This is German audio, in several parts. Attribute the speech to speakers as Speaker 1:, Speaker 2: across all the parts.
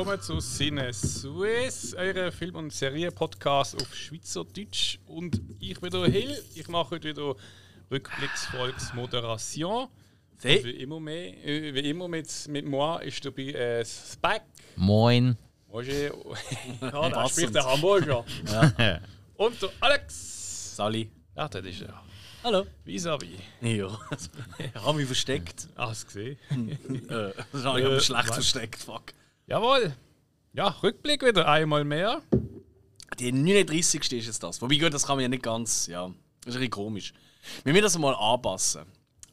Speaker 1: willkommen zu Cine Suez, eurem Film- und Serienpodcast auf Schweizerdeutsch. Und ich bin der Hill. Ich mache heute wieder Rückblicksfolgsmoderation.
Speaker 2: Hey.
Speaker 1: Wie immer, mehr, äh, wie immer mit, mit moi ist dabei äh, Spike.
Speaker 3: Moin.
Speaker 1: Roger. ja, da spricht der Hamburger. Und der Alex.
Speaker 2: Sally.
Speaker 1: Ja, das ist er.
Speaker 2: Hallo.
Speaker 1: Vis-à-vis.
Speaker 2: Ja. ich habe mich versteckt.
Speaker 1: Ah, hast du gesehen?
Speaker 2: Äh, das habe ich aber
Speaker 1: Äh,
Speaker 2: schlecht
Speaker 1: was?
Speaker 2: versteckt, fuck.
Speaker 1: Jawohl. Ja, Rückblick wieder einmal mehr.
Speaker 2: Die 39. ist jetzt das. Wobei, gut, das kann man ja nicht ganz, ja. Das ist ein bisschen komisch. Wir müssen das mal anpassen.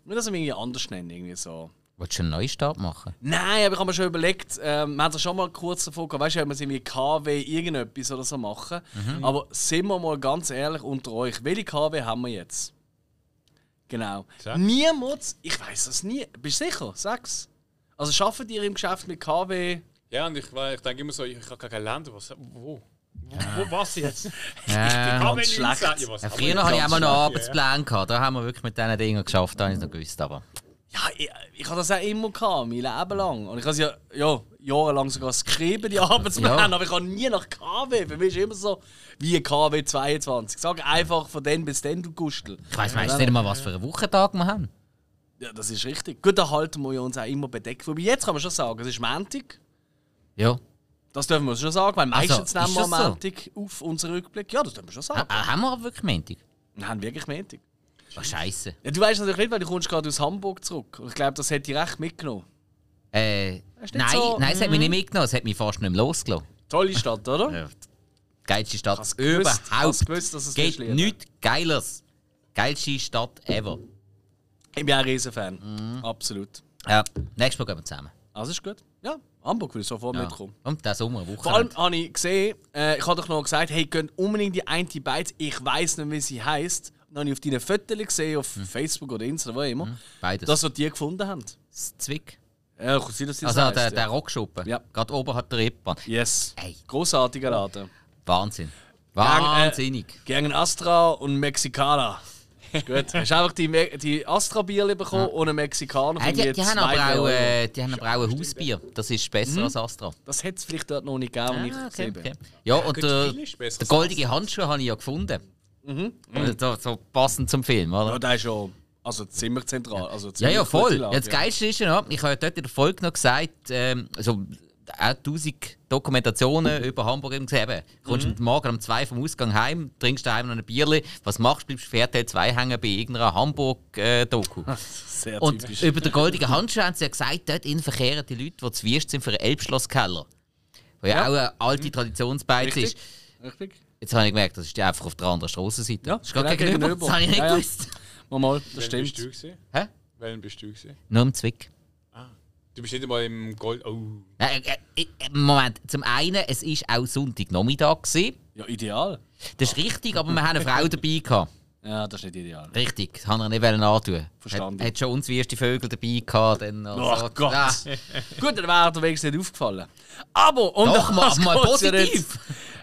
Speaker 2: Wir müssen das irgendwie anders nennen, irgendwie so.
Speaker 3: Wolltest du einen Neustart machen?
Speaker 2: Nein, aber ich habe mir schon überlegt, ähm, wir haben ja schon mal kurz davon gehabt, weißt du, ob wir es irgendwie KW irgendetwas oder so machen. Aber sind wir mal ganz ehrlich unter euch, welche KW haben wir jetzt? Genau.
Speaker 1: Sechs.
Speaker 2: Niemals, ich weiß das nie. Bist du sicher? Sechs? Also schaffen ihr im Geschäft mit KW?
Speaker 1: Ja, und ich, ich denke immer so, ich habe kein Land. Was, wo? Wo was jetzt?
Speaker 3: Ja.
Speaker 2: Ganz
Speaker 1: ich
Speaker 2: schlecht.
Speaker 1: ja,
Speaker 3: Ja,
Speaker 1: haben
Speaker 3: früher
Speaker 1: wir
Speaker 3: hatte ich auch mal noch Arbeitsplan. Gehabt. Da haben wir wirklich mit diesen Dingen geschafft, da habe ich es noch gewusst. Aber
Speaker 2: Ja, ich, ich habe das auch immer gehabt, mein Leben lang. Und ich habe es ja, ja jahrelang sogar geschrieben, die Arbeitspläne,
Speaker 3: Ja.
Speaker 2: aber ich habe nie nach KW. Für mich ist immer so wie KW 22. Sag einfach von dann bis dann, du Gustel.
Speaker 3: ich weiss meistens nicht mal, was für einen Wochentag wir haben.
Speaker 2: Ja, das ist richtig. Gut, da halten wir uns auch immer bedeckt. Wobei jetzt kann man schon sagen, es ist Montag.
Speaker 3: Ja.
Speaker 2: Das dürfen wir schon sagen, weil
Speaker 3: Also,
Speaker 2: meistens nehmen
Speaker 3: ist
Speaker 2: wir am
Speaker 3: so?
Speaker 2: Montag auf unseren Rückblick. Ja, das dürfen wir schon sagen.
Speaker 3: ha- haben wir aber wirklich Montag?
Speaker 2: Wir haben wirklich Montag.
Speaker 3: Ach, Scheiße.
Speaker 2: Ja, du weißt natürlich nicht, weil du kommst gerade aus Hamburg zurück. Und ich glaube, das hätte ich recht mitgenommen.
Speaker 3: Äh, nein,
Speaker 2: so-
Speaker 3: nein, es hat mich nicht mitgenommen. Es hat mich fast nicht mehr losgelassen.
Speaker 2: Tolle Stadt, oder?
Speaker 3: Ja. Geilste Stadt
Speaker 2: Hast gewusst-
Speaker 3: überhaupt.
Speaker 2: gewusst, dass es
Speaker 3: Geht nichts Geiles. Geilste Stadt ever.
Speaker 2: Ich bin auch ein Riesenfan.
Speaker 3: Mhm.
Speaker 2: Absolut.
Speaker 3: Ja, nächstes Mal gehen wir zusammen.
Speaker 2: Also ist gut. Ja, Hamburg will ich sofort
Speaker 3: Ja.
Speaker 2: mitkommen.
Speaker 3: Und der Sommer,
Speaker 2: Vor allem
Speaker 3: Wochenende.
Speaker 2: habe ich gesehen, äh, ich habe doch noch gesagt, hey, könnt unbedingt die eine Beiz, ich weiß nicht, wie sie heißt. Dann habe ich auf deinen Fotos gesehen, auf Facebook oder Insta, wo immer,
Speaker 3: Mhm. Beides.
Speaker 2: dass sie die gefunden haben.
Speaker 3: Das Zwick.
Speaker 2: Ja, kann sein, dass sie das
Speaker 3: Also
Speaker 2: heisst,
Speaker 3: der,
Speaker 2: ja.
Speaker 3: der Rockschuppen.
Speaker 2: Ja.
Speaker 3: Gerade oben hat der Rippbahn.
Speaker 2: Yes.
Speaker 3: Ey.
Speaker 2: Großartiger Laden.
Speaker 3: Wahnsinn.
Speaker 2: Gang, äh,
Speaker 3: Wahnsinnig.
Speaker 2: Gegen Astra und Mexikaner. Gut. Hast einfach die, Me- die Astra-Bierli bekommen und einen Mexikaner
Speaker 3: Äh,
Speaker 2: von
Speaker 3: die,
Speaker 2: mir
Speaker 3: die, haben
Speaker 2: zwei
Speaker 3: aber auch,
Speaker 2: Euro.
Speaker 3: äh, die haben aber auch ein Hausbier. Das ist besser als Astra.
Speaker 2: Das hätte es vielleicht dort noch nicht gegeben, ich
Speaker 3: Ah,
Speaker 2: gesehen
Speaker 3: okay,
Speaker 2: bin.
Speaker 3: okay. Ja, und
Speaker 1: gut,
Speaker 3: der, der goldige Handschuh habe ich ja gefunden.
Speaker 2: Mhm.
Speaker 3: Also, so, so passend zum Film, oder?
Speaker 2: Ja, der ist schon also ziemlich zentral. Also
Speaker 3: Ja,
Speaker 2: ziemlich
Speaker 3: ja, voll.
Speaker 2: gute Lage,
Speaker 3: Ja, das Geilste ist ja, ich habe ja dort in der Folge noch gesagt, ähm, also auch tausend Dokumentationen über Hamburg eben gesehen. Eben, kommst
Speaker 2: Mhm.
Speaker 3: am Morgen um zwei vom Ausgang heim, trinkst daheim noch ein Bierli. Was machst du? Bleibst für RTL 2 hängen bei irgendeiner Hamburg-Doku.
Speaker 2: Sehr
Speaker 3: Und
Speaker 2: typisch.
Speaker 3: über den goldenen Handschuh haben sie ja gesagt, dort innen verkehren die Leute, die zu Wüst sind für einen Elbschlosskeller. Wo ja,
Speaker 2: Ja.
Speaker 3: auch eine alte Traditionsbeiz
Speaker 2: Richtig.
Speaker 3: ist.
Speaker 2: Richtig?
Speaker 3: Jetzt habe ich gemerkt, das ist die einfach auf der anderen Strassenseite.
Speaker 2: Ja,
Speaker 3: das ist gar gegenüber.
Speaker 2: gegenüber.
Speaker 3: Das habe ich nicht
Speaker 2: Ja, ja.
Speaker 3: gewusst.
Speaker 2: Mal, mal, das
Speaker 1: Welchen
Speaker 2: stimmt.
Speaker 1: bist du?
Speaker 3: Hä?
Speaker 1: Welchen bist du gewesen?
Speaker 3: Nur im Zwick.
Speaker 1: Du bist nicht einmal im Gold. Oh.
Speaker 3: Nein, äh, äh, Moment, zum einen, es war auch Sonntagnachmittag. gewesen.
Speaker 2: Ja, ideal.
Speaker 3: Das ist richtig, aber wir haben eine Frau dabei. Gehabt.
Speaker 2: Ja, das ist nicht ideal.
Speaker 3: Richtig, das haben wir nicht wollen antun.
Speaker 2: Verstanden.
Speaker 3: Hat, hat schon uns wie erste Vögel dabei gehabt. Dann,
Speaker 2: Ach Gott.
Speaker 3: Ah,
Speaker 2: Gut, dann wäre der Weg nicht aufgefallen. Aber, um
Speaker 3: Doch, mal,
Speaker 2: das
Speaker 3: mal
Speaker 2: ja
Speaker 3: positiv.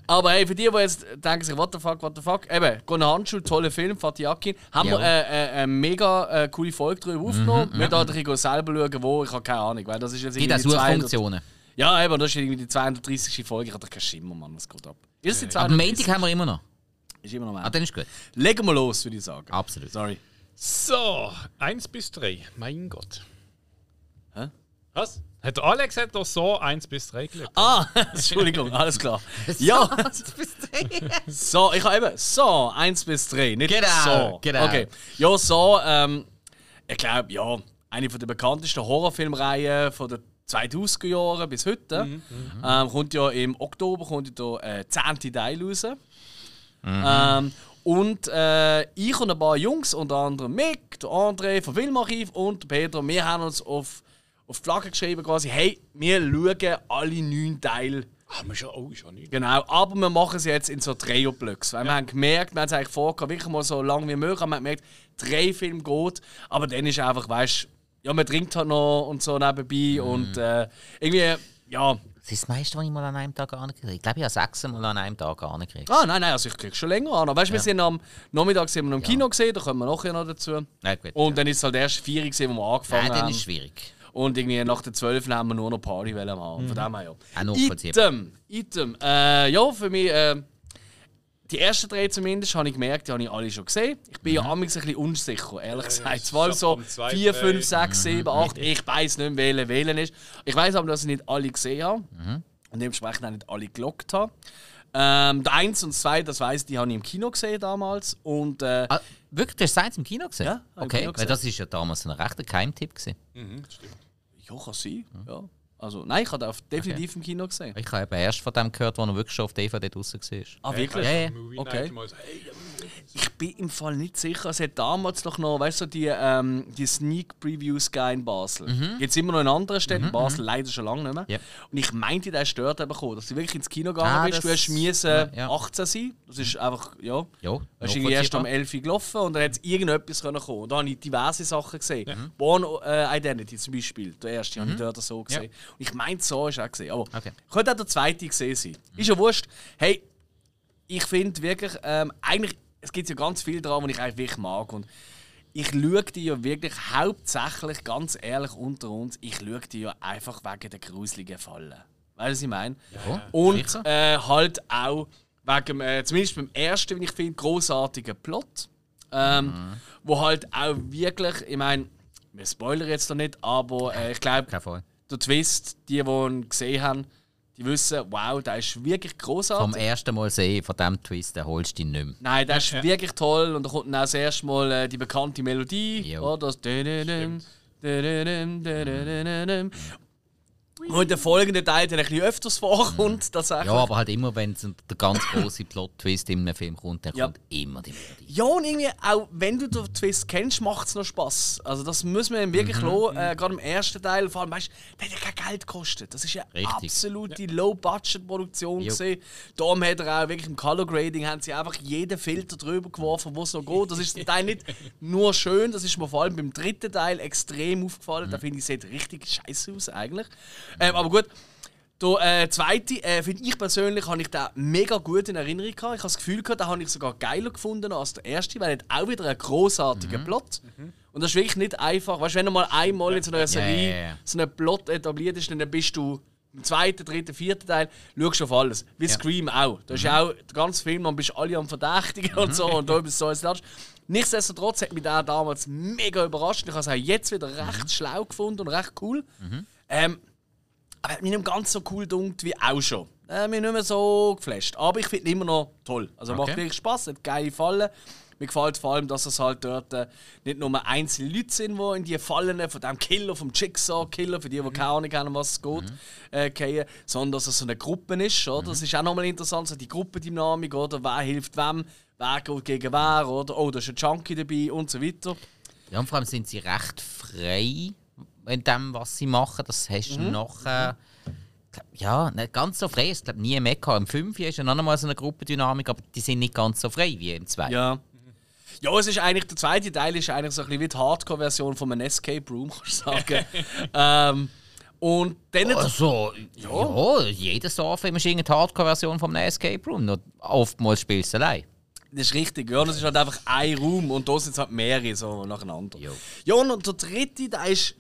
Speaker 2: Aber hey, für die, die jetzt denken sich, what the fuck, what the fuck, eben, Gone Handschuh, toller Film, Fatih Akin, haben
Speaker 3: Ja.
Speaker 2: wir äh, äh, eine mega äh, coole Folge darüber aufgenommen. Wir ein bisschen selber schauen, wo, ich habe keine Ahnung, weil das ist jetzt irgendwie die 200
Speaker 3: Suchfunktionen.
Speaker 2: Ja, eben, das ist irgendwie die 230. Folge, ich habe keinen Schimmer, Mann, was geht ab. Ist die
Speaker 3: Aber
Speaker 2: 230?
Speaker 3: Montag haben wir immer noch.
Speaker 2: Ist immer noch
Speaker 3: Ah,
Speaker 2: mehr.
Speaker 3: dann ist gut.
Speaker 2: Legen wir los, würde ich sagen.
Speaker 3: Absolut.
Speaker 2: Sorry.
Speaker 1: So, 1 bis 3. Mein Gott.
Speaker 2: Hä?
Speaker 1: Was? Hat der Alex hat doch so 1 bis 3 gelegt?
Speaker 2: Ah, Entschuldigung, alles klar. Ja, so, ich habe eben so 1 bis 3, nicht
Speaker 3: Genau,
Speaker 2: so.
Speaker 3: genau.
Speaker 2: Okay. Ja, so, ähm, ich glaube, ja, eine von der bekanntesten Horrorfilmreihen von den 2000er Jahren bis heute. Ähm, kommt ja im Oktober kommt ja der äh, 10. Teil raus. Ähm, und äh, ich und ein paar Jungs, unter anderem Mick, der André vom Filmarchiv und der Peter, wir haben uns auf, auf die Flagge geschrieben, quasi, hey, wir schauen alle neun Teile
Speaker 1: Haben wir schon. Oh, ist ja nicht.
Speaker 2: Genau, aber wir machen es jetzt in so Dreierblöcks. Weil wir haben gemerkt, wir haben es eigentlich vorgehabt, wirklich mal so lange wie möglich, aber wir haben gemerkt, drei Filme geht, aber dann ist einfach, weißt ja, man trinkt halt noch und so nebenbei und äh, irgendwie, ja.
Speaker 3: Das ist das meiste, was ich mal an einem Tag angekriegt habe. Ich glaube, ich habe sechs Mal an einem Tag angekriegt.
Speaker 2: Ah, nein, nein, also ich krieg schon länger an. Weißt du, wir sind am Nachmittag sind wir noch im Kino gesehen, da kommen wir nachher noch dazu.
Speaker 3: Ja, gut,
Speaker 2: Und
Speaker 3: ja.
Speaker 2: dann ist es halt erst vier, gewesen, wo wir angefangen
Speaker 3: Nein, dann
Speaker 2: haben.
Speaker 3: ist es schwierig.
Speaker 2: Und irgendwie nach der 12 haben wir nur noch Party wollen haben. Von dem her ja.
Speaker 3: Auch nachvollziehbar.
Speaker 2: Item, Item. Äh, ja, für mich, äh, die ersten drei zumindest, habe ich gemerkt, die habe ich alle schon gesehen. Ich bin ja amigs ein bisschen unsicher, ehrlich gesagt. Es war so
Speaker 1: am zweiten
Speaker 2: 4, 5,
Speaker 1: Teil.
Speaker 2: 6, 7, 8. Ich weiß nicht welcher wählen ist. Ich weiß aber, dass ich nicht alle gesehen habe. Und dementsprechend auch nicht alle gelockt habe. Ähm, der 1 und 2, das weiss ich, die habe ich im Kino gesehen damals. Und äh,
Speaker 3: Ah, wirklich, du hast Science im Kino gesehen?
Speaker 2: Ja,
Speaker 3: okay.
Speaker 2: Kino
Speaker 3: Weil
Speaker 2: gesehen.
Speaker 3: das ist ja damals ein rechter Geheimtipp gewesen.
Speaker 1: Mhm, stimmt.
Speaker 2: Ja, kann sein. Ja. Also, nein, ich habe den auf- definitiv im Kino gesehen.
Speaker 3: Ich habe eben erst von dem gehört, wo er wirklich schon auf DVD draußen war.
Speaker 2: Ah, wirklich?
Speaker 3: Ja, ja.
Speaker 2: Okay. Ich bin im Fall nicht sicher. Es hat damals doch noch, weißt du, die, ähm, die Sneak Previews gegeben in Basel.
Speaker 3: Mhm.
Speaker 2: Jetzt immer noch in anderen Städten, in Basel leider schon lange nicht mehr.
Speaker 3: Ja.
Speaker 2: Und ich meinte, der stört eben dass du wirklich ins Kino gegangen
Speaker 3: Ah,
Speaker 2: bist. Du hast müssen
Speaker 3: ja, ja.
Speaker 2: 18 sein. Das ist einfach, ja.
Speaker 3: Ja,
Speaker 2: Du bist irgendwie erst am
Speaker 3: nachvollziehbar.
Speaker 2: 11 Uhr gelaufen und dann hat irgendetwas können kommen. Und da habe ich diverse Sachen gesehen.
Speaker 3: Mhm.
Speaker 2: Born äh, Identity zum Beispiel, der erste habe ich dort so gesehen. Ich meinte, so ist auch gesehen. Aber
Speaker 3: Okay.
Speaker 2: könnte auch der zweite gesehen sein. Ist ja wurscht. Hey, ich finde wirklich, ähm, eigentlich, es gibt ja ganz viel dran, was ich eigentlich wirklich mag. Und ich schaue die ja wirklich hauptsächlich, ganz ehrlich unter uns, ich schaue die ja einfach wegen der gruseligen Fallen. Weißt du, was ich meine?
Speaker 3: Ja,
Speaker 2: Und äh, halt auch wegen, äh, zumindest beim ersten, wie ich finde, großartigen Plot. Ähm, Wo halt auch wirklich, ich meine, wir spoilern jetzt da nicht, aber äh, ich glaube. Der Twist, die, die ihn gesehen haben, die wissen, wow, der ist wirklich großartig.
Speaker 3: Vom ersten Mal sehen, von diesem Twist, den holst du dich nicht mehr.
Speaker 2: Nein, das ist wirklich toll. Und da kommt dann auch das erste Mal äh, die bekannte Melodie.
Speaker 3: Jo.
Speaker 2: Oh, das. Und in den folgenden Teil dann ein bisschen öfters vorkommt, tatsächlich.
Speaker 3: Ja, aber halt immer, wenn der ganz große Plot-Twist in einem Film kommt, dann
Speaker 2: Ja.
Speaker 3: kommt immer die Melodie.
Speaker 2: Ja, und irgendwie, auch wenn du den Twist kennst, macht es noch Spaß. Also, das muss man wirklich
Speaker 3: Mhm.
Speaker 2: lassen. Äh, Gerade im ersten Teil, vor allem, weißt du, der hat ja kein Geld gekostet. Das ist ja
Speaker 3: Richtig.
Speaker 2: absolute Low-Budget-Produktion.
Speaker 3: Jo.
Speaker 2: gewesen. Darum hat er auch wirklich im Color Grading haben sie einfach jeden Filter drüber geworfen, wo es noch geht. Das ist zum Teil nicht nur schön, das ist mir vor allem beim dritten Teil extrem aufgefallen.
Speaker 3: Mhm.
Speaker 2: Da finde ich, sieht richtig scheiße aus eigentlich. Ähm, aber gut. Der äh, zweite, äh, finde ich persönlich, habe ich den mega gut in Erinnerung gehabt. Ich habe das Gefühl gehabt, den habe ich sogar geiler gefunden als der erste, weil er hat auch wieder einen großartigen
Speaker 3: Mhm.
Speaker 2: Plot. Und das ist wirklich nicht einfach. Weißt du, wenn du mal einmal in so einer Serie
Speaker 3: ja, ja.
Speaker 2: so einen Plot etabliert ist, dann bist du im zweiten, dritten, vierten Teil, schaust du auf alles. Wie Scream auch. Da ist ja auch der ganze Film, man bist alle am Verdächtigen und so und da ist so als letztes. Nichtsdestotrotz hat mich der damals mega überrascht. Ich habe es auch jetzt wieder recht schlau gefunden und recht cool. Ähm, aber hat mich nicht ganz so cool gedunkt wie auch schon. Äh, mich nicht mehr so geflasht. Aber ich finde ihn immer noch toll. Also macht
Speaker 3: Okay.
Speaker 2: wirklich Spaß, hat geile Fallen. Mir gefällt vor allem, dass es halt dort äh, nicht nur einzelne Leute sind, die in die Fallen von dem Killer, vom Jigsaw-Killer, für die, die keine Ahnung haben, was es geht, äh, gehen, sondern dass es so eine Gruppe ist. Oder? Das ist auch nochmal interessant, so die Gruppendynamik, oder? Wer hilft wem, wer geht gegen wer, oder? Oh, da ist ein Junkie dabei und so weiter.
Speaker 3: Ja, und vor allem sind sie recht frei in dem, was sie machen. Das hast du
Speaker 2: Mhm.
Speaker 3: nachher. glaub, Ja, nicht ganz so frei. Ich glaube, nie mehr gehabt. Im 5 ist ja noch einmal so eine Gruppendynamik, aber die sind nicht ganz so frei wie im 2.
Speaker 2: Ja. Ja, es ist eigentlich, der zweite Teil ist eigentlich so ein bisschen wie die Hardcore-Version von einem Escape Room, kannst du sagen. ähm, und dann...
Speaker 3: Also, ja, jeder Starfilm ist irgendeine Hardcore-Version von einem Escape Room. Nur oftmals spielst du allein.
Speaker 2: Das ist richtig, ja. Das ist halt einfach ein Raum und da sind es halt mehrere so nacheinander.
Speaker 3: Jo.
Speaker 2: Ja, und der dritte, der ist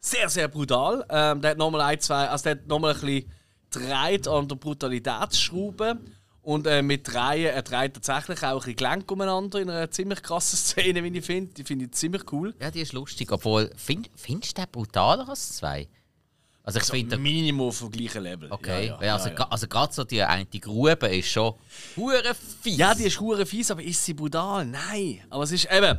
Speaker 2: sehr, sehr brutal. Ähm, der hat nochmal ein, zwei, also der hat nochmal ein bisschen dreht an der Brutalitätsschraube. Und äh, mit Dreien, er dreht tatsächlich auch ein bisschen Gelenk umeinander in einer ziemlich krassen Szene, wie ich finde. Die finde ich ziemlich cool.
Speaker 3: Ja, die ist lustig. Obwohl, find, findest du den brutaler als zwei? Also, ich finde.
Speaker 2: Minimum auf dem gleichen Level.
Speaker 3: Okay,
Speaker 2: Ja,
Speaker 3: ja, also,
Speaker 2: ja,
Speaker 3: also gerade so die, eine- die Grube ist schon hure fies.
Speaker 2: Ja, die ist hure fies, aber ist sie brutal? Nein. Aber es ist eben,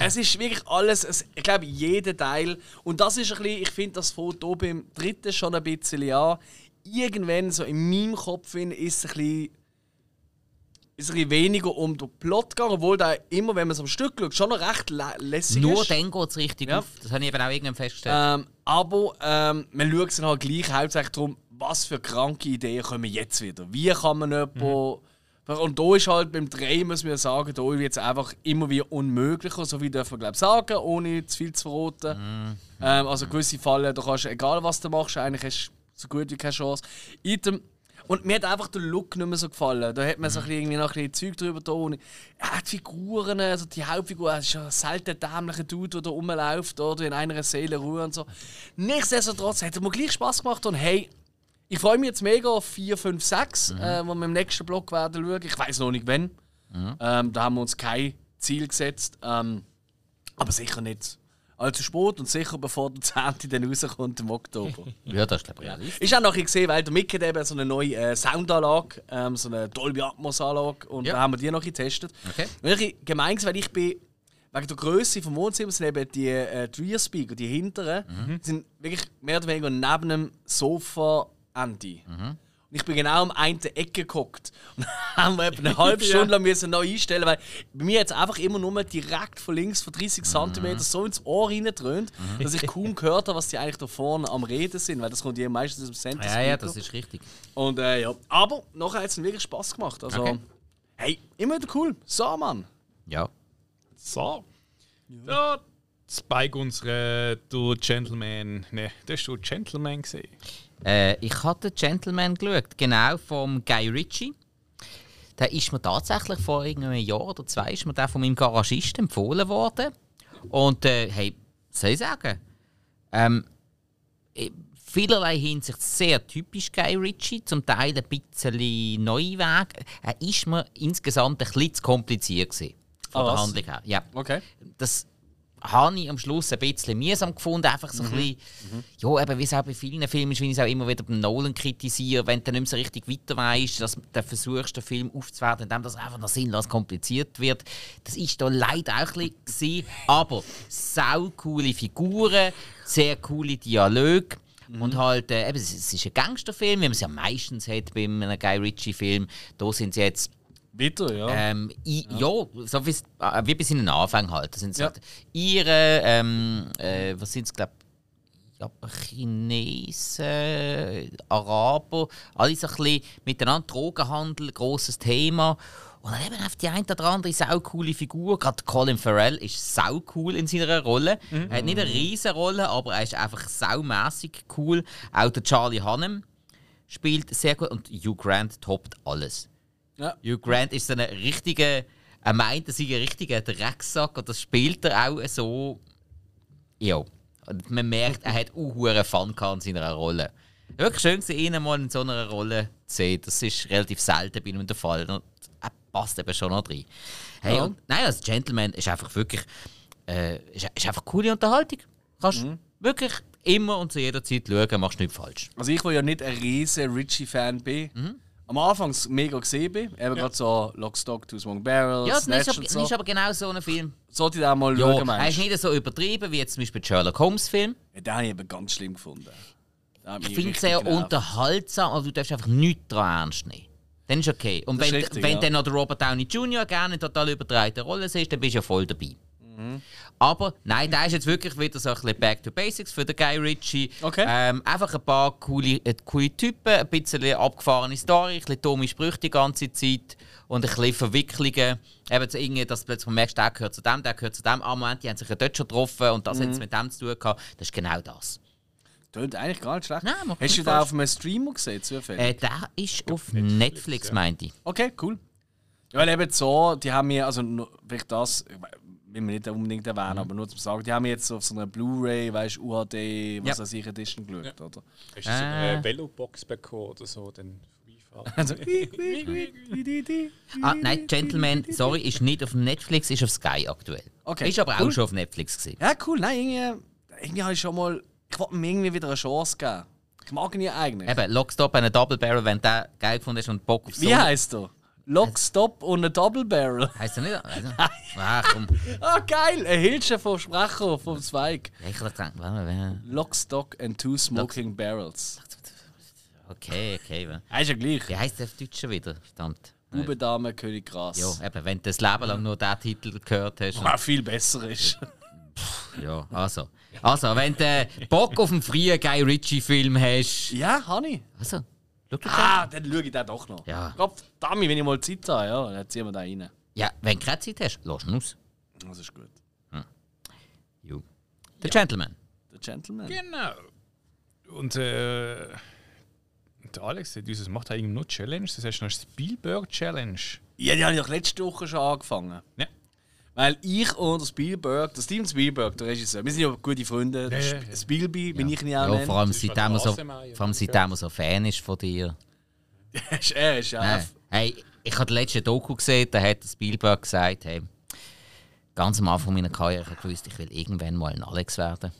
Speaker 2: es ist wirklich alles, es, ich glaube, jeder Teil. Und das ist ein bisschen, ich finde, das Foto beim dritten schon ein bisschen an. Irgendwann, so in meinem Kopf, hin, ist es ein bisschen, ist ein bisschen weniger um den Plot gegangen, obwohl der immer, wenn man es am Stück schaut, schon noch recht lä- lässig
Speaker 3: Nur
Speaker 2: ist.
Speaker 3: dann geht es richtig
Speaker 2: Ja.
Speaker 3: auf. Das habe ich eben auch irgendwann festgestellt.
Speaker 2: Ähm, aber ähm, man schaut es halt gleich hauptsächlich darum, was für kranke Ideen kommen jetzt wieder. Wie kann man jemanden. Und da ist halt beim Dreh, muss man sagen, da wird es einfach immer wieder unmöglicher, so wie dürfen wir glaube sagen, ohne zu viel zu verraten. Ähm, also gewisse Fälle, da kannst du, egal was du machst, eigentlich hast du so gut wie keine Chance. Item, Und mir hat einfach der Look nicht mehr so gefallen. Da hat man so ein bisschen, irgendwie noch ein bisschen Zeug drüber da. Und ja, die Figuren, also die Hauptfigur, das ist ja ein selten dämlicher Dude, der da rumläuft oder in einer Seele Ruhe und so. Nichtsdestotrotz hat er mir gleich Spaß gemacht und hey, ich freue mich jetzt mega auf 4, 5, 6, mhm. äh, wo wir im nächsten Block werden schauen. Ich weiß noch nicht wann. Mhm. Ähm, da haben wir uns kein Ziel gesetzt. Ähm, aber sicher nicht allzu spät und sicher bevor der 10. dann rauskommt im Oktober.
Speaker 3: ja, das ist glaube ich realistisch.
Speaker 2: Ist auch noch gesehen, weil der Mick hat eben so eine neue äh, Soundanlage, ähm, so eine Dolby Atmos Anlage und ja. da haben wir die noch getestet. Okay. Wirklich gemein, weil ich bin wegen der Größe vom Wohnzimmer sind eben die äh, Rear Speaker, die hinteren, mhm. sind wirklich mehr oder weniger neben dem Sofa Ende. Mhm. Und ich bin genau am einen Ecke geguckt. Und haben wir etwa eine halbe Stunde lang müssen neu einstellen, weil bei mir jetzt einfach immer nur direkt von links, von 30 cm mhm. so ins Ohr reindröhnt, mhm. dass ich kaum gehört habe, was die eigentlich da vorne am Reden sind, weil das kommt ja meistens aus dem Center.
Speaker 3: Ja, ja, das ist richtig.
Speaker 2: Und äh, ja, aber nachher hat es wirklich Spaß gemacht. Also, okay. hey, immer wieder cool. So, Mann.
Speaker 3: Ja.
Speaker 1: So. Ja. ja Spike unsere Du Gentleman. Ne, das hast du Gentleman gesehen.
Speaker 3: Äh, ich hatte Gentleman geschaut, genau vom Guy Ritchie. Der ist mir tatsächlich vor einem Jahr oder zwei ist mir der von meinem Garagisten empfohlen worden. Und äh, hey, soll ich sagen, ähm, vielerlei Hinsicht sehr typisch Guy Ritchie, zum Teil ein bisschen Neuweg. Er ist mir insgesamt ein bisschen zu kompliziert gewesen, von oh, der Handlung her. Ja.
Speaker 2: Okay.
Speaker 3: Das habe ich am Schluss ein bisschen mühsam gefunden. Einfach so mhm. ein bisschen, mhm. ja, eben, wie es auch bei vielen Filmen ist, wie ich es auch immer wieder beim Nolan kritisiere, wenn du nicht mehr so richtig weiter weißt, dass du versuchst, den Film aufzuwerten, indem das einfach noch sinnlos kompliziert wird. Das ist da leider auch ein bisschen, aber sau coole Figuren, sehr coole Dialoge. Mhm. Und halt, äh, eben, es ist ein Gangsterfilm, wie man es ja meistens hat bei einem Guy Ritchie-Film. Da sind sie jetzt
Speaker 2: Bitte, ja.
Speaker 3: Ähm, i, ja. ja, so wie, äh, wie bis in den Anfang halt. Das sind ja. halt ihre, ähm, äh, was sind es, glaube ja, Chinesen, Araber, alle so ein bisschen miteinander Drogenhandel, großes Thema. Und dann eben auf die eine oder andere sau coole Figur. Gerade Colin Farrell ist sau cool in seiner Rolle. Mhm. Er hat nicht eine riesige Rolle, aber er ist einfach saumässig cool. Auch der Charlie Hannem spielt sehr gut und Hugh Grant toppt alles. Ja. Hugh Grant ist so ein richtiger, er meint, er sei ein richtiger Drecksack und das spielt er auch so. Ja. Und man merkt, er hat auch Fun in seiner Rolle. Wirklich schön, ihn mal in so einer Rolle zu sehen. Das ist relativ selten bei ihm der Fall. Und er passt eben schon noch rein. Hey, ja. und, nein, als Gentleman ist einfach wirklich äh, ist, ist einfach coole Unterhaltung. Kannst mhm. wirklich immer und zu jeder Zeit schauen, machst nichts falsch.
Speaker 2: Also ich, wo ja nicht ein riesen Richie-Fan bin, mhm am Anfang mega gesehen bin. Eben ja. gerade so Lockstock, Two Smoke Barrels,
Speaker 3: Ja, das ist, aber, so. ist aber genau so ein Film.
Speaker 2: Sollte ich auch mal ja, schauen, meinst
Speaker 3: Er ist nicht so übertrieben wie jetzt zum Beispiel Sherlock Holmes Film.
Speaker 2: Ja, den habe ich eben ganz schlimm gefunden.
Speaker 3: Ich finde es sehr genervt. unterhaltsam, aber du darfst einfach nichts daran ernst nehmen. Dann ist okay. Und wenn, richtig, wenn ja. dann noch der Robert Downey Jr. gerne eine total übertreibte Rolle ist, dann bist du ja voll dabei. Mhm. Aber nein, der ist jetzt wirklich wieder so ein bisschen Back to Basics für den Guy Ritchie.
Speaker 2: Okay.
Speaker 3: Ähm, einfach ein paar coole, äh, coole Typen, ein bisschen abgefahrene Story, ein bisschen dumme Sprüche die ganze Zeit und ein bisschen Verwicklungen. Eben so irgendwie, dass plötzlich man merkt, der gehört zu dem, der gehört zu dem. Am Moment, die haben sich ja dort schon getroffen und das mhm. hat es mit dem zu tun gehabt. Das ist genau das.
Speaker 2: Tönt eigentlich gar nicht schlecht. Nein, Hast du den auf einem Streamer gesehen, zufällig?
Speaker 3: Äh, der ist auf Netflix, Netflix ja. meinte ich.
Speaker 2: Okay, cool. Ja, weil eben so, die haben mir, also vielleicht das, will man nicht unbedingt erwähnen, mhm. aber nur zum sagen, die haben jetzt auf so einer Blu-ray, weißt du, UHD, was ja. weiß ich, Edition geschaut, ja. oder?
Speaker 1: Hast du so eine äh. Velobox bekommen oder so, dann
Speaker 3: also, ah, nein, Gentleman, sorry, ist nicht auf Netflix, ist auf Sky aktuell.
Speaker 2: Okay.
Speaker 3: Ist aber
Speaker 2: cool.
Speaker 3: auch schon auf Netflix gesehen.
Speaker 2: Ja, cool. Nein, irgendwie, irgendwie habe ich schon mal. Ich wollte mir irgendwie wieder eine Chance geben. Ich mag ihn ja eigentlich.
Speaker 3: Eben, Lockstop, eine Double Barrel, wenn der geil gefunden ist und Bock auf
Speaker 2: so. Wie heißt er? Lock, Stop und ein Double Barrel.
Speaker 3: Heißt er nicht? Also,
Speaker 2: ah, komm. Ah, geil! Ein Hilsche vom Sprecher, vom Zweig.
Speaker 3: Ich gedacht,
Speaker 2: Lock, Stock and Two Smoking. Barrels.
Speaker 3: Okay, okay.
Speaker 2: Ist ja gleich.
Speaker 3: Wie heißt der auf Deutsch schon wieder? Verdammt.
Speaker 2: Bube, Dame, König, Gras.
Speaker 3: Ja, eben, wenn du das Leben lang nur diesen Titel gehört hast.
Speaker 2: Was viel besser ist.
Speaker 3: ja, also. Also, wenn du Bock auf einen frühen Guy Ritchie-Film hast.
Speaker 2: Ja, habe ich.
Speaker 3: Also.
Speaker 2: Ah, dann schaue ich den doch noch.
Speaker 3: Ja.
Speaker 2: Gott, Dummy, wenn ich mal Zeit habe, ja, dann ziehen wir da rein.
Speaker 3: Ja, wenn du keine Zeit hast, lass ihn aus.
Speaker 2: Das ist gut.
Speaker 3: Hm. Jo. The ja. Gentleman.
Speaker 2: The Gentleman.
Speaker 1: Genau. Und äh, der Alex, dieses macht eigentlich nur Challenge. Das heißt noch Spielberg Challenge.
Speaker 2: Ja, die habe ich doch letzte Woche schon angefangen.
Speaker 1: Ja.
Speaker 2: Weil ich und Spielberg, der Steven Spielberg, der Regisseur, wir sind ja gute Freunde. Der
Speaker 1: Ja,
Speaker 2: Sp-
Speaker 1: ja, ja.
Speaker 2: Spielby, bin ich ihn auch
Speaker 3: Ja, vor allem seitdem er so, vor allem
Speaker 1: ja.
Speaker 3: seitdem er so Fan ist von dir.
Speaker 2: er ist ja.
Speaker 3: Hey, ich habe die letzte Doku gesehen, da hat der Spielberg gesagt, hey, ganz am Anfang meiner Karriere habe ich gewusst, ich will irgendwann mal ein Alex werden.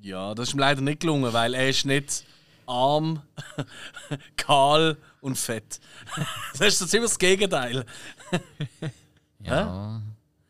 Speaker 2: Ja, das ist ihm leider nicht gelungen, weil er ist nicht arm, kahl und fett. Das ist so ziemlich das Gegenteil.
Speaker 3: Ja.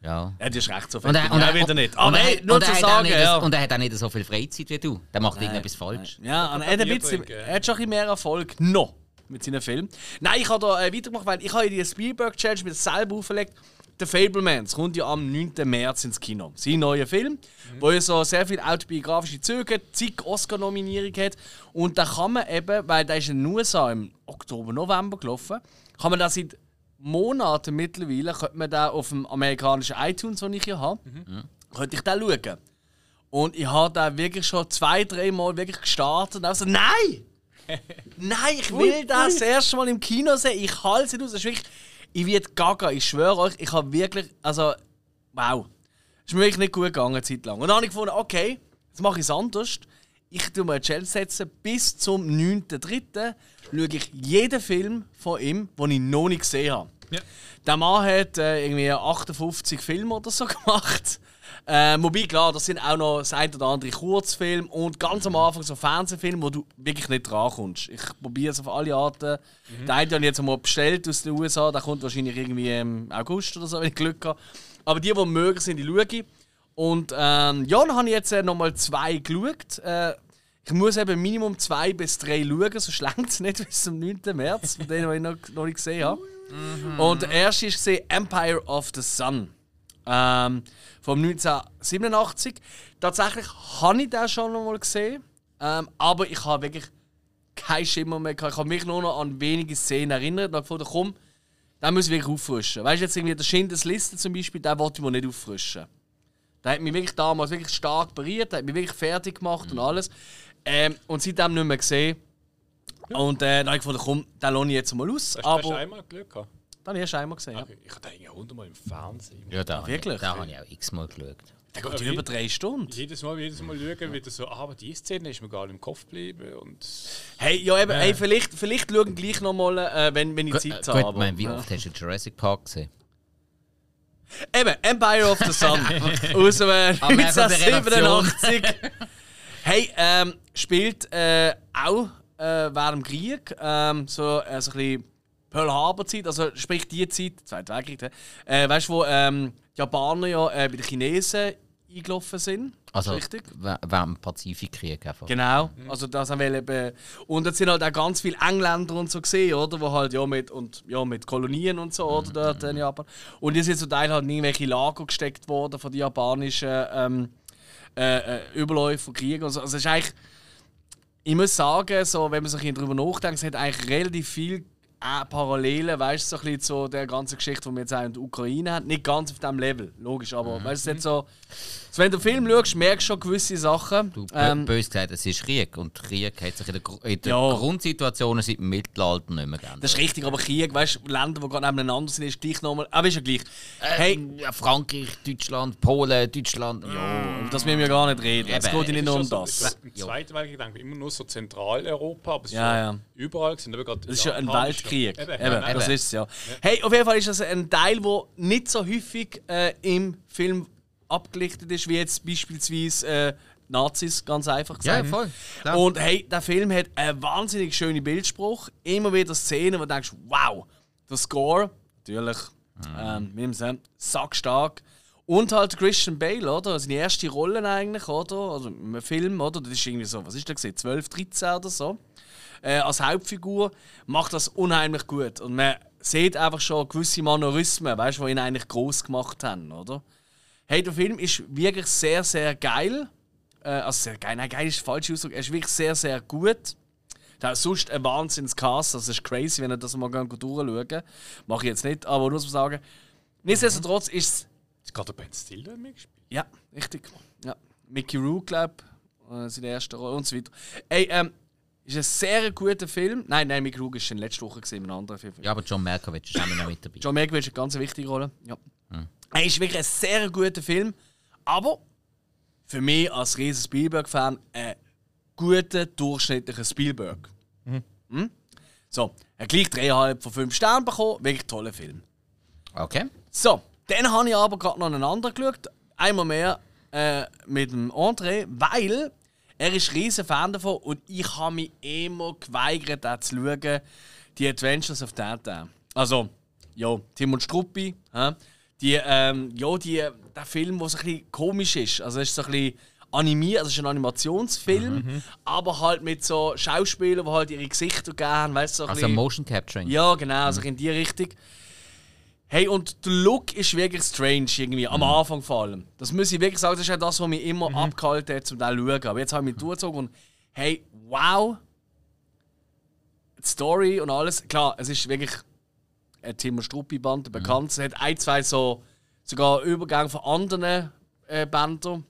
Speaker 3: Ja.
Speaker 2: Ja, du hast recht, so fett
Speaker 3: Und er, und er,
Speaker 2: wieder nicht.
Speaker 3: und
Speaker 2: Aber
Speaker 3: er-
Speaker 2: hey, nur
Speaker 3: und
Speaker 2: zu
Speaker 3: hat auch
Speaker 2: sagen,
Speaker 3: nicht,
Speaker 2: ja.
Speaker 3: Und er hat auch nicht so viel Freizeit wie du. Der macht irgendetwas falsch.
Speaker 2: Ja, und er hat, ein bisschen, er hat schon ein bisschen mehr Erfolg noch mit seinen Filmen. Nein, ich habe da äh, weitergemacht, weil ich habe die Spielberg Challenge mir selber auferlegt. The Fablemans kommt ja am 9. März ins Kino. Sein neuer Film, wo ja so sehr viele autobiografische Züge hat, zig Oscar-Nominierung hat. Und da kann man eben, weil der ist in den USA im Oktober, November gelaufen, kann man da seit Monaten mittlerweile, könnte man da auf dem amerikanischen iTunes, den ich hier habe, könnte ich da schauen. Und ich habe da wirklich schon zwei, drei Mal wirklich gestartet und auch so, nein! nein, ich will das das erste Mal im Kino sehen. Ich halte es nicht aus. Das ist wirklich, ich werde gaga. Ich schwöre euch, ich habe wirklich, also, wow. Es ist mir wirklich nicht gut gegangen, eine Zeit lang. Und dann habe ich gefunden, okay, jetzt mache ich es anders. Ich tue mir eine Challenge setzen, bis zum 9.3. schaue ich jeden Film von ihm, den ich noch nicht gesehen habe.
Speaker 1: Ja.
Speaker 2: Der Mann hat äh, irgendwie 58 Filme oder so gemacht. Äh, wobei, klar, das sind auch noch das ein oder andere Kurzfilme und ganz am Anfang so Fernsehfilme, wo du wirklich nicht drankommst. Ich probiere es auf alle Arten. Den einen habe ich jetzt mal bestellt aus den USA, der kommt wahrscheinlich irgendwie im August oder so, wenn ich Glück habe. Aber die, die mögen, sind die schaue ich. Und ähm, ja, dann habe ich jetzt äh, nochmal zwei geschaut. Äh, ich muss eben Minimum zwei bis drei schauen, sonst längt es nicht bis zum 9. März, von denen, ich noch, noch nicht gesehen habe. Und der erste ist gesehen, Empire of the Sun. Ähm, vom 1987. Tatsächlich habe ich den schon noch mal gesehen. Ähm, aber ich habe wirklich keinen Schimmer mehr gehabt. Ich habe mich nur noch an wenige Szenen erinnert. Und gefunden, komm, den muss ich wirklich auffrischen. Weißt du, jetzt irgendwie der Schindlers Liste zum Beispiel, den wollte ich mir nicht auffrischen. Der hat mich wirklich damals wirklich stark berührt, der hat mich wirklich fertig gemacht und alles. Ähm, und seitdem nicht mehr gesehen. Und äh, dann habe ich gefunden, komm, den lohne ich jetzt mal aus.
Speaker 1: Hast du hast du
Speaker 2: Aber
Speaker 1: einmal Glück gehabt?
Speaker 2: dann erst einmal gesehen. Ja.
Speaker 1: Okay. Ich habe den hundertmal im Fernsehen.
Speaker 3: Ja, da habe ich,
Speaker 2: wirklich?
Speaker 3: da habe ich auch x-mal geschaut.
Speaker 2: Der geht über drei Stunden.
Speaker 1: Jedes Mal, jedes Mal schauen, wieder so, ah, aber die Szene ist mir gar nicht im Kopf geblieben. Und
Speaker 2: Hey, ja eben, hey, vielleicht, vielleicht schauen gleich nochmal, äh, wenn, wenn ich Zeit
Speaker 3: äh,
Speaker 2: habe.
Speaker 3: gut, ich meine, wie
Speaker 2: Ja.
Speaker 3: oft hast du Jurassic Park gesehen?
Speaker 2: Eben, Empire of the Sun aus dem äh,
Speaker 3: Am Ende der
Speaker 2: 1987. hey, ähm, spielt äh, auch äh, während dem Krieg, ähm, so, äh, so ein bisschen Pearl Harbor Zeit, also sprich die Zeit, Zweiter Weltkrieg, äh, weißt du, wo ähm, die Japaner ja äh, bei den Chinesen eingelaufen sind.
Speaker 3: Also
Speaker 2: richtig?
Speaker 3: während dem Pazifikkrieg einfach.
Speaker 2: Genau, also das haben wir eben. Und jetzt sind halt auch ganz viele Engländer und so gesehen, oder? Wo halt ja mit, und, ja, mit Kolonien und so, oder? Dort in Japan. Und die sind zum Teil halt in irgendwelche Lager gesteckt worden von den japanischen ähm, äh, äh, Überläufen von Krieg und so. Also es ist eigentlich. Ich muss sagen, so, wenn man sich darüber nachdenkt, es hat eigentlich relativ viel äh, Parallelen, weißt du, so ein bisschen zu der ganzen Geschichte, die wir jetzt auch in der Ukraine haben. Nicht ganz auf diesem Level, logisch, aber weißt du, es hat so. Also wenn du den Film schaust, merkst du schon gewisse Sachen.
Speaker 3: Du,
Speaker 2: Ähm,
Speaker 3: bös gesagt, es ist Krieg. Und Krieg hat sich in der, Gru- in der
Speaker 2: Ja.
Speaker 3: Grundsituation seit dem Mittelalter nicht mehr geändert.
Speaker 2: Das ist richtig, aber Krieg, weißt du, Länder, die gerade nebeneinander sind, ist gleich nochmal. Aber ist ja gleich. Hey,
Speaker 3: ja, Frankreich, Deutschland, Polen, Deutschland. Ja.
Speaker 2: über das müssen wir gar nicht reden. Es
Speaker 3: Eben,
Speaker 2: geht ja nicht nur um
Speaker 1: Schon so,
Speaker 2: das.
Speaker 1: Im Zweiten Weltkrieg denke ich immer nur so Zentraleuropa, aber es ist
Speaker 2: Ja,
Speaker 1: ja, überall sind aber gerade
Speaker 2: Das ist ja ein Weltkrieg.
Speaker 1: Eben,
Speaker 2: Eben, das ist es ja. Hey, auf jeden Fall ist das ein Teil, der nicht so häufig äh, im Film abgelichtet ist, wie jetzt beispielsweise äh, Nazis, ganz einfach
Speaker 3: Ja,
Speaker 2: gesagt.
Speaker 3: voll. Klar.
Speaker 2: Und hey, der Film hat einen wahnsinnig schönen Bildspruch. Immer wieder Szenen, wo du denkst, wow, der Score, natürlich, ähm, wie man sagt, sackstark. Und halt Christian Bale, oder? Seine erste Rolle eigentlich, oder? Also im Film, oder? Das ist irgendwie so, was ist der gesehen? 12, 13 oder so. Äh, als Hauptfigur macht das unheimlich gut. Und man sieht einfach schon gewisse Manorismen, weißt du, die ihn eigentlich groß gemacht haben, oder? Hey, der Film ist wirklich sehr, sehr geil. Äh, also sehr geil, nein, geil ist der falsche Ausdruck. Er ist wirklich sehr, sehr gut. Der hat sonst ein Wahnsinns-Cast, das ist crazy, wenn ihr das mal gerne durchschauen Mache ich jetzt nicht, aber muss man sagen. Nichtsdestotrotz ist es.
Speaker 1: Ist gerade Ben Stiller mitgespielt?
Speaker 2: Ja, richtig. Ja. Mickey Rourke, glaube ich, äh, seine erste Rolle und so weiter. Ey, ähm, Ist ein sehr guter Film. Nein, nein, Mickey Rourke ist schon letzte Woche gesehen, in einem anderen Film.
Speaker 3: Ja, aber John Malkovich ist auch noch mit dabei.
Speaker 2: John Malkovich hat eine ganz wichtige Rolle. Ja. Er ist wirklich ein sehr guter Film, aber für mich als riesen Spielberg-Fan ein guter, durchschnittlicher Spielberg. Hm? So, er hat gleich 3,5 von 5 Sternen bekommen. Wirklich toller Film.
Speaker 3: Okay.
Speaker 2: So, dann habe ich aber gerade noch einen anderen geschaut. Einmal mehr äh, mit dem André, weil er ist ein riesen Fan davon und ich habe mich immer geweigert, den zu schauen. Die Adventures of Tintin. Also, ja, Tim und Struppi. hä? Die, ähm, ja, die, der Film, der so ein bisschen komisch ist. Also, es ist so ein bisschen animiert, also es ist ein Animationsfilm, aber halt mit so Schauspielern, die halt ihre Gesichter gern, weißt du, so ein
Speaker 3: Also
Speaker 2: bisschen-
Speaker 3: Motion Capturing.
Speaker 2: ja, genau, also in die Richtung. Hey, und der Look ist wirklich strange irgendwie, am Anfang vor allem. Das muss ich wirklich sagen, das ist ja das, was mich immer abgehalten hat, um den zu schauen. Aber jetzt habe ich mich durchgezogen und hey, wow! Die Story und alles, klar, es ist wirklich Timo Struppi-Band, bekannt. Es hat ein, zwei so, sogar Übergänge von anderen äh, Bändern.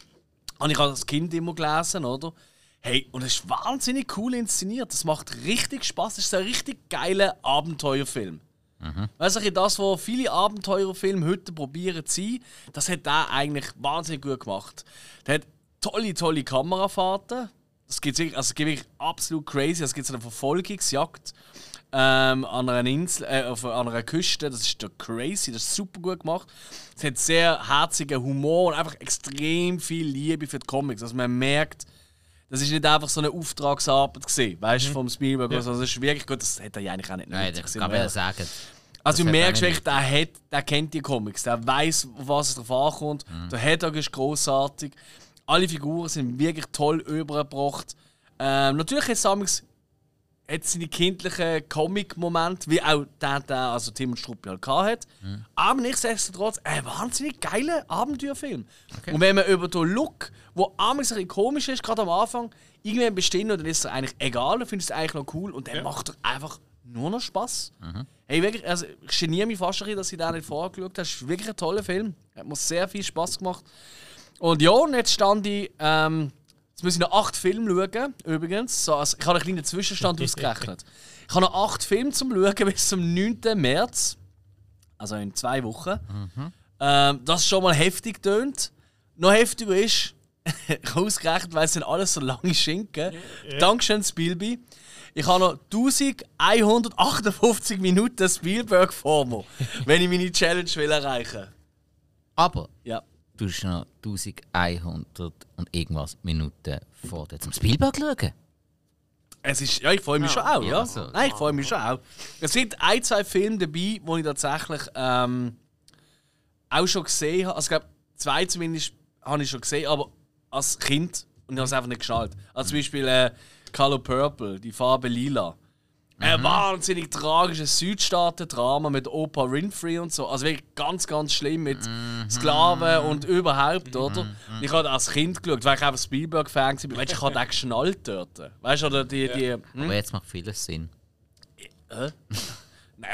Speaker 2: Habe ich als Kind immer gelesen, oder? Hey, und es ist wahnsinnig cool inszeniert. Das macht richtig Spaß. Es ist ein richtig geiler Abenteuerfilm. Weißt du, das, was viele Abenteuerfilme heute probieren zu sein, das hat er eigentlich wahnsinnig gut gemacht. Der hat tolle, tolle Kamerafahrten. Das gibt wirklich, also es gibt wirklich absolut crazy. Es gibt so eine Verfolgungsjagd ähm, an einer Insel, äh, auf, einer Küste. Das ist doch crazy, das ist super gut gemacht. Es hat sehr herzigen Humor und einfach extrem viel Liebe für die Comics. Also man merkt, das ist nicht einfach so eine Auftragsarbeit gesehen, weißt du, vom Spielberg. Also das ist wirklich gut. Das hätte er ja eigentlich auch nicht
Speaker 3: Nein, das kann man ja sagen.
Speaker 2: also du
Speaker 3: hat
Speaker 2: merkst
Speaker 3: er
Speaker 2: wirklich, der, hat, der kennt die Comics, der weiß, auf was es drauf ankommt. Der Hedog ist großartig. Alle Figuren sind wirklich toll übergebracht. Ähm, natürlich hat Samix hat seine kindlichen Comic-Momente, wie auch der, der also Tim und Struppi halt hat. Aber nichtsdestotrotz ein wahnsinnig geiler Abenteuerfilm. Und wenn man über den Look, wo amigs ein bisschen komisch ist, gerade am Anfang, irgendwann bestimmt, dann ist es eigentlich egal, dann findest du es eigentlich noch cool und dann macht er einfach nur noch Spaß. Hey, wirklich, also ich geniere mich fast ein bisschen, dass ich den nicht vorher geschaut habe. Es ist wirklich ein toller Film. Hat mir sehr viel Spaß gemacht. Und ja, und jetzt stand ich, ähm, jetzt muss ich noch acht Filme schauen, übrigens. So, also, ich habe einen kleinen Zwischenstand ausgerechnet. Ich habe noch acht Filme zum Schauen bis zum 9. März. Also in zwei Wochen. Ähm, das schon mal heftig tönt. Noch heftiger ist, ich habe ausgerechnet, weil es sind alles so lange Schinken. Dankeschön, Spielby. Ich habe noch 1158 Minuten Spielberg vor mir, wenn ich meine Challenge will erreichen will.
Speaker 3: Aber
Speaker 2: Ja.
Speaker 3: Du hast noch 1100 und irgendwas Minuten vor dir zum Spielberg schauen.
Speaker 2: Es ist, ja, ich freue mich schon auch, ja.
Speaker 3: also.
Speaker 2: Nein, ich freue mich schon auch. Es sind ein, zwei Filme dabei, die ich tatsächlich ähm, auch schon gesehen habe. Also, ich glaube, zwei zumindest habe ich schon gesehen, aber als Kind und ich habe es einfach nicht geschnallt. Also zum Beispiel äh, Color Purple, die Farbe Lila. Ein wahnsinnig tragisches Südstaaten-Drama mit Oprah Winfrey und so. Also wirklich ganz, ganz schlimm mit Sklaven und überhaupt, oder? Ich habe als Kind geschaut, weil ich einfach Spielberg-Fan war. Weißt du, ich habe den geschnallt dort. Weißt du, oder die. die hm?
Speaker 3: Aber jetzt macht vieles Sinn.
Speaker 2: Hä?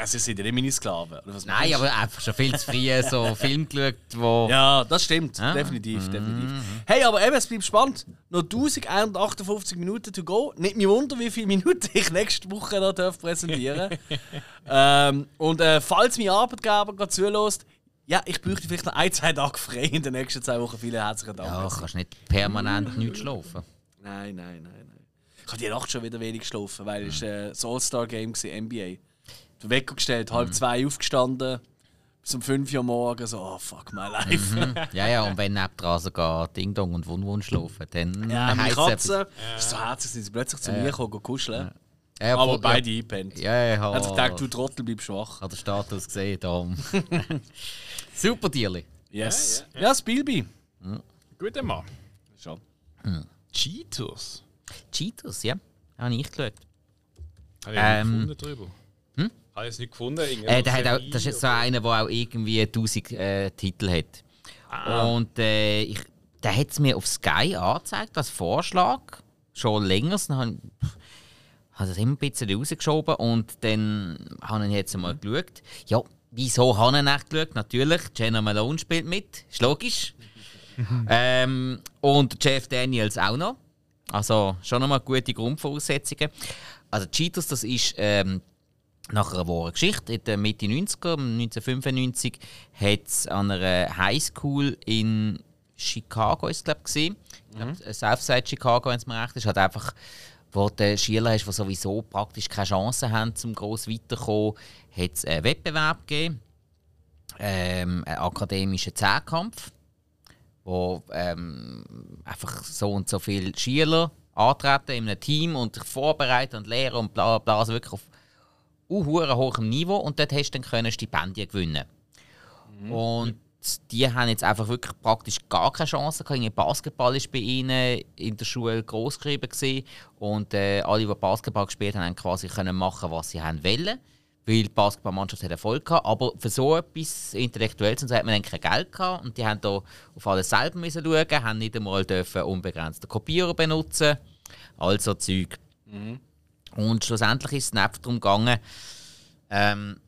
Speaker 2: Sie sind ja nicht meine Sklaven.
Speaker 3: Nein, aber einfach schon viel zu früh so Film geschaut, wo.
Speaker 2: Ja, das stimmt.
Speaker 3: Ah.
Speaker 2: Definitiv, definitiv. Hey, aber eben, es bleibt spannend. Noch 1158 Minuten to go. Nicht mich wunder, wie viele Minuten ich nächste Woche noch darf präsentieren ähm, Und äh, falls mein Arbeitgeber gerade zulässt, ja, ich bräuchte vielleicht noch ein, zwei Tage frei in den nächsten zwei Wochen. Vielen herzlichen Dank.
Speaker 3: Ja, kannst nicht permanent nicht schlafen.
Speaker 2: Nein, nein, nein, nein. Ich habe die Nacht schon wieder wenig geschlafen, weil es äh, das All-Star-Game war, NBA. Den Wecker gestellt, halb zwei aufgestanden, bis um 5 Uhr morgens, so, oh fuck my life.
Speaker 3: Ja, ja, und wenn nebendran sogar Ding Dong und Wun Wun schlafen, dann
Speaker 2: Ja, meine. Katze ist so herzlich, sind sie plötzlich zu mir gekommen, kuscheln.
Speaker 3: Ja,
Speaker 2: Aber beide eingepennt.
Speaker 3: Ja, ja, ja.
Speaker 2: Hat sich gedacht, du Trottel, bleib schwach.
Speaker 3: Hat der Status gesehen, darum. Super Tierli.
Speaker 2: Yes. Ja, Spielby.
Speaker 1: Guter Mann.
Speaker 2: Schon.
Speaker 1: Cheetos.
Speaker 3: Cheetos, ja. Habe ich geschaut.
Speaker 1: Habe ich
Speaker 3: Ähm,
Speaker 1: gefunden drüber. Habe ich es nicht gefunden?
Speaker 3: Äh, der hat auch, das ist so
Speaker 1: oder-
Speaker 3: einer, der auch irgendwie 1000 äh, Titel hat.
Speaker 1: Ah.
Speaker 3: Und äh, ich, der hat es mir auf Sky angezeigt als Vorschlag. Schon länger. Dann habe ich das immer ein bisschen rausgeschoben und dann habe ich jetzt mal geschaut. Ja, wieso habe ich ihn echt geschaut? Natürlich, Jenna Malone spielt mit, ist logisch. ähm, und Jeff Daniels auch noch. Also schon nochmal gute Grundvoraussetzungen. Also Cheaters, das ist ähm, nach einer wahren Geschichte. In der Mitte 90er, 1995, hat es an einer Highschool in Chicago, ist glaube ich, ich glaub, Southside Chicago, wenn es mir recht ist, hat einfach wo du Schüler hast, die sowieso praktisch keine Chance haben, zum gross weiterzukommen, hat es einen Wettbewerb gegeben, ähm, einen akademischen Zehnkampf, wo ähm, einfach so und so viele Schüler antreten in einem Team und sich vorbereiten und lehren und bla bla bla, also wirklich auf uh, hohem Niveau und dort hast du dann können Stipendien gewinnen. Und die haben jetzt einfach wirklich praktisch gar keine Chance gehabt. Basketball ist bei ihnen in der Schule groß geschrieben gewesen. und äh, alle, die Basketball gespielt haben, haben quasi können machen, was sie haben wollen, weil die Basketballmannschaft hat Erfolg gehabt. Aber für so etwas Intellektuelles und so hat man dann kein Geld gehabt und die haben da auf alles selber müssen schauen, haben nicht einmal dürfen unbegrenzten Kopierer benutzen, also Zeug. Und schlussendlich ist es darum gegangen, ähm,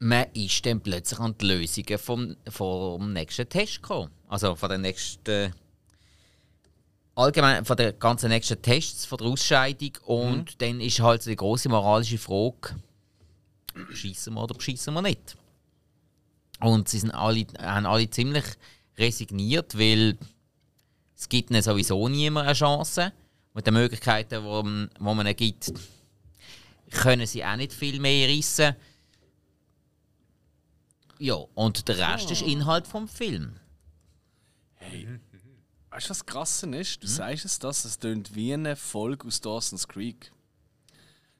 Speaker 3: man ist dann plötzlich an die Lösungen vom, vom nächsten Test gekommen. Also von den nächsten. Allgemein von den ganzen nächsten Tests, von der Ausscheidung. Und dann ist halt so die große moralische Frage: Schießen wir oder beschissen wir nicht? Und sie sind alle, haben alle ziemlich resigniert, weil es gibt ihnen sowieso niemand eine Chance. Mit den Möglichkeiten, die man, die man ihnen gibt, können sie auch nicht viel mehr reissen. Ja, und der Rest ist Inhalt vom Film.
Speaker 2: Weißt du, was krass ist? Du sagst es das, es klingt wie eine Folge aus Dawson's Creek.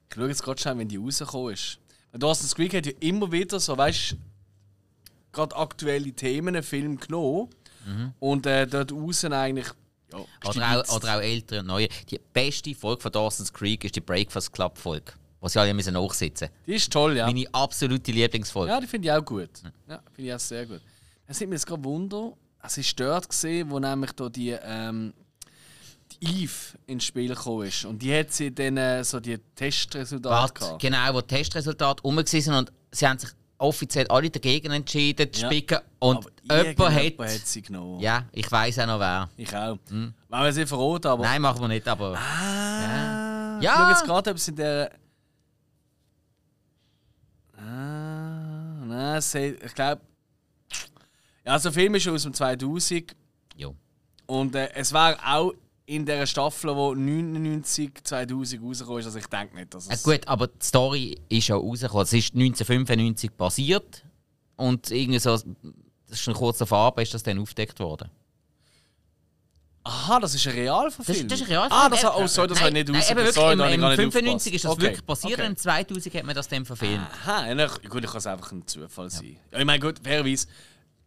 Speaker 2: Ich schaue jetzt gerade schnell, wenn die rausgekommen ist. Weil Dawson's Creek hat ja immer wieder so, weißt du, gerade aktuelle Themen, einen Film genommen und äh, dort außen eigentlich. Ja,
Speaker 3: Oder auch, oder auch ältere und neue. Die beste Folge von Dawson's Creek ist die Breakfast Club Folge, wo sie alle müssen nachsitzen
Speaker 2: Die ist toll, ja.
Speaker 3: Meine absolute Lieblingsfolge.
Speaker 2: Ja, die finde ich auch gut. Ja, finde ich auch sehr gut. Es nimmt mir jetzt gerade Wunder, es ist dort gesehen, wo nämlich da die, ähm, die Eve ins Spiel gekommen ist. Und die hat sie dann äh, so die Testresultate gehabt.
Speaker 3: genau, wo die Testresultate rum waren und sie haben sich offiziell alle dagegen entschieden zu
Speaker 2: Ja.
Speaker 3: spicken und jemand
Speaker 2: irgendjemand
Speaker 3: hat...
Speaker 2: sie genommen.
Speaker 3: Ja, ich weiß auch noch wer.
Speaker 2: Ich auch. Wenn wir sie verraten, aber.
Speaker 3: Nein, machen wir nicht, aber...
Speaker 2: Ah,
Speaker 3: Ja.
Speaker 2: Ich schaue jetzt gerade, ob es in der. Ah, nein, ich glaube. Ja, also der Film ist schon aus dem 2000
Speaker 3: Jo.
Speaker 2: und äh, es war auch in der Staffel, die 99, 2000 rausgekommen ist. Also ich denke nicht, dass
Speaker 3: Ja,
Speaker 2: es.
Speaker 3: gut, aber die Story ist ja rausgekommen. Es ist 1995 passiert und irgendwie so... Das ist schon kurz davor, aber ist das dann aufgedeckt worden.
Speaker 2: Aha, das ist ein
Speaker 3: Das,
Speaker 2: Realverfilm.
Speaker 3: das ist real.
Speaker 2: Ah, das, oh, sorry, das ich nicht
Speaker 3: nein, eben wirklich,
Speaker 2: Sorry,
Speaker 3: im, im
Speaker 2: gar nicht
Speaker 3: 95
Speaker 2: aufgepasst.
Speaker 3: ist das
Speaker 2: Okay,
Speaker 3: wirklich passiert
Speaker 2: okay.
Speaker 3: und im 2000 hat man das dann verfilmt.
Speaker 2: Aha, ja, gut, ich kann es einfach ein Zufall sein. Ja, ich meine, gut, fairerweise,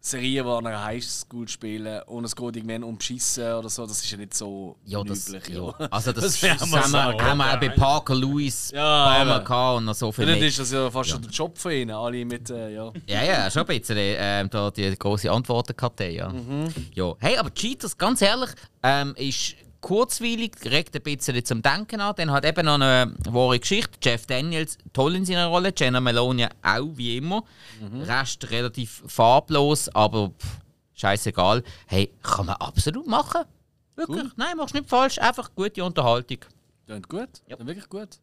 Speaker 2: Serien, die an einer Highschool spielen und es geht irgendwann um Beschissen oder so, das ist ja nicht so
Speaker 3: Ja, das,
Speaker 2: üblich.
Speaker 3: ja.
Speaker 2: Ja.
Speaker 3: Also das,
Speaker 2: Das
Speaker 3: haben, wir,
Speaker 2: so,
Speaker 3: haben wir auch bei Parker Lewis
Speaker 2: Ja, eben.
Speaker 3: gehabt und noch so viel
Speaker 2: Dann ist das ja fast schon der Job von ihnen, alle mit, äh, ja.
Speaker 3: Ja, ja, schon ein bisschen. Ähm, da die große Antwortenkarte, ja.
Speaker 2: Mhm.
Speaker 3: ja. Hey, aber Cheaters, ganz ehrlich, ähm, ist kurzweilig, regt ein bisschen zum Denken an. Dann hat eben noch eine wahre Geschichte. Jeff Daniels toll in seiner Rolle, Jenna Melania auch, wie immer.
Speaker 2: Mhm.
Speaker 3: Rest relativ farblos, aber pff, scheißegal. Hey, kann man absolut machen. Wirklich.
Speaker 2: Cool.
Speaker 3: Nein, machst nicht falsch. Einfach gute Unterhaltung.
Speaker 2: Klingt gut, ja. wirklich gut.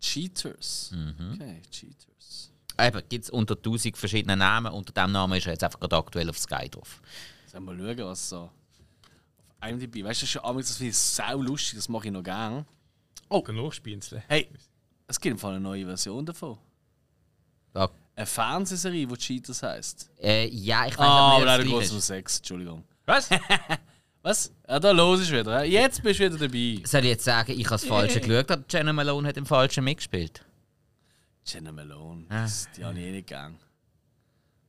Speaker 2: Cheaters.
Speaker 3: Mhm.
Speaker 2: Okay, Cheaters.
Speaker 3: Eben, gibt es unter 1000 verschiedene Namen. Unter dem Namen ist er jetzt einfach gerade aktuell auf Sky drauf.
Speaker 2: Sollen wir schauen, was so IMDb, weißt du, das ist schon abends, das finde ich sau lustig, das mache ich noch gern.
Speaker 1: Oh, Nachspienzeln.
Speaker 2: Hey, es gibt im Fall eine neue Version davon.
Speaker 3: Ja,
Speaker 2: Eine Fernsehserie, die Cheaters heisst.
Speaker 3: äh, ja ich weiß
Speaker 2: Ah,
Speaker 3: aber
Speaker 2: leider
Speaker 3: gleich
Speaker 2: um. Sex, Entschuldigung.
Speaker 1: Was?
Speaker 2: Was? Ja, da los ist wieder. hä? Jetzt bist du wieder dabei.
Speaker 3: Soll ich jetzt sagen, ich habe das Falsche geschaut, aber Jenna Malone hat im Falschen mitgespielt?
Speaker 2: Jenna Malone,
Speaker 3: Ah.
Speaker 2: das, die habe ich eh nicht gern.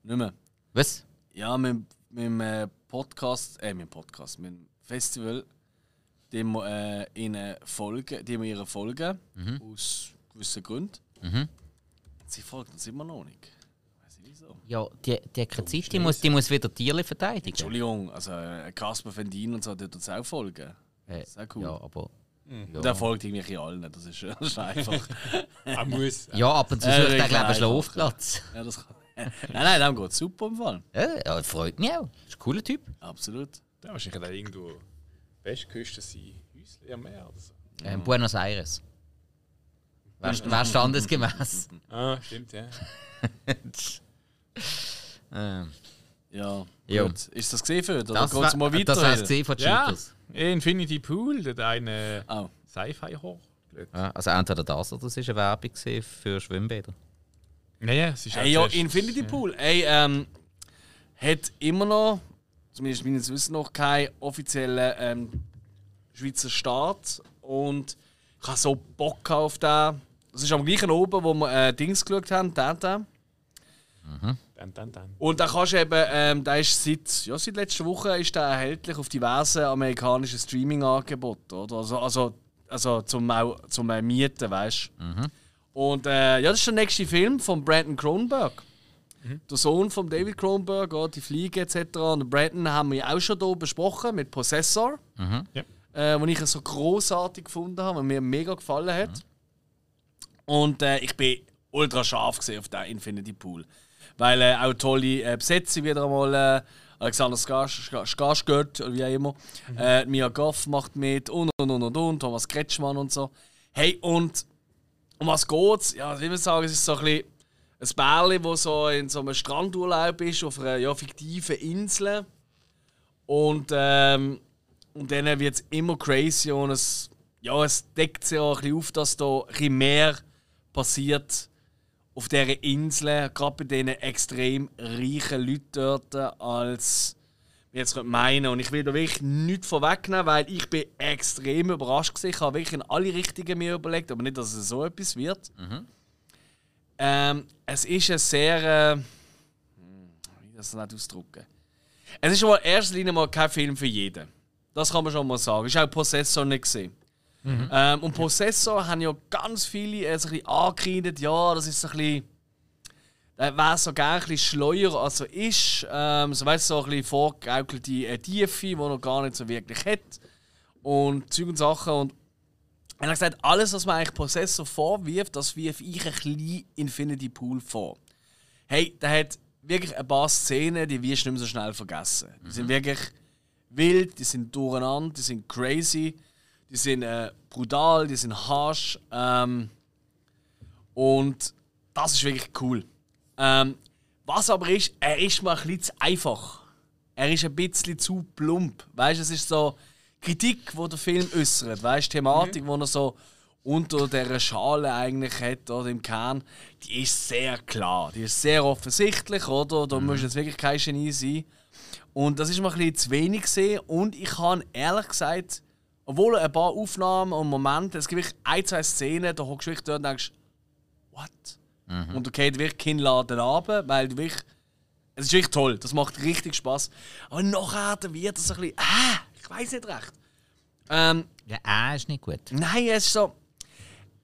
Speaker 2: Nicht mehr.
Speaker 3: Was?
Speaker 2: Ja, mit, mit dem äh, Podcast, äh, mit dem Podcast, mit dem Festival, dem wir äh, ihnen folgen, die wir ihre folgen, aus gewissen Gründen.
Speaker 3: Mhm.
Speaker 2: Sie folgen uns immer noch nicht. Weiß ich wieso.
Speaker 3: Ja, die, die hat keine Zeit, die muss, die muss wieder Tiere verteidigen.
Speaker 2: Entschuldigung, also äh, Casper Van Dien und so, der uns auch folgen.
Speaker 3: Äh,
Speaker 2: Sehr cool.
Speaker 3: Ja, aber.
Speaker 2: Und er folgt irgendwie allen, das ist, das ist einfach.
Speaker 1: Er muss.
Speaker 3: Ja, ab und zu
Speaker 2: Äh,
Speaker 3: sucht er, glaube ich, einen. Schlafplatz.
Speaker 2: ja, das kann. nein, nein, dem geht super im Fall.
Speaker 3: Ja, ja, freut mich auch. Ist ein cooler Typ.
Speaker 2: Absolut.
Speaker 1: Der wahrscheinlich da irgendwo Westküste sein Häusle am Meer oder so.
Speaker 3: Ähm, Buenos Aires. Wäre wär standesgemäß.
Speaker 1: Ah, stimmt, ja.
Speaker 3: ähm,
Speaker 2: Ja.
Speaker 3: Jo.
Speaker 2: Gut. Ist das gesehen für oder
Speaker 3: das
Speaker 2: geht's
Speaker 3: wär-
Speaker 2: mal weiter?
Speaker 3: das
Speaker 2: Hill?
Speaker 3: gesehen von
Speaker 1: Ja,
Speaker 3: Cheaters.
Speaker 1: Infinity Pool, der eine
Speaker 2: Oh.
Speaker 1: Sci-Fi-Horror.
Speaker 3: Ja, also entweder das oder es war eine Werbung für Schwimmbäder.
Speaker 1: Naja, es ist
Speaker 2: Hey, ja, Infinity Pool. Ey, ähm, hat immer noch, zumindest meines Wissens noch, keinen offiziellen ähm, Schweizer Staat. Und ich habe so Bock auf den. Das ist am gleichen oben, wo wir äh, Dings geschaut haben, Tata.
Speaker 1: Dann, dann, dann.
Speaker 2: Und da kannst du eben, ähm, der ist seit, ja, seit letzter Woche ist der erhältlich auf diversen amerikanischen Streaming-Angeboten, oder? Also, also, also zum, zum Mieten, weißt du? Und äh, ja, das ist der nächste Film von Brandon Cronenberg. Der Sohn von David Cronenberg, ja, die Fliege etc. Und Brandon haben wir ja auch schon hier besprochen mit Possessor,
Speaker 1: Ja.
Speaker 2: äh, ich so großartig gefunden habe und mir mega gefallen hat. Und äh, ich bin ultra scharf gesehen auf den Infinity Pool. Weil äh, auch tolle äh, Besetzung wieder einmal. Äh, Alexander Skarsgård oder wie auch immer. Äh, Mia Goff macht mit und und und und und. Thomas Kretschmann und so. Hey, und um was geht's? Ja, wie wir sagen, es ist so ein bisschen ein Bärli, das so in so einem Strandurlaub ist, auf einer ja, fiktiven Insel. Und, ähm, und dann wird es immer crazy und es, ja, es deckt sich auch ein bisschen auf, dass da ein mehr passiert auf dieser Insel, gerade bei diesen extrem reichen Leuten dort, als wir jetzt meinen. Und ich will da wirklich nichts vorwegnehmen, weil ich bin extrem überrascht gewesen. Ich habe wirklich in alle Richtungen mir überlegt, aber nicht, dass es so etwas wird. Ähm, es ist ein sehr... Äh, wie das nicht ausdrücken? Es ist schon mal in erster Linie mal kein Film für jeden. Das kann man schon mal sagen. Ist auch Possessor nicht gesehen. Ähm, und Possessor haben ja ganz viele äh, so ein bisschen angekreidet, ja, das ist so ein bisschen. Äh, wäre so gerne ein bisschen schleuer als er ist. Ähm, so weißt du, so ein bisschen vorgegaukelte äh, Tiefe, die er noch gar nicht so wirklich hat. Und Zeug und Sachen. Und er hat gesagt, alles, was man eigentlich Possessor vorwirft, das wirf ich ein bisschen Infinity Pool vor. Hey, der hat wirklich ein paar Szenen, die wirst du nicht mehr so schnell vergessen. Die sind wirklich wild, die sind durcheinander, die sind crazy, die sind äh, brutal, die sind harsh. Ähm, und das ist wirklich cool. Ähm, was aber ist, er ist mal ein bisschen zu einfach. Er ist ein bisschen zu plump. Weißt du, es ist so Kritik, die der Film äußert. Weißt du, Thematik, die er so unter dieser Schale eigentlich hat, oder im Kern, die ist sehr klar. Die ist sehr offensichtlich, oder? Da muss jetzt wirklich kein Genie sein. Und das ist mir ein bisschen zu wenig gesehen. Und ich habe ehrlich gesagt, obwohl ein paar Aufnahmen und Momente, es gibt wirklich ein, zwei Szenen, da hockst du wirklich dort und denkst, what? Und du gehst wirklich keinen Laden runter, weil du wirklich. Es ist wirklich toll, das macht richtig Spaß. Aber nachher wird es ein bisschen. Ah, ich weiß nicht recht. Ähm,
Speaker 3: Ja, äh, ist nicht gut.
Speaker 2: Nein, es ist so.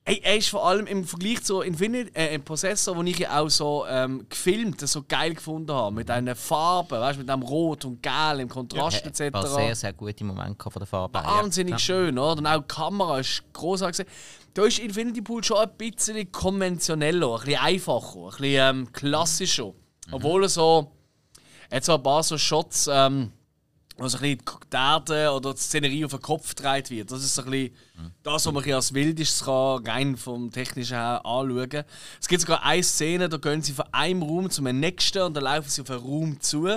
Speaker 2: Er ist vor allem im Vergleich zu Infinity, äh, Possessor, den ich ja auch so ähm, gefilmt, so geil gefunden habe, mit diesen Farben, weißt, mit dem Rot und Gel im Kontrast
Speaker 3: paar
Speaker 2: etc.
Speaker 3: sehr, sehr gute Momente von der Farbe.
Speaker 2: Wahnsinnig
Speaker 3: Ja.
Speaker 2: schön, oder? Und auch die Kamera ist großartig. Da ist Infinity Pool schon ein bisschen konventioneller, ein bisschen einfacher, ein bisschen ähm, klassischer. Obwohl er so. Er hat so ein paar so Shots, ähm, wo so ein bisschen die Erde oder die Szenerie auf den Kopf gedreht wird. Das ist so ein bisschen das, was man als Wildestes kann, rein vom Technischen her anschauen. Es gibt sogar eine Szene, da gehen sie von einem Raum zum nächsten und dann laufen sie auf einen Raum zu.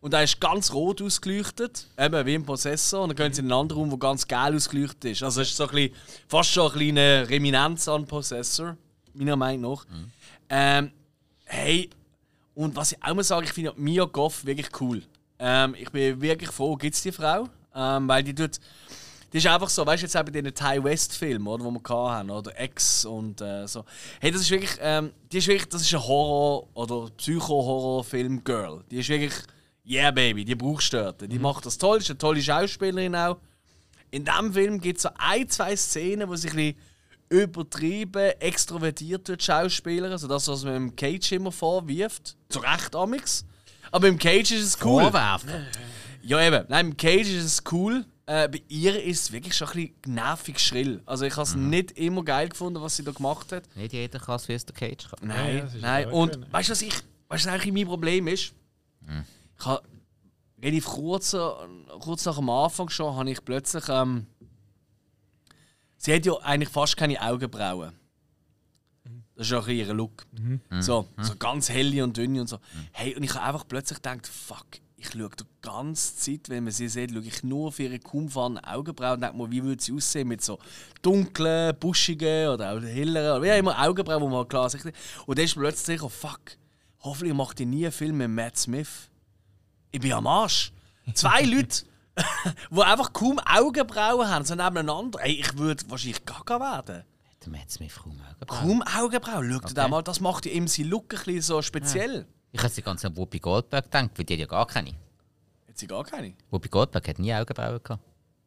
Speaker 2: Und der ist ganz rot ausgeleuchtet, eben wie im Possessor. Und dann gehen sie in einen anderen Raum, der ganz gelb ausgeleuchtet ist. Also es ist so ein bisschen, fast schon eine kleine Reminenz an Possessor, meiner Meinung nach. Ähm, hey, und was ich auch mal sage, ich finde Mia Goff wirklich cool. Ähm, ich bin wirklich froh, gibt es die Frau. Ähm, weil die tut. Die ist einfach so, weißt du, jetzt auch bei diesen Ty West-Filmen, oder, die wir hatten, oder X und äh, so. Hey, das ist wirklich, ähm, die ist wirklich, das ist ein Horror- oder Psycho-Horror-Film-Girl. Die ist wirklich, yeah, Baby, die brauchst du dort. Die macht das toll, ist eine tolle Schauspielerin auch. In diesem Film gibt es so ein, zwei Szenen, wo sich ein bisschen übertrieben, extrovertiert wird Schauspieler. Also das, was man im Cage immer vorwirft. Zu Recht amix. Aber im Cage ist es cool.
Speaker 3: Vorwerfen.
Speaker 2: Ja, eben. Nein, im Cage ist es cool. Äh, bei ihr ist es wirklich schon ein bisschen nervig schrill. Also ich habe es nicht immer geil gefunden, was sie da gemacht hat.
Speaker 3: Nicht jeder kann es wie es der Cage kann.
Speaker 2: Nein,
Speaker 1: ja,
Speaker 2: nein. Und
Speaker 1: schön.
Speaker 2: weißt du, was ich, weißt du, was eigentlich mein Problem ist? Ich habe relativ kurz, äh, kurz nach dem Anfang schon, habe ich plötzlich. Ähm, sie hat ja eigentlich fast keine Augenbrauen. Das ist auch ihr Look. So, so ganz helle und dünne und so. Hey, und ich habe einfach plötzlich gedacht, fuck, ich schaue die ganze Zeit, wenn man sie sieht, schaue ich nur auf ihre kaum fahrenden Augenbrauen und denke mir, wie würde sie aussehen mit so dunklen, buschigen oder auch helleren, oder wie auch immer Augenbrauen, wo man klar sieht. Und dann ist plötzlich, oh fuck, hoffentlich macht ich nie einen Film mit Matt Smith. Ich bin am Arsch. Zwei Leute, die einfach kaum Augenbrauen haben, so nebeneinander. Ey, ich würde wahrscheinlich gaga werden.
Speaker 3: Der Matt Smith kaum Augenbrauen.
Speaker 2: Kaum Augenbrauen. Schau dir
Speaker 3: Okay.
Speaker 2: mal, das macht ja ihm sein Look ein bisschen so speziell.
Speaker 3: Ich hätte die ganze an Whoopi Goldberg gedacht, weil die hat ja gar keine.
Speaker 2: Hat sie gar keine?
Speaker 3: Whoopi Goldberg hat nie Augenbrauen gehabt.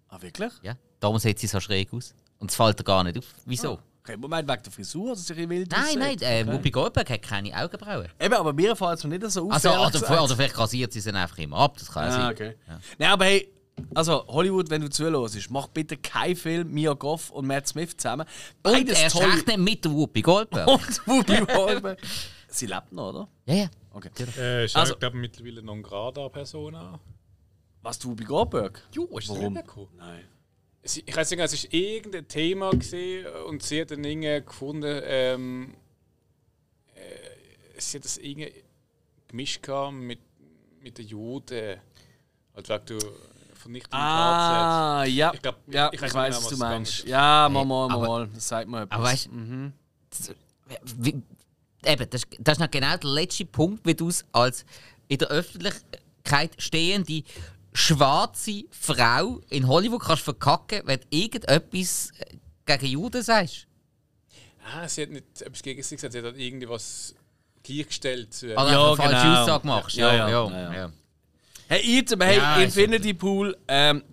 Speaker 2: Ah, wirklich?
Speaker 3: Ja. Darum sieht sie so schräg aus. Und es fällt ihr gar nicht auf. Wieso?
Speaker 2: Okay, Moment, wegen der Frisur, dass sie ihre wild
Speaker 3: Nein, nein, äh,
Speaker 2: Okay.
Speaker 3: Whoopi Goldberg hat keine Augenbrauen.
Speaker 2: Eben, aber mir fällt es mir nicht so auf.
Speaker 3: Also,
Speaker 2: gesagt.
Speaker 3: oder vielleicht rasiert sie sie einfach immer ab, das kann ja
Speaker 2: Ah,
Speaker 3: sein.
Speaker 2: okay. Nein, aber hey, also Hollywood, wenn du zuhörst, mach bitte keinen Film Mia Goff und Matt Smith zusammen.
Speaker 3: Und
Speaker 2: Beides
Speaker 3: erst
Speaker 2: toll.
Speaker 3: recht nicht mit der Whoopi Goldberg.
Speaker 2: Und Whoopi Goldberg. Sie lebt noch, oder?
Speaker 3: ja, ja.
Speaker 2: Okay.
Speaker 1: Äh, ist
Speaker 2: Also-
Speaker 1: also, glaube mittlerweile non grada Persona.
Speaker 2: Was, die Whoopi Goldberg?
Speaker 1: Jo, ist das
Speaker 2: Warum?
Speaker 1: nicht gekommen?
Speaker 2: Nein.
Speaker 1: Sie- Ich weiß nicht, es ist irgendein Thema gesehen und sie hat dann irgendwie gefunden, ähm, äh, sie hat das irgendwie gemischt mit, mit den Juden. Halt wegen der Vernichtung
Speaker 2: Ah, ja.
Speaker 1: Ich glaub,
Speaker 2: ja,
Speaker 1: ich
Speaker 2: ich,
Speaker 1: weiß
Speaker 2: was du meinst. Ja, mal, mal, mal, mal. Das sagt mir etwas.
Speaker 3: Aber weißt das- wie, eben, das, ist- das ist noch genau der letzte Punkt, wie du es als in der Öffentlichkeit stehende schwarze Frau in Hollywood kannst verkacken, wenn du irgendetwas äh, gegen Juden sagst.
Speaker 1: Ah, sie hat nicht etwas gegen sie gesagt, sie hat halt irgendwie was gleichgestellt.
Speaker 3: Oder
Speaker 2: Ja,
Speaker 3: eine falsche
Speaker 2: genau.
Speaker 3: Aussage machst.
Speaker 2: Ja,
Speaker 3: Ja,
Speaker 2: ja,
Speaker 3: ja,
Speaker 2: ja, ja.
Speaker 3: ja.
Speaker 2: Hey, jetzt, aber hey,
Speaker 3: Ja, ist
Speaker 2: Infinity Pool, ähm,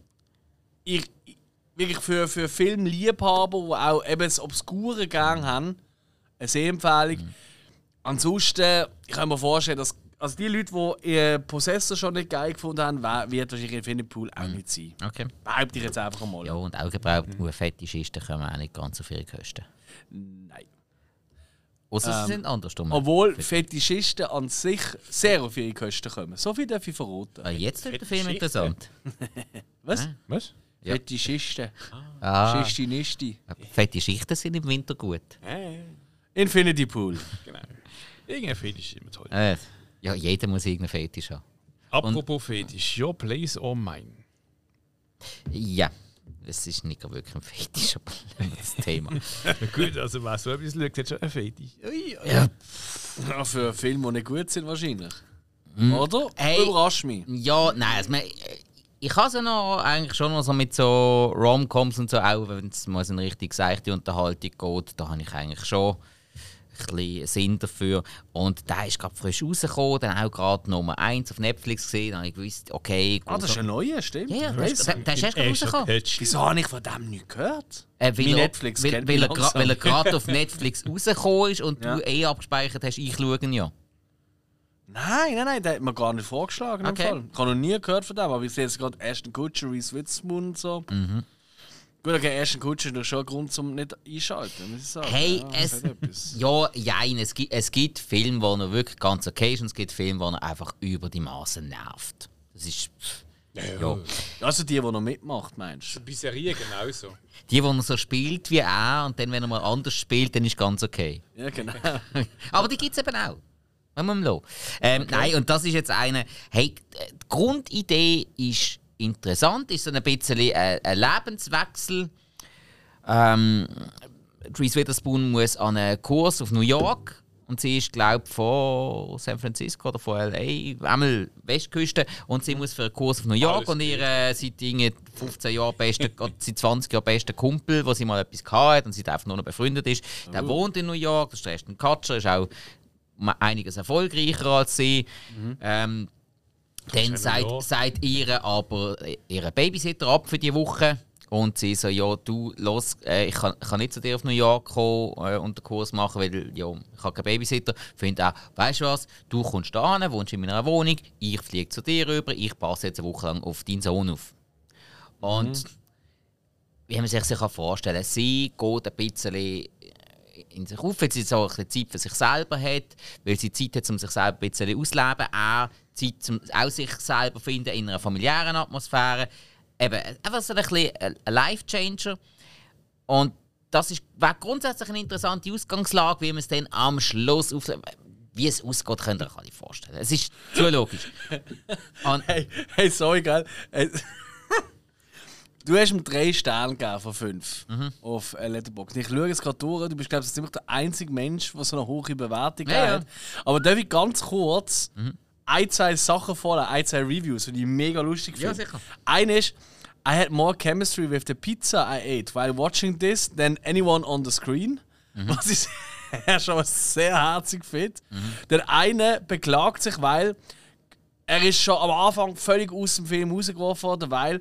Speaker 2: ich, ich- wirklich für, für Filmliebhaber, die auch eben das obskure Gang haben, eine Sehempfehlung.
Speaker 3: Mhm.
Speaker 2: Ansonsten, ich kann mir vorstellen, dass also die Leute, die ihr Possessor schon nicht geil gefunden haben, wird wahrscheinlich Infinity Pool auch nicht sein.
Speaker 3: Okay.
Speaker 2: Behaupte ich jetzt einfach mal.
Speaker 3: Mhm. Ja, und Augenbrauen, nur Fetischisten kommen auch nicht ganz auf ihre Kosten.
Speaker 2: Nein.
Speaker 3: Außer
Speaker 2: Ähm,
Speaker 3: sie sind andersrum.
Speaker 2: Obwohl Fetischisten an sich sehr auf ihre Kosten kommen. So viel darf ich verraten.
Speaker 3: Ah, jetzt wird der Film
Speaker 1: Fetischisten?
Speaker 3: interessant.
Speaker 2: Was?
Speaker 1: Was?
Speaker 3: Ja.
Speaker 2: Fetischisten.
Speaker 3: Ah,
Speaker 2: Schichtinisti.
Speaker 3: Fetischichten sind im Winter gut.
Speaker 1: Äh,
Speaker 2: Infinity Pool.
Speaker 1: genau. Irgendein Fetisch ist immer toll.
Speaker 3: Äh, ja, jeder muss irgendeinen Fetisch haben.
Speaker 1: Apropos Fetisch, your place or mine?
Speaker 3: Ja, es ist nicht wirklich ein Fetisch, aber das Thema.
Speaker 1: Gut, also wer so etwas schaut, hat schon ein Fetisch. Ui,
Speaker 3: ja,
Speaker 2: Ja, für Filme, die nicht gut sind, wahrscheinlich.
Speaker 3: Hm.
Speaker 2: Oder?
Speaker 3: Hey.
Speaker 2: Überrasch mich.
Speaker 3: ja nein, also, ich habe ja noch eigentlich schon noch so mit so Rom-Coms und so, auch wenn es mal so eine richtig seichte Unterhaltung geht, da habe ich eigentlich schon bisschen Sinn dafür. Und der ist gerade frisch rausgekommen, dann auch gerade Nummer 1 auf Netflix gesehen, dann habe ich gewusst, okay, gut.
Speaker 2: Ah, das ist ein neuer, stimmt.
Speaker 3: ja, ja, der ist, erst gerade rausgekommen.
Speaker 2: Wieso habe ich von dem nicht gehört?
Speaker 3: Äh, weil, er,
Speaker 2: Netflix
Speaker 3: weil,
Speaker 2: kennt
Speaker 3: weil, er weil er gerade auf Netflix rausgekommen ist und
Speaker 2: Ja.
Speaker 3: du eh abgespeichert hast, ich schaue ihn ja.
Speaker 2: Nein, nein, nein, der hat mir gar nicht vorgeschlagen. im
Speaker 3: Okay.
Speaker 2: Fall. Ich habe noch nie gehört von dem, aber ich sehe jetzt gerade Ashton Kutcher, Reese Witherspoon und so.
Speaker 3: Mhm.
Speaker 2: Gut, okay, Ashton Kutcher ist doch schon ein Grund zum nicht einschalten, muss ich sagen.
Speaker 3: Hey,
Speaker 2: ja,
Speaker 3: es, ja, jein, es gibt, es gibt Filme, wo er wirklich ganz okay ist und es gibt Filme, wo er einfach über die Maßen nervt. Das ist. Ja.
Speaker 2: Also die, die noch mitmacht, meinst du?
Speaker 1: Bei Serien genauso.
Speaker 3: Die, wo er so spielt wie er und dann, wenn er mal anders spielt, dann ist ganz okay.
Speaker 2: Ja, genau.
Speaker 3: Aber die gibt es eben auch. Wenn man lassen. Ähm, Nein, und das ist jetzt eine. Hey, die Grundidee ist interessant, ist so ein bisschen ein, ein Lebenswechsel. Ähm, Reese Witherspoon muss an einen Kurs auf New York und sie ist, glaube ich, von San Francisco oder von LA, einmal Westküste und sie muss für einen Kurs auf New York
Speaker 1: Alles
Speaker 3: und ihr äh, seit irgendwie 15 Jahren beste, oder seit 20 Jahren bester Kumpel, wo sie mal etwas hatte und sie einfach nur noch befreundet ist, der wohnt in New York, das ist Ashton Kutcher, ist auch einiges erfolgreicher als sie. Ähm, dann sagt, sagt ihr aber ihre Babysitter ab für die Woche. Und sie so, ja, du, los, äh, ich, kann, ich kann nicht zu dir auf New York kommen äh, und den Kurs machen, weil ja, ich habe keinen Babysitter. Finde auch, weißt du was, du kommst da hin, wohnst in meiner Wohnung, ich fliege zu dir rüber, ich passe jetzt eine Woche lang auf deinen Sohn auf. Und wie man sich das vorstellen kann, sie geht ein bisschen in sich auf, weil sie so ein bisschen Zeit für sich selber hat, weil sie Zeit hat, um sich selber ein bisschen auszuleben. Er Zeit zum auch sich selber finden in einer familiären Atmosphäre. Eben, einfach so ein bisschen ein Life-Changer. Und das ist, wäre grundsätzlich eine interessante Ausgangslage, wie man es dann am Schluss auf wie es ausgeht, könnt ihr euch alle vorstellen. Es ist zu logisch.
Speaker 2: Und hey, hey, sorry, gell? Du hast ihm drei Sterne gegeben von fünf mhm. auf Letterboxd. Ich schaue es gerade durch. Du bist, glaube ich, ziemlich der einzige Mensch, der so eine hohe Bewertung ja, hat. Ja. Aber darf ich ganz kurz mhm. Ein, zwei Sachen vorlesen, ein, zwei Reviews, die ich mega lustig finde. Ja, sicher. Eine ist, I had more chemistry with the pizza I ate while watching this than anyone on the screen. Mhm. Was ist ja schon sehr herzig finde. Mhm. Der eine beklagt sich, weil er ist schon am Anfang völlig aus dem Film rausgeworfen worden, weil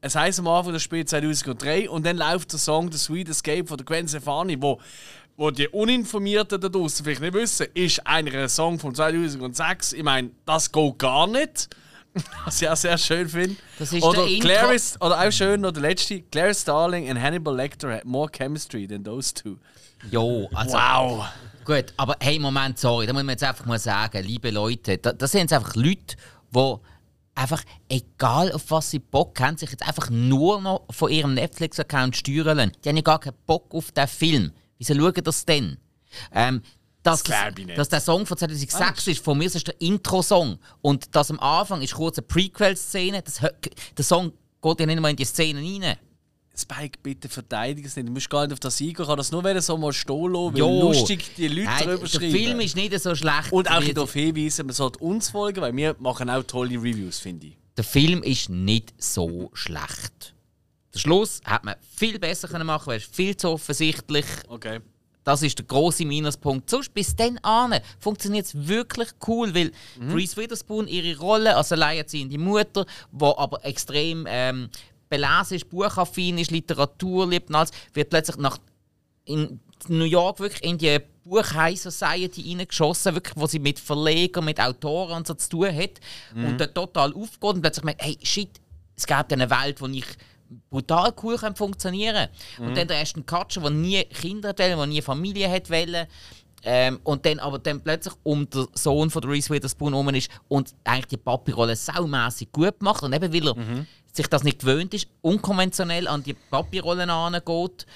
Speaker 2: es heißt am Anfang des Spiels 2003 und dann läuft der Song The Sweet Escape von der Gwen Stefani, wo, wo die Uninformierten da draußen vielleicht nicht wissen, ist eigentlich ein Song von 2006. Ich meine, das geht gar nicht. Was ich auch sehr schön finde. Oder Clarice, oder auch schön, noch der letzte, Clarice Starling und Hannibal Lecter had more chemistry than those two.
Speaker 3: Jo, also.
Speaker 2: Wow!
Speaker 3: Gut, aber hey, Moment, sorry, da muss man jetzt einfach mal sagen, liebe Leute, das, das sind jetzt einfach Leute, die einfach, egal auf was sie Bock haben, sich jetzt einfach nur noch von ihrem Netflix-Account steuern lassen. Die haben ja gar keinen Bock auf den Film. Wieso schauen das denn? Ähm, dass, das dass der Song von 2006 ah, ist, von mir ist der Intro-Song. Und das am Anfang ist kurz eine Prequel-Szene. Der Song geht ja nicht mal in die Szene rein.
Speaker 2: Spike, bitte verteidige es nicht. Du musst gar nicht auf das eingehen. Ich kann das nur wieder so mal stehen lassen, weil lustig die Leute Nein, drüber schreiben.
Speaker 3: Der Film ist nicht so schlecht.
Speaker 2: Und auch darauf hinweisen, man sollte uns folgen, weil wir machen auch tolle Reviews, finde ich.
Speaker 3: Der Film ist nicht so schlecht. Der Schluss hat man viel besser können machen können, viel zu offensichtlich.
Speaker 2: Okay.
Speaker 3: Das ist der große Minuspunkt. Sonst bis dann an funktioniert es wirklich cool, weil mhm. Reese Witherspoon ihre Rolle als alleinerziehende Mutter, die aber extrem ähm, belesen ist, buchaffin ist, Literatur liebt und alles, wird plötzlich nach in New York wirklich in die Buchhigh Society reingeschossen, wirklich, wo sie mit Verlegern, mit Autoren und so zu tun hat mhm. und dort total aufgeht und plötzlich merkt, hey, shit, es gibt eine Welt, wo ich brutal cool funktionieren kann. Mhm. Und dann der erste Katscher, der nie Kinder hat, der nie Familie hat wollen, ähm, und dann aber dann plötzlich um den Sohn von Reese Witherspoon herum ist und eigentlich die Papi-Rolle saumässig gut macht. Und eben weil er mhm. sich das nicht gewöhnt ist, unkonventionell an die Papi-Rollen angeht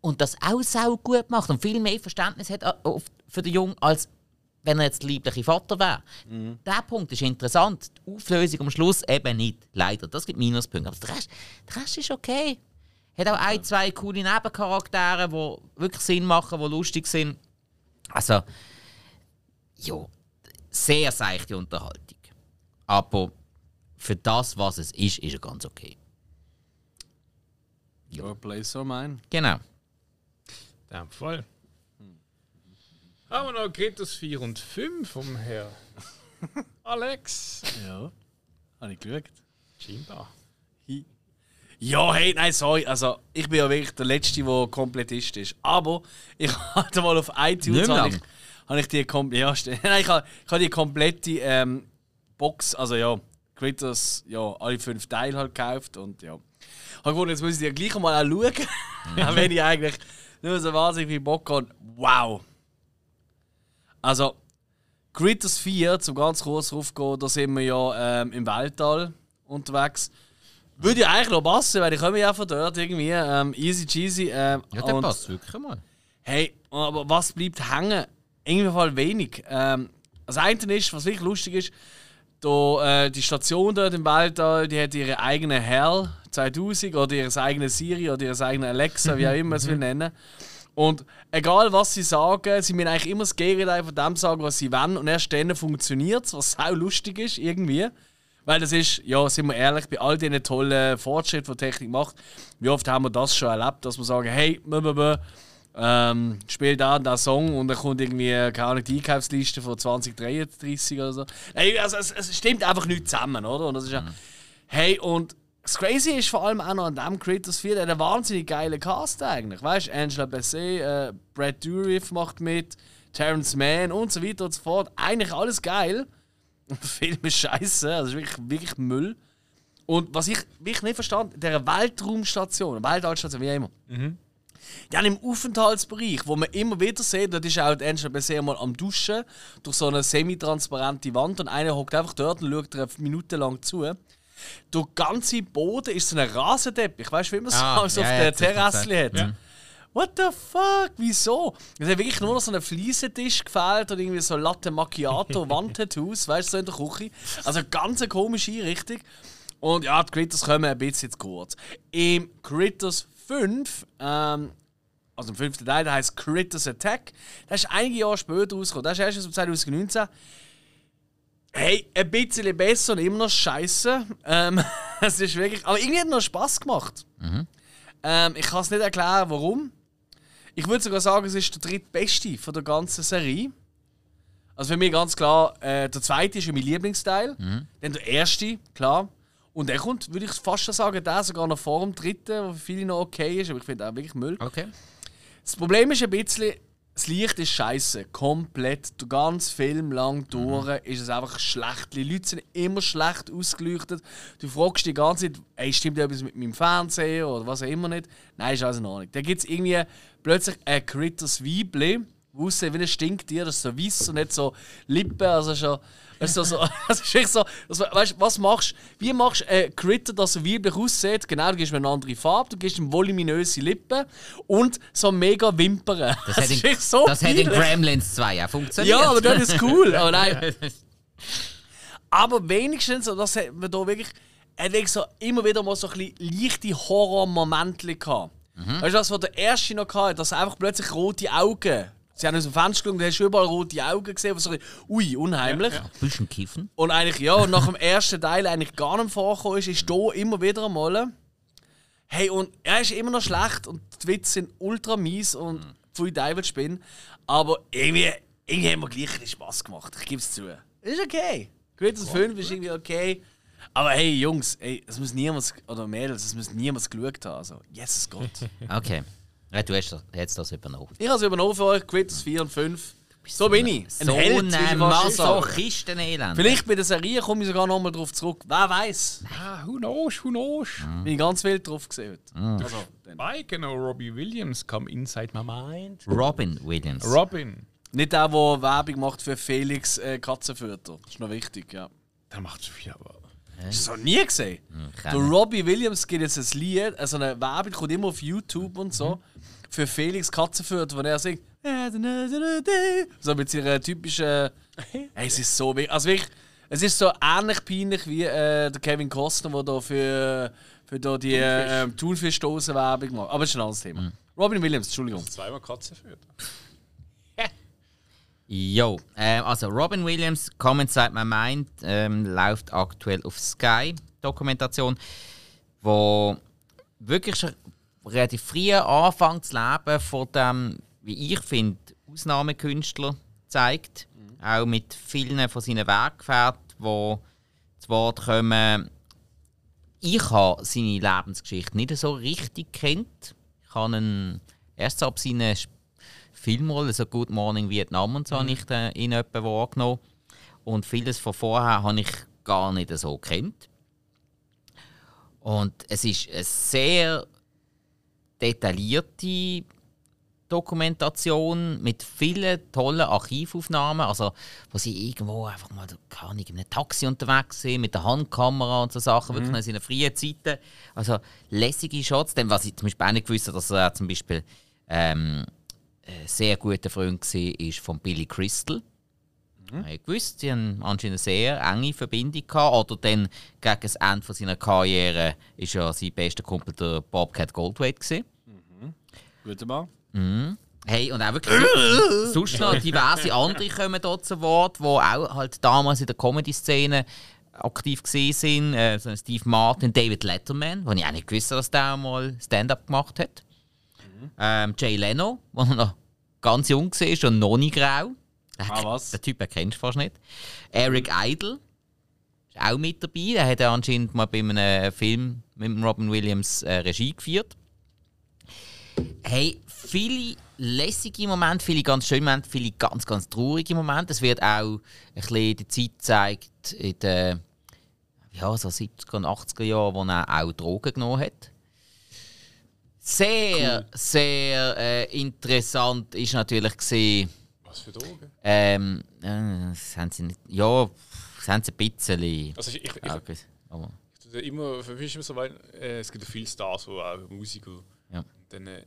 Speaker 3: und das auch sau gut macht und viel mehr Verständnis hat äh, für den Jungen, als wenn er jetzt der liebliche Vater wäre. Mhm. Der Punkt ist interessant. Die Auflösung am Schluss eben nicht. Leider. Das gibt Minuspunkte. Aber der Rest, der Rest ist okay. Hat auch ein, zwei coole Nebencharaktere, die wirklich Sinn machen, die lustig sind. Also, ja, sehr seichte Unterhaltung. Aber für das, was es ist, ist er ganz okay.
Speaker 2: Ja. Your place or mine.
Speaker 3: Genau.
Speaker 1: In dem Fall. Haben wir noch Gretus 4 und 5 vom Herr Alex.
Speaker 2: Ja, habe ich geschaut.
Speaker 1: Scheinbar.
Speaker 2: Ja, hey, nein, sorry. Also, ich bin ja wirklich der Letzte, der Komplettist ist. Aber ich hatte mal auf iTunes habe ich, habe ich die, kom ja, nein, ich habe, ich habe die komplette ähm, Box, also ja, Critters, ja, alle fünf Teile halt gekauft und ja. Ich habe gedacht, jetzt muss ich die gleich mal auch schauen. auch wenn ich eigentlich nur so wahnsinnig viel Bock habe. Wow! Also, Critters 4, zum ganz kurz draufgehen, da sind wir ja ähm, im Weltall unterwegs. Würde ja eigentlich noch passen, weil ich komme ja von dort irgendwie. Ähm, easy cheesy. Ähm,
Speaker 3: ja, der passt wirklich mal.
Speaker 2: Hey, aber was bleibt hängen? Irgendwie Fall wenig. Ähm, das eine ist, was wirklich lustig ist, da, äh, die Station dort im Weltall, die hat ihre eigene Hell 2000 oder ihre eigene Siri oder ihre eigene Alexa, wie auch immer man es will nennen. Und egal was sie sagen, sie müssen eigentlich immer das Gegenteil von dem sagen, was sie wollen. Und erst dann funktioniert es, was auch lustig ist, irgendwie. Weil das ist, ja, sind wir ehrlich, bei all diesen tollen Fortschritten, die Technik macht, wie oft haben wir das schon erlebt, dass wir sagen, hey, blablabla, ähm, spiel da den Song und dann kommt irgendwie, keine Ahnung, die Einkaufsliste von 2033 oder so. Hey, also, es, es, stimmt einfach nicht zusammen, oder? Und das ist ja, mhm. hey, und das Crazy ist vor allem auch noch an dem Critters 4, der hat einen wahnsinnig geilen Cast eigentlich. Weißt du, Angela Bassett, äh, Brad Dourif macht mit, Terrence Mann und so weiter und so fort. Eigentlich alles geil. Der Film ist scheiße, also wirklich, wirklich Müll. Und was ich wirklich nicht verstand, der Weltraumstation, Weltallstation, wie immer, mhm. Dann im Aufenthaltsbereich, wo man immer wieder sieht, dort ist auch Angela sehr mal am Duschen, durch so eine semi-transparente Wand und einer hockt einfach dort und schaut eine Minute lang zu. Der ganze Boden ist so ein Rasenteppich, weißt du, wie man es
Speaker 3: Ah,
Speaker 2: also
Speaker 3: ja,
Speaker 2: auf
Speaker 3: ja,
Speaker 2: der Terrasse hat.
Speaker 1: Ja.
Speaker 2: What the fuck? Wieso? Es hat wirklich nur noch so einen Fliesentisch gefehlt und irgendwie so Latte Macchiato Wandtattoos, weißt du, so in der Küche. Also ganz eine komische Einrichtung. Und ja, die Critters kommen ein bisschen zu kurz. Im Critters 5, ähm, also im fünften Teil, der heißt Critters Attack, der ist einige Jahre später rausgekommen. Der ist erst aus 2019. Hey, ein bisschen besser und immer noch scheiße. Ähm, es ist wirklich. Aber irgendwie hat es noch Spass gemacht. Ähm, ich kann es nicht erklären, warum. Ich würde sogar sagen, es ist der drittbeste von der ganzen Serie. Also für mich ganz klar, äh, der zweite ist ja mein Lieblingsteil. Dann der erste, klar. Und der kommt, würde ich fast schon sagen, der sogar noch vor dem dritten, der für viele noch okay ist, aber ich finde auch wirklich Müll.
Speaker 3: Okay.
Speaker 2: Das Problem ist ein bisschen, das Licht ist scheiße. Komplett. Den ganzen Film lang durch ist es einfach schlecht. Die Leute sind immer schlecht ausgeleuchtet. Du fragst die ganze Zeit, ey, stimmt etwas mit meinem Fernseher oder was auch immer nicht. Nein, ist alles in Ordnung. Da gibt es irgendwie plötzlich ein Critters Weibli, wo aussieht wie ein Stinktier, das ist so weiß und nicht so Lippen, also schon. Weißt du, so, das ist echt so, das, weißt, was machst Wie machst du ein Critter, das so weiblich aussieht? Genau, du gibst ihm eine andere Farbe, du gibst ihm voluminöse Lippen und so mega Wimpern.
Speaker 3: Das, hat,
Speaker 2: ist
Speaker 3: in,
Speaker 2: echt so
Speaker 3: das hat in
Speaker 2: peinlich.
Speaker 3: Gremlins 2 auch funktioniert.
Speaker 2: Ja, aber das ist cool. Aber nein. Aber wenigstens, das hat man da wirklich, er hat wirklich so immer wieder mal so ein leichte Horror-Momente gehabt. Weißt du, das, was der erste noch hatte, dass einfach plötzlich rote Augen. Sie haben aus dem Fenster geschaut, du hast überall rote Augen gesehen, was so ui, unheimlich.
Speaker 3: Ein bisschen kiffen.
Speaker 2: Und eigentlich, ja, und nach dem ersten Teil eigentlich gar nicht vorgekommen ist, ist hier immer wieder einmal. Hey, und er ist immer noch schlecht und die Witze sind ultra mies und pfui Teufel spinnen. Aber irgendwie, irgendwie haben wir gleich ein bisschen Spass gemacht. Ich gebe es zu. Ist okay. Critters 5 ist irgendwie okay. Aber hey, Jungs, ey, es muss niemand, oder Mädels, es muss niemand geschaut haben. Also, Jesus Gott.
Speaker 3: Okay. Ja, du hast das, hast das übernommen.
Speaker 2: ich habe es übernommen für euch, Critters 4 und 5. So bin ich. Ein
Speaker 3: So
Speaker 2: Held,
Speaker 3: ein. Masochistenelend.
Speaker 2: Vielleicht bei der Serie komme ich sogar noch mal drauf zurück. Wer weiß?
Speaker 1: Ah, who knows, who knows?
Speaker 2: Bin ich ganz wild drauf gesehen. heute. Also, dann.
Speaker 1: I genau Robbie Williams come inside my mind.
Speaker 3: Robin Williams.
Speaker 1: Robin.
Speaker 2: Nicht der, der Werbung macht für Felix äh, Katzenfütter. Das ist noch wichtig, ja.
Speaker 1: Der macht schon viel, aber.
Speaker 2: Hast du das noch nie gesehen?
Speaker 3: ich
Speaker 2: Der. Robbie Williams gibt jetzt ein Lied, also eine Werbung, kommt immer auf YouTube und so, für Felix Katzenfütter, wo er singt. So mit seiner typischen. Hey, es ist so. Also wirklich, es ist so ähnlich peinlich wie äh, der Kevin Costner, der da für, für da die äh, Thunfischdosen Werbung macht. Aber das ist ein anderes Thema. Robin Williams, Entschuldigung.
Speaker 1: Zweimal Katze führt.
Speaker 3: Jo, ähm, also Robin Williams, Come Inside My Mind, ähm, läuft aktuell auf Sky Dokumentation, wo wirklich schon relativ früh anfängt zu leben von dem, wie ich finde, Ausnahmekünstler zeigt. Auch mit vielen von seinen Weggefährten, die zu Wort kommen. Ich habe seine Lebensgeschichte nicht so richtig kennt. Ich habe ihn erst ab seinen Filmrollen, so Good Morning Vietnam und so, habe ich in etwa wahrgenommen. Und vieles von vorher habe ich gar nicht so kennt. Und es ist eine sehr detaillierte Dokumentation mit vielen tollen Archivaufnahmen, also wo sie irgendwo einfach mal keine Ahnung, in einem Taxi unterwegs sind mit der Handkamera und so Sachen, wirklich noch in seinen frühen Zeiten. Also lässige Shots. Dann, was ich zum Beispiel auch nicht gewusst habe, dass er zum Beispiel ähm, ein sehr guter Freund war, ist von Billy Crystal. Mhm. Ich gewusst, sie haben anscheinend eine sehr enge Verbindung gehabt. Oder dann gegen das Ende von seiner Karriere ist ja sein bester Kumpel der Bobcat Goldthwait gewesen.
Speaker 2: Guten Mann.
Speaker 3: Hey, und auch wirklich sonst noch diverse andere kommen dort zu Wort, die auch halt damals in der Comedy-Szene aktiv gesehen sind. Äh, so Steve Martin, David Letterman, wo ich auch nicht gewusst dass der mal Stand-up gemacht hat. Ähm, Jay Leno, der noch ganz jung war und noch nicht grau.
Speaker 2: Ah, was?
Speaker 3: Der Typ erkennst du fast nicht. Eric Idle ist auch mit dabei. Der hat ja anscheinend mal bei einem Film mit Robin Williams äh, Regie geführt. Hey, viele lässige Momente, viele ganz schöne Momente, viele ganz, ganz traurige Momente. Es wird auch ein bisschen die Zeit gezeigt in den ja, so 70er und 80er Jahren, wo er auch Drogen genommen hat. Sehr, sehr äh, interessant ist natürlich gesehen.
Speaker 1: Was für Drogen?
Speaker 3: Ähm, äh, das haben sie nicht. Ja, das haben sie ein bisschen.
Speaker 1: Also ich, ich, ich, ich tue immer, für mich ist immer so, weil äh, es gibt viele Stars, die auch Musiker. Dann äh,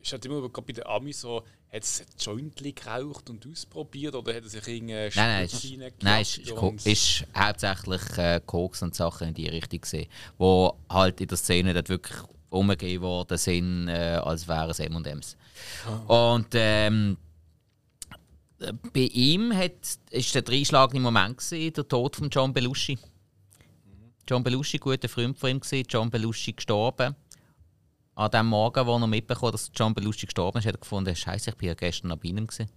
Speaker 1: ist halt immer bei den Amis so, hat es ein Jointli geraucht und ausprobiert oder hat er sich irgendeine
Speaker 3: nein, nein, nein, ist, ist, ist hauptsächlich äh, Koks und Sachen in die Richtung gesehen, wo halt in der Szene dort wirklich umgegeben worden sind, äh, als wären es M&M's. Und ähm, äh, bei ihm hat, ist der dreischlagende Moment gewesen, der Tod von John Belushi. John Belushi, guter Freund von ihm gewesen, John Belushi gestorben. An dem Morgen, wo er mitbekommen dass John Belushi gestorben ist, hat er gefunden, Scheiße, ich bin ja gestern noch bei ihm gewesen.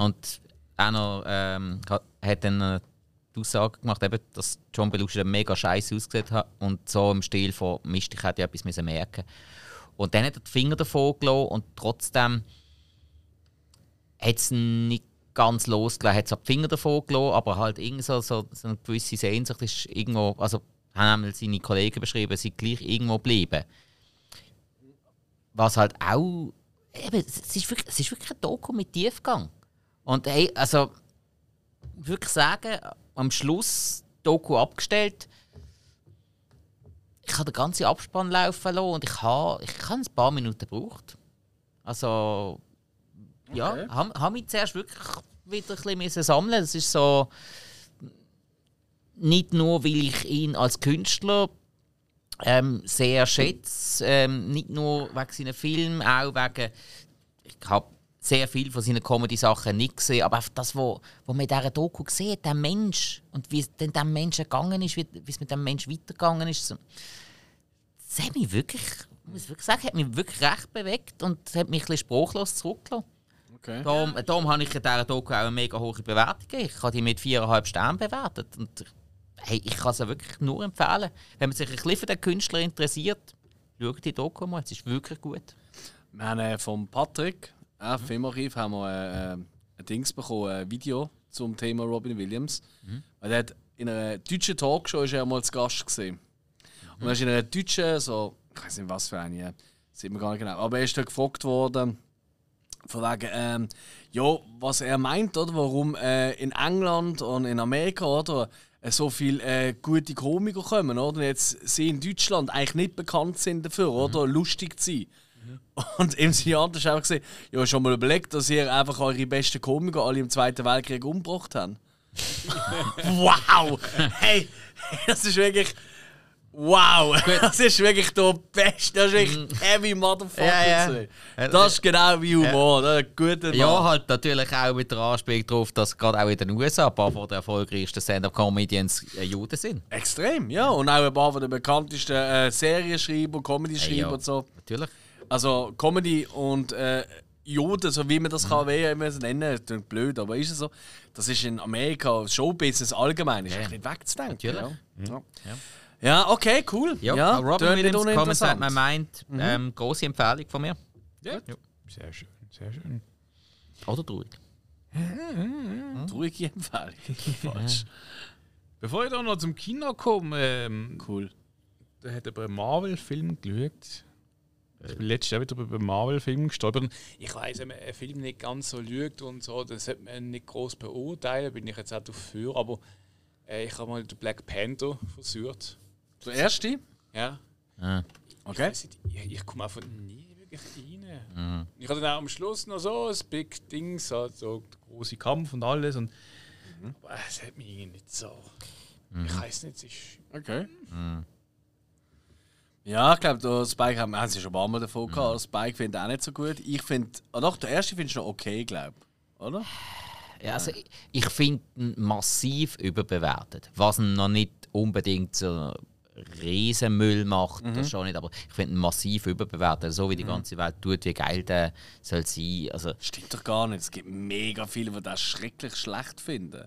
Speaker 3: Und auch noch, ähm, ha- hat dann die Aussage gemacht, eben, dass John Belushi dann mega scheiße ausgesehen hat und so im Stil von Mist, ich hätte ja etwas müssen merken. Und dann hat er die Finger davon gelassen und trotzdem hat es nicht ganz losgelassen, hat zwar die Finger davon gelassen, aber halt irgend so, so, so eine gewisse Sehnsucht ist irgendwo, also haben einmal seine Kollegen beschrieben, sind gleich irgendwo geblieben. Was halt auch, eben, es ist wirklich, es ist wirklich ein Doku mit Tiefgang. Und hey, also, wirklich sagen, am Schluss Doku abgestellt, ich habe den ganzen Abspann laufen lassen und ich habe ich habe ein paar Minuten gebraucht. Also, ja,
Speaker 2: Okay.
Speaker 3: habe hab mich zuerst wirklich wieder ein bisschen sammeln. Das ist so, nicht nur, weil ich ihn als Künstler ähm, sehr schätze, ähm, nicht nur wegen seinen Filmen, auch wegen, ich habe sehr viel von seinen Comedy-Sachen nicht gesehen, aber einfach das, was wo man in dieser Doku sieht, der Mensch und wie es denn dem Menschen gegangen ist, wie, es mit dem Menschen weitergegangen ist, das hat mich wirklich, ich muss wirklich sagen, hat mich wirklich recht bewegt und hat mich ein bisschen sprachlos zurückgelassen.
Speaker 2: Okay.
Speaker 3: Darum, darum habe ich in dieser Doku auch eine mega hohe Bewertung gegeben. Ich habe die mit 4,5 Sternen bewertet. Und hey, ich kann es ja wirklich nur empfehlen. Wenn man sich ein bisschen für den Künstler interessiert, schaut die Doku mal. Es ist wirklich gut.
Speaker 2: Wir haben äh, von Patrick, äh, Filmarchiv, haben wir äh, äh, ein Dings bekommen, ein Video zum Thema Robin Williams. Weil er hat in einer deutschen Talkshow ist er mal zu Gast gesehen. Und er ist in einer deutschen, so, ich weiß nicht was für eine, ja, sieht man gar nicht genau. Aber er ist da gefragt worden, von wegen, ähm, ja, was er meint, oder, warum äh, in England und in Amerika, oder, äh, so viele äh, gute Komiker kommen, oder, und jetzt sie in Deutschland eigentlich nicht bekannt sind dafür, oder, lustig zu sein. Und im Antwort ist einfach gesehen, ja, schon mal überlegt, dass ihr einfach eure besten Komiker alle im Zweiten Weltkrieg umgebracht habt. wow! Hey, das ist wirklich. Wow! Das ist wirklich der Beste. Das ist wirklich heavy Motherfucker.
Speaker 3: Ja, ja.
Speaker 2: gewesen. Das ist genau wie Humor. Das ist ein guter
Speaker 3: Ja, halt natürlich auch mit der Anspielung darauf, dass gerade auch in den USA ein paar von den erfolgreichsten Stand-Up-Comedians äh, Juden sind.
Speaker 2: Extrem, ja. Und auch ein paar von den bekanntesten äh, Serienschreiber, Comedy-Schreiber
Speaker 3: Ja,
Speaker 2: und so.
Speaker 3: Natürlich.
Speaker 2: Also Comedy und äh, Juden, so wie man das
Speaker 3: Mhm.
Speaker 2: kann, wie immer es nennen, das klingt blöd, aber ist es so. Das ist in Amerika, Showbusiness allgemein, ist
Speaker 3: Ja.
Speaker 2: nicht wegzudenken.
Speaker 3: Natürlich.
Speaker 2: Ja. Ja. ja, okay, cool.
Speaker 3: Ja,
Speaker 2: ja
Speaker 3: Robin Williams, Comment
Speaker 2: uninteressant.
Speaker 3: man meint, ähm, große Empfehlung von mir.
Speaker 1: Ja. Sehr schön, sehr schön.
Speaker 3: Oder traurig.
Speaker 2: Traurige Empfehlung. Falsch.
Speaker 1: Bevor ich da noch zum Kino komme, ähm,
Speaker 2: Cool.
Speaker 1: da hat aber einen Marvel-Film geschaut. Ich bin letztes Jahr wieder über einen Marvel-Film gestolpert. Ich weiß, wenn man einen Film nicht ganz so schaut und so, dann sollte man nicht groß beurteilen, bin ich jetzt auch dafür. Aber äh, ich habe mal den Black Panther versucht.
Speaker 2: Der erste?
Speaker 1: Ja.
Speaker 3: Ah.
Speaker 2: Okay.
Speaker 1: Ich, nicht, ich, ich komme einfach nie wirklich rein. Ich hatte dann auch am Schluss noch so ein Big Ding, so, so der große Kampf und alles. Und, Aber es hat mich irgendwie nicht so. Ich weiß nicht, es ist.
Speaker 2: Okay. Ja, ich glaube, Spike haben, haben sie schon ein paar Mal davon gehabt. Der Spike findet auch nicht so gut. Ich finde, ah doch, der erste findest du noch okay, glaube ich. Oder?
Speaker 3: Ja, also ich, ich finde ihn massiv überbewertet. Was ihn noch nicht unbedingt so Riesenmüll macht, das schon nicht, aber ich finde ihn massiv überbewertet. So wie die ganze Welt tut, wie geil der soll sein. Also,
Speaker 2: Stimmt doch gar nicht. Es gibt mega viele, die das schrecklich schlecht finden.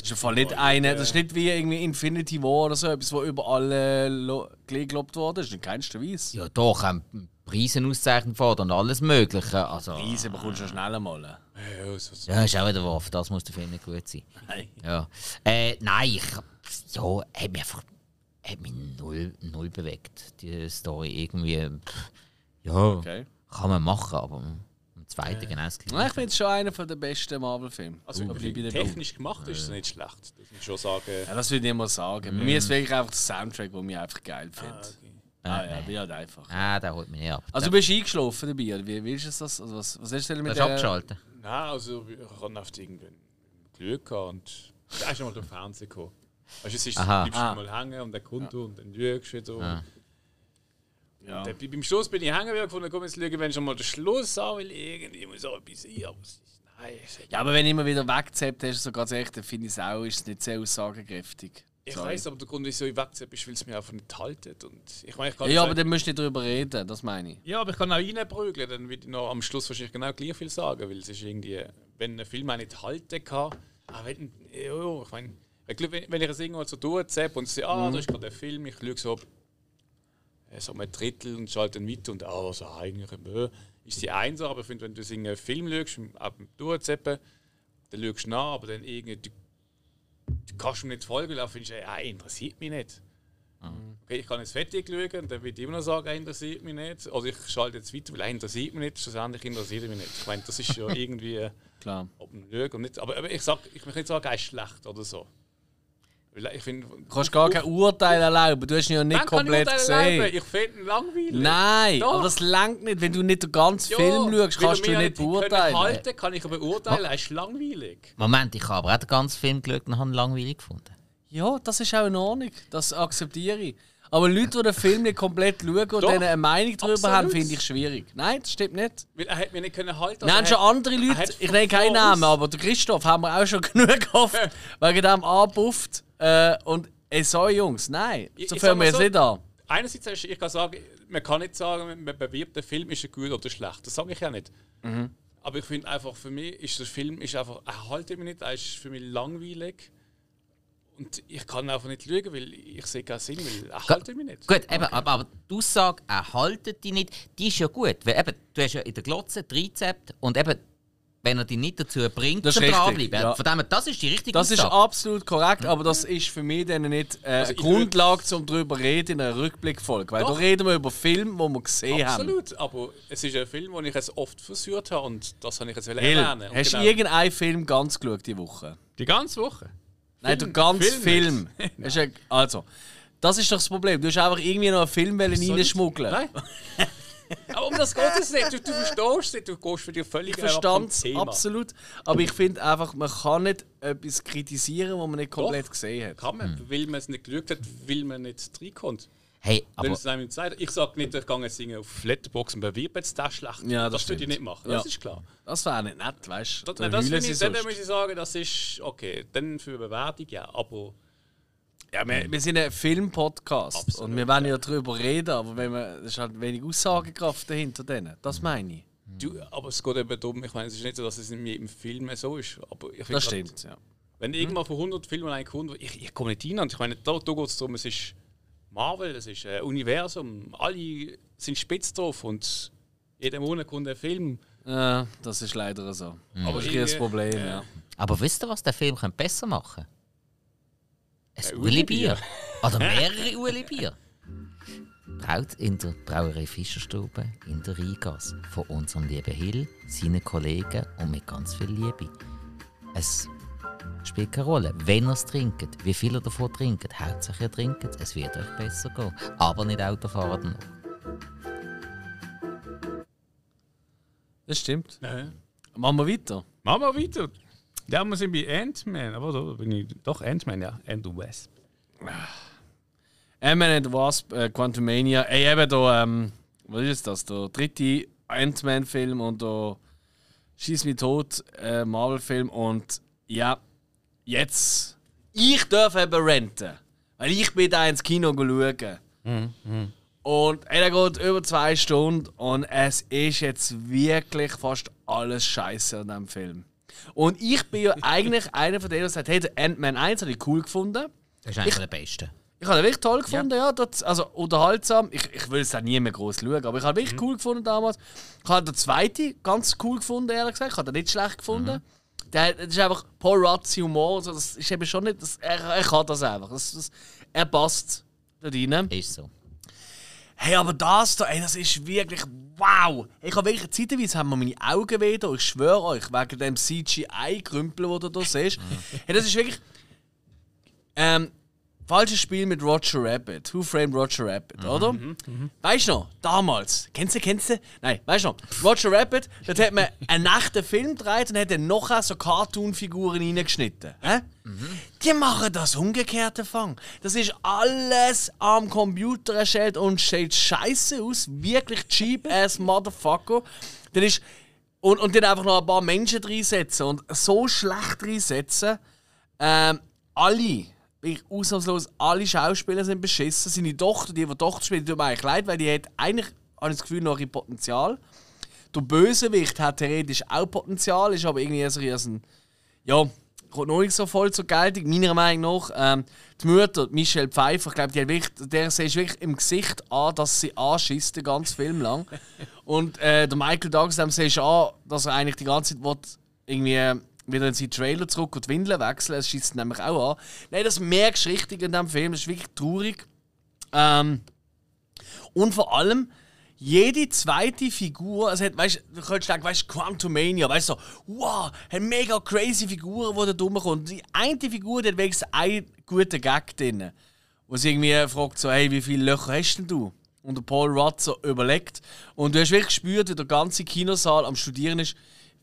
Speaker 2: Das ist nicht eine, das ist nicht wie irgendwie Infinity War oder so, etwas, wo überall äh, lo- gelobt worden ist. In keinster Weise.
Speaker 3: ja, doch, haben Preise auszeichnet worden und alles Mögliche. Also,
Speaker 2: Riese bekommst du schon schnell einmal.
Speaker 1: Ja, so, so.
Speaker 3: ja, ist auch wieder für das muss der Film nicht gut sein.
Speaker 2: Nein.
Speaker 3: Ja. Äh, nein, ich, ja, hat mich einfach hat mich null, null bewegt, die Story. Irgendwie, pff, ja,
Speaker 2: Okay.
Speaker 3: kann man machen, aber im zweiten genau das
Speaker 2: Ja, ich
Speaker 3: Gleiche.
Speaker 2: finde es schon einer der besten Marvel-Filme.
Speaker 1: Also,
Speaker 2: ich dabei.
Speaker 1: technisch gemacht ist es nicht schlecht. Das muss ich schon sagen.
Speaker 2: Ja, das würde ich immer sagen. Bei mir ist es wirklich einfach der Soundtrack, den ich einfach geil finde. Ah, ja, bin halt einfach.
Speaker 3: Ah, der holt mich nicht ab.
Speaker 2: Also du bist eingeschlafen dabei, oder wie, wie ist es das? Also was, was hast du denn
Speaker 3: du
Speaker 2: mit
Speaker 3: hast
Speaker 2: der...
Speaker 3: abgeschaltet.
Speaker 1: Nein, also ich habe oft irgendwann Glück gehabt und da ist schon mal der Fernsehen gekommen. Weißt du, es ist,
Speaker 3: Aha.
Speaker 1: du bleibst
Speaker 2: Ah.
Speaker 1: mal hängen und dann kommt du und dann lügst du wieder.
Speaker 3: Ah.
Speaker 2: Ja.
Speaker 1: Und dann, beim Schluss bin ich hängen gefunden, komm jetzt schauen, wenn schon mal der Schluss an will, irgendwie muss auch etwas sein, aber es ist, nein. Es ist,
Speaker 2: Ja, aber wenn du immer wieder weggezappt hast, so ganz ehrlich, dann finde ich es auch, ist nicht sehr aussagekräftig.
Speaker 1: ich weiß, aber der Grund, wieso ich wegziehe, ist, weil es mich einfach nicht haltet. Und ich meine, ich kann
Speaker 2: Ja, aber dann musst du nicht darüber reden, das meine ich.
Speaker 1: Ja, aber ich kann auch reinprügeln, dann würde ich noch am Schluss wahrscheinlich genau gleich viel sagen, weil es ist irgendwie, wenn ein Film auch nicht halten kann, ah, wenn, ja, ja, ich meine, ich glaub, wenn wenn ich es irgendwo so durchzappe und sehe, ah, da ist gerade der Film, ich schaue so, äh, so ein Drittel und schalte dann weiter und ah, so eigentlich, äh, ist die eins, aber ich finde, wenn du einen Film schaust, ab dem Durchzappen, dann schaust du nach, aber dann irgendwie, du, du kannst mir nicht folgen, dann findest du, ja, interessiert mich nicht. Okay, ich kann jetzt fertig schauen und dann würde ich immer noch sagen, er interessiert mich nicht. Oder ich schalte jetzt weiter, weil er interessiert mich nicht. Schlussendlich interessiert er mich nicht. Ich meine, das ist ja irgendwie äh,
Speaker 2: Klar.
Speaker 1: ob man schaut und nicht. Aber, aber ich, sag, ich möchte nicht sagen, er ist schlecht oder so. Ich finde.
Speaker 2: Du kannst gar kein Urteil erlauben, du hast ihn ja nicht komplett
Speaker 1: Urteile erlauben.
Speaker 2: gesehen.
Speaker 1: Ich finde ihn langweilig.
Speaker 2: Nein,
Speaker 1: Doch.
Speaker 2: aber das langt nicht. Wenn du nicht den ganzen
Speaker 1: Ja,
Speaker 2: Film schaust, kannst du
Speaker 1: mich
Speaker 2: nicht beurteilen.
Speaker 1: halten kann ich aber beurteilen, er ist langweilig.
Speaker 3: Moment, ich habe aber auch den ganzen Film geschaut und habe ihn langweilig gefunden.
Speaker 2: Ja, das ist auch in Ordnung. Das akzeptiere ich. Aber Leute, die den Film nicht komplett schauen und
Speaker 1: Doch,
Speaker 2: dann eine Meinung darüber haben, finde ich schwierig. Nein, das stimmt nicht.
Speaker 1: Weil er hat mich nicht können halten. Also
Speaker 2: Nein, schon
Speaker 1: hat-
Speaker 2: andere
Speaker 1: er
Speaker 2: Leute, ich nenne keinen Namen, aber der Christoph haben wir auch schon genug oft wegen dem angebufft. Äh, und äh, so Jungs, nein,
Speaker 1: Ich-
Speaker 2: so fangen wir jetzt
Speaker 1: so,
Speaker 2: nicht an.
Speaker 1: Einerseits, ist- ich kann sagen, man kann nicht sagen, man bewirbt den Film, ist er gut oder schlecht. Das sage ich ja nicht.
Speaker 2: Mhm.
Speaker 1: Aber ich finde einfach, für mich ist der Film ist einfach, er haltet mich nicht, er ist für mich langweilig. Und ich kann einfach nicht schauen, weil ich sehe keinen Sinn, weil er haltet mich nicht.
Speaker 3: Gut, eben, aber, aber die Aussage, er haltet dich nicht, die ist ja gut. Weil eben, du hast ja in der Glotze reingezept und eben, wenn er dich nicht dazu bringt,
Speaker 2: Das ist
Speaker 3: zum dranbleiben.
Speaker 2: ja.
Speaker 3: Von dem her, das ist die richtige
Speaker 2: Das ist
Speaker 3: Aussage.
Speaker 2: absolut korrekt, aber das ist für mich dann nicht äh,
Speaker 1: Also
Speaker 2: Grundlage, um darüber zu reden in einer Rückblickfolge. Weil da
Speaker 1: Doch.
Speaker 2: reden wir über Filme, die wir gesehen haben.
Speaker 1: Absolut, aber es ist ein Film, den ich jetzt oft versucht habe und das habe ich jetzt erlernen.
Speaker 2: Hast du
Speaker 1: genau-
Speaker 2: irgendeinen Film ganz geschaut diese Woche?
Speaker 1: Die ganze Woche?
Speaker 2: Nein, der ganze
Speaker 1: Film
Speaker 2: Film. Also, das ist doch das Problem. Du hast einfach irgendwie noch einen Film reinschmuggeln.
Speaker 1: Nein. aber um das geht es nicht. Du, du verstehst es nicht, du gehst für dich völlig
Speaker 2: Ich verstand es absolut. Aber ich finde einfach, man kann nicht etwas kritisieren, was man nicht komplett
Speaker 1: Doch.
Speaker 2: gesehen hat.
Speaker 1: Kann man, weil man es nicht geschaut hat, weil man nicht reinkommt.
Speaker 3: Hey, aber
Speaker 1: es Zeit, ich sage nicht, ich gehe jetzt singen auf Letterbox und bewirb jetzt das schlecht.
Speaker 2: Ja, das
Speaker 1: das würde ich nicht machen,
Speaker 2: Ja.
Speaker 1: das ist klar.
Speaker 2: Das wäre nicht nett, weißt du?
Speaker 1: Das, das finde
Speaker 2: sie
Speaker 1: ich, dann muss ich sagen, das ist okay. Dann für eine Bewertung, ja, aber
Speaker 2: Ja, wir, wir sind ein Film-Podcast
Speaker 1: Absolut,
Speaker 2: und wir wollen ja darüber reden, aber wenn man, es ist halt wenig Aussagekraft dahinter denen. Das meine ich.
Speaker 1: du, aber es geht eben darum, ich meine, es ist nicht so, dass es in jedem Film so ist. Aber ich finde
Speaker 2: Das
Speaker 1: grad,
Speaker 2: stimmt, ja.
Speaker 1: Wenn irgendwann von 100 Filmen ein Kunde, ich, ich komme nicht rein und ich meine, da, da geht es darum, es ist Marvel, es ist ein Universum, alle sind spitz drauf und jeden Monat kommt ein Film.
Speaker 2: Ja, das ist leider so.
Speaker 1: Aber
Speaker 2: Das ist ein das Problem, ja.
Speaker 3: Aber wisst ihr, was der Film könnte besser machen Ein
Speaker 1: Ein
Speaker 3: Uli-Bier. Oder mehrere Uli-Bier. Braut in der Brauerei Fischerstube in der Rheingasse. Von unserem lieben Hill, seinen Kollegen und mit ganz viel Liebe. Es spielt keine Rolle, wenn ihr es trinkt, wie viel ihr davon trinkt. Hauptsache ihr trinkt, es wird euch besser gehen. Aber nicht Autofahren.
Speaker 2: Das stimmt.
Speaker 1: Ja.
Speaker 2: Machen wir weiter.
Speaker 1: Machen wir weiter. Ja, wir sind bei Ant-Man, aber da bin ich doch Ant-Man, ja. And the West.
Speaker 2: Ant-Man and the Wasp, äh, Quantumania. Ey, eben da, ähm, was ist das? Der dritte Ant-Man-Film und der Schieß mich tot äh, Marvel-Film. Und ja, jetzt. Ich darf eben renten. Weil ich bin da ins Kino schauen. Und er geht über zwei Stunden und es ist jetzt wirklich fast alles Scheiße an diesem Film. Und ich bin ja eigentlich einer von denen, der sagt, hey, der Ant-Man 1 habe ich cool gefunden.
Speaker 3: Das ist einer der besten.
Speaker 2: Ich habe ihn wirklich toll gefunden, ja. das, also unterhaltsam. Ich, ich will es auch nie mehr groß schauen, aber ich habe ihn wirklich cool gefunden damals. Ich habe den zweiten ganz cool gefunden, ehrlich gesagt. Ich habe den nicht schlecht gefunden. Der, das ist einfach Paul Rudds Humor. Also das ist eben schon nicht, das, er, er kann das einfach. Das, das, er passt. da drin.
Speaker 3: Ist so.
Speaker 2: Hey, aber das da, ey, das ist wirklich wow! Ich habe wirklich zeitweise haben meine Augen wieder, ich schwöre euch, wegen dem CGI-Krümpel, den du da siehst. hey, das ist wirklich. Ähm, falsches Spiel mit Roger Rabbit. Who Framed Roger Rabbit, oder? Weißt du noch, damals, kennst du, kennst du? Nein, weißt du noch, Roger Rabbit, dort hat man einen echten Film gedreht und hat dann nachher so Cartoon-Figuren reingeschnitten. Hä? Die machen das umgekehrte Fang. Das ist alles am Computer erstellt und sieht scheiße aus. Wirklich cheap ass Motherfucker. Das ist. Und, und dann einfach noch ein paar Menschen reinsetzen und so schlecht reinsetzen. Ähm, alle, wirklich ausnahmslos alle Schauspieler sind beschissen. Seine Tochter, die, die Tochter spielt, tut mir eigentlich leid, weil die hat eigentlich, habe ich das Gefühl, noch ein Potenzial. Der Bösewicht hat theoretisch auch Potenzial, ist aber irgendwie so ein. Ja, kommt noch nicht so voll zur Geltung, meiner Meinung nach. Ähm, die Mutter, Michelle Pfeiffer, ich glaube, die hat wirklich, der siehst wirklich im Gesicht an, dass sie anschießt, den ganzen Film lang. Und äh, der Michael Douglas, dem siehst du an, dass er eigentlich die ganze Zeit will, irgendwie wieder in seinen Trailer zurück und die Windeln wechseln. Das schießt nämlich auch an. Nein, das merkst du richtig in diesem Film, das ist wirklich traurig. Ähm, und vor allem, jede zweite Figur, also hat, weißt, du könntest sagen, weißt, Quantumania, weißt du, so, wow, eine mega crazy Figur, die da rumkommt. Die eine Figur, die hat wenigstens einen guten Gag drin. Wo sie irgendwie fragt, so, hey, wie viele Löcher hast denn du? Und der Paul Rudd so überlegt. Und du hast wirklich gespürt, wie der ganze Kinosaal am Studieren ist,